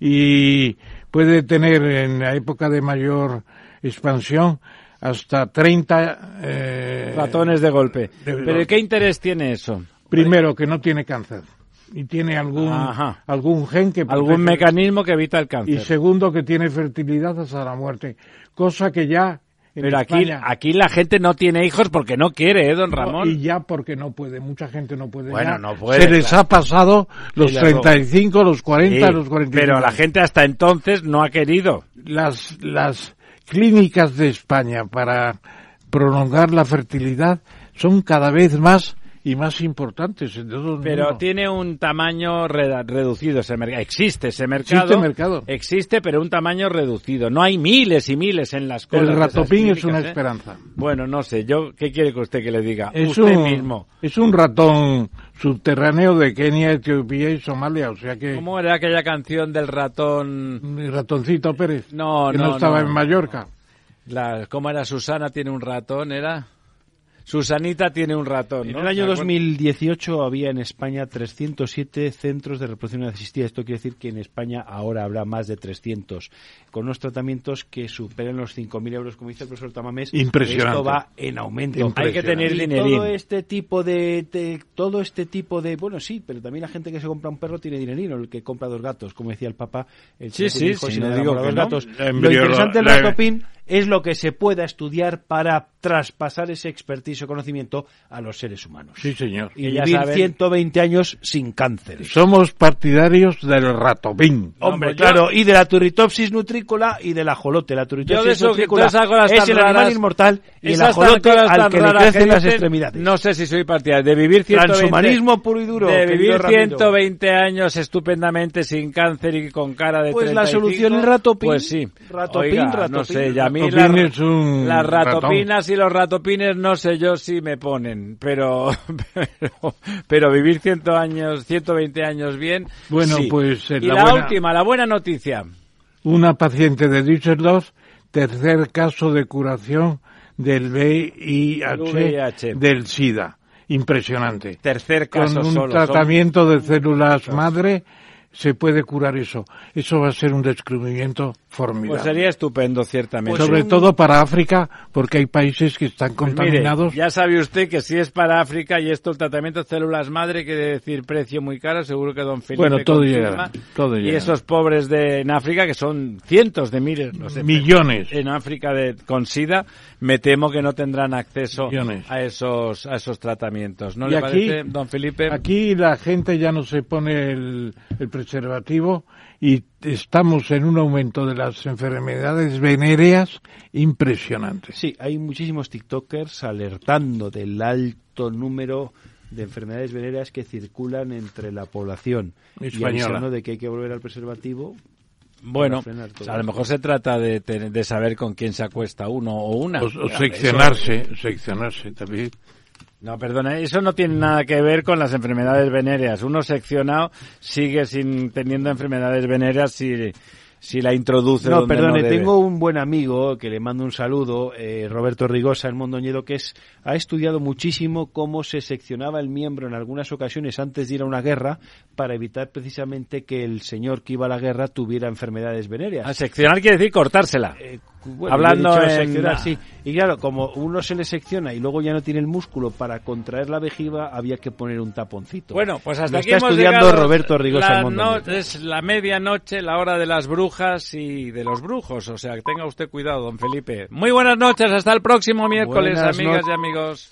[SPEAKER 2] Y puede tener en la época de mayor expansión hasta 30 eh,
[SPEAKER 1] Ratones de golpe.
[SPEAKER 2] de
[SPEAKER 1] ¿Pero qué interés tiene eso?
[SPEAKER 2] Primero, que no tiene cáncer y tiene algún,
[SPEAKER 1] Ajá.
[SPEAKER 2] algún gen que
[SPEAKER 1] Algún
[SPEAKER 2] protege-
[SPEAKER 1] mecanismo que evita el
[SPEAKER 2] Y
[SPEAKER 1] cáncer.
[SPEAKER 2] segundo, que tiene fertilidad hasta la muerte, cosa que ya en
[SPEAKER 1] Pero aquí,
[SPEAKER 2] España-
[SPEAKER 1] aquí la gente no tiene hijos porque no quiere, ¿eh, don Ramón?
[SPEAKER 2] Y ya porque no puede, mucha gente no puede.
[SPEAKER 1] Bueno,
[SPEAKER 2] ya.
[SPEAKER 1] no puede,
[SPEAKER 2] Se les
[SPEAKER 1] claro.
[SPEAKER 2] ha pasado los
[SPEAKER 1] Y le
[SPEAKER 2] 35, los 40,
[SPEAKER 1] Sí,
[SPEAKER 2] los 45.
[SPEAKER 1] pero la gente hasta entonces no ha querido.
[SPEAKER 2] Las, las clínicas de España para prolongar la fertilidad son cada vez más y más importantes en todo el
[SPEAKER 1] Pero
[SPEAKER 2] mundo.
[SPEAKER 1] tiene un tamaño reducido ese mercado. Existe ese mercado.
[SPEAKER 2] Existe mercado.
[SPEAKER 1] Existe, pero un tamaño reducido. No hay miles y miles en las colas.
[SPEAKER 2] El ratopín es una
[SPEAKER 1] ¿eh?
[SPEAKER 2] esperanza.
[SPEAKER 1] Bueno, no sé. Yo, ¿qué quiere que usted que le diga?
[SPEAKER 2] Es
[SPEAKER 1] usted
[SPEAKER 2] un,
[SPEAKER 1] mismo.
[SPEAKER 2] es un ratón subterráneo de Kenia, Etiopía y Somalia, o sea que
[SPEAKER 1] ¿Cómo era aquella canción del ratón?
[SPEAKER 2] mi ratoncito Pérez,
[SPEAKER 1] No,
[SPEAKER 2] que
[SPEAKER 1] no,
[SPEAKER 2] no, estaba
[SPEAKER 1] no.
[SPEAKER 2] en Mallorca.
[SPEAKER 1] La, ¿Cómo era Susana tiene un ratón? ¿Era? Susanita tiene un ratón.
[SPEAKER 10] En el año
[SPEAKER 1] ¿Se acuerda?
[SPEAKER 10] 2018 había en España 307 centros de reproducción asistida. Esto quiere decir que en España ahora habrá más de 300, con unos tratamientos que superen los 5.000 euros, como dice el profesor Tamamés.
[SPEAKER 2] Impresionante.
[SPEAKER 10] Esto va en aumento.
[SPEAKER 1] Hay que tener dinerín.
[SPEAKER 10] Todo este tipo de, de- todo este tipo de, bueno sí, pero también la gente que se compra un perro tiene dinerino, el que compra dos gatos, como decía el Papa. El
[SPEAKER 1] Sí,
[SPEAKER 10] chico
[SPEAKER 1] sí, sí,
[SPEAKER 10] si
[SPEAKER 1] no digo que
[SPEAKER 10] gatos.
[SPEAKER 2] La
[SPEAKER 10] Lo interesante del ratopín es lo que se pueda estudiar para traspasar ese expertise o conocimiento a los seres humanos.
[SPEAKER 2] Sí, señor.
[SPEAKER 10] Y
[SPEAKER 1] Que ya
[SPEAKER 10] vivir
[SPEAKER 1] saben-
[SPEAKER 10] 120 años sin cáncer.
[SPEAKER 2] Somos partidarios del ratopín.
[SPEAKER 10] Hombre,
[SPEAKER 1] pues yo-
[SPEAKER 10] claro, y de la turritopsis nutrícola y del ajolote. La
[SPEAKER 1] Yo de
[SPEAKER 10] turritopsis nutrícola es el animal
[SPEAKER 1] raras,
[SPEAKER 10] inmortal y el ajolote al que le crecen las extremidades.
[SPEAKER 1] No sé si soy partidario de vivir 120,
[SPEAKER 10] Transhumanismo puro y duro,
[SPEAKER 1] De vivir
[SPEAKER 10] Ramiro.
[SPEAKER 1] 120 años estupendamente sin cáncer y con cara de
[SPEAKER 10] Pues la
[SPEAKER 1] 35,
[SPEAKER 10] solución es ratopín.
[SPEAKER 1] Pues sí.
[SPEAKER 10] Ratopín,
[SPEAKER 1] Oiga,
[SPEAKER 10] ratopín.
[SPEAKER 1] No sé, y a mí
[SPEAKER 2] Es un
[SPEAKER 1] las
[SPEAKER 2] ratón.
[SPEAKER 1] ratopinas y los ratopines no sé yo si me ponen, pero pero, pero vivir 100 años, 120 años bien.
[SPEAKER 2] Bueno,
[SPEAKER 1] sí.
[SPEAKER 2] pues, eh,
[SPEAKER 1] y
[SPEAKER 2] la
[SPEAKER 1] la,
[SPEAKER 2] buena-
[SPEAKER 1] última, la buena noticia.
[SPEAKER 2] Una paciente de Düsseldorf, tercer caso de curación del VIH,
[SPEAKER 1] VIH.
[SPEAKER 2] del SIDA. Impresionante.
[SPEAKER 1] Tercer caso
[SPEAKER 2] Con un
[SPEAKER 1] solo.
[SPEAKER 2] tratamiento de células madre se puede curar eso. Eso va a ser un descubrimiento formidable.
[SPEAKER 1] Pues sería estupendo, ciertamente.
[SPEAKER 2] Sobre todo para África, porque hay países que están
[SPEAKER 1] Pues mire,
[SPEAKER 2] contaminados.
[SPEAKER 1] ya sabe usted que si es para África y esto el tratamiento de células madre quiere decir precio muy caro, seguro que don Felipe
[SPEAKER 2] Bueno, todo llegará, todo
[SPEAKER 1] Y esos pobres de en África que son cientos de miles, no sé,
[SPEAKER 2] Millones.
[SPEAKER 1] en África de con SIDA, me temo que no tendrán acceso
[SPEAKER 2] Millones.
[SPEAKER 1] a esos a esos tratamientos. ¿No
[SPEAKER 2] Y
[SPEAKER 1] le
[SPEAKER 2] aquí-
[SPEAKER 1] parece, don Felipe?
[SPEAKER 2] Aquí la gente ya no se pone el, el preservativo y estamos en un aumento de las enfermedades venéreas impresionante.
[SPEAKER 10] Sí, hay muchísimos TikTokers alertando del alto número de enfermedades venéreas que circulan entre la población y
[SPEAKER 2] Española.
[SPEAKER 10] avisando de que hay que volver al preservativo.
[SPEAKER 1] Bueno, a lo mejor se trata de, tener- de saber con quién se acuesta uno o una.
[SPEAKER 2] O, o
[SPEAKER 1] Eso-
[SPEAKER 2] seccionarse, seccionarse también.
[SPEAKER 1] No, perdona, eso no tiene nada que ver con las enfermedades venéreas. Uno seccionado sigue sin teniendo enfermedades venéreas si, si la introduce
[SPEAKER 10] No,
[SPEAKER 1] donde
[SPEAKER 10] perdone,
[SPEAKER 1] no debe.
[SPEAKER 10] tengo un buen amigo que le mando un saludo, eh, Roberto Rigosa, en Mondoñedo, que es, ha estudiado muchísimo cómo se seccionaba el miembro en algunas ocasiones antes de ir a una guerra para evitar precisamente que el señor que iba a la guerra tuviera enfermedades venéreas.
[SPEAKER 1] A seccionar quiere decir cortársela.
[SPEAKER 10] Eh, bueno,
[SPEAKER 1] Hablando en-
[SPEAKER 10] seccionar, sí. Y claro, como uno se le secciona y luego ya no tiene el músculo para contraer la vejiga, había que poner un taponcito.
[SPEAKER 1] Bueno, pues hasta
[SPEAKER 10] Lo
[SPEAKER 1] aquí
[SPEAKER 10] está
[SPEAKER 1] hemos
[SPEAKER 10] estudiando
[SPEAKER 1] llegado.
[SPEAKER 10] Roberto Rigosa
[SPEAKER 1] La
[SPEAKER 10] en Mondoñedo.
[SPEAKER 1] no- es la medianoche, la hora de las brujas y de los brujos. O sea, tenga usted cuidado, don Felipe. Muy buenas noches, hasta el próximo miércoles,
[SPEAKER 10] Buenas
[SPEAKER 1] amigas
[SPEAKER 10] no-
[SPEAKER 1] y amigos.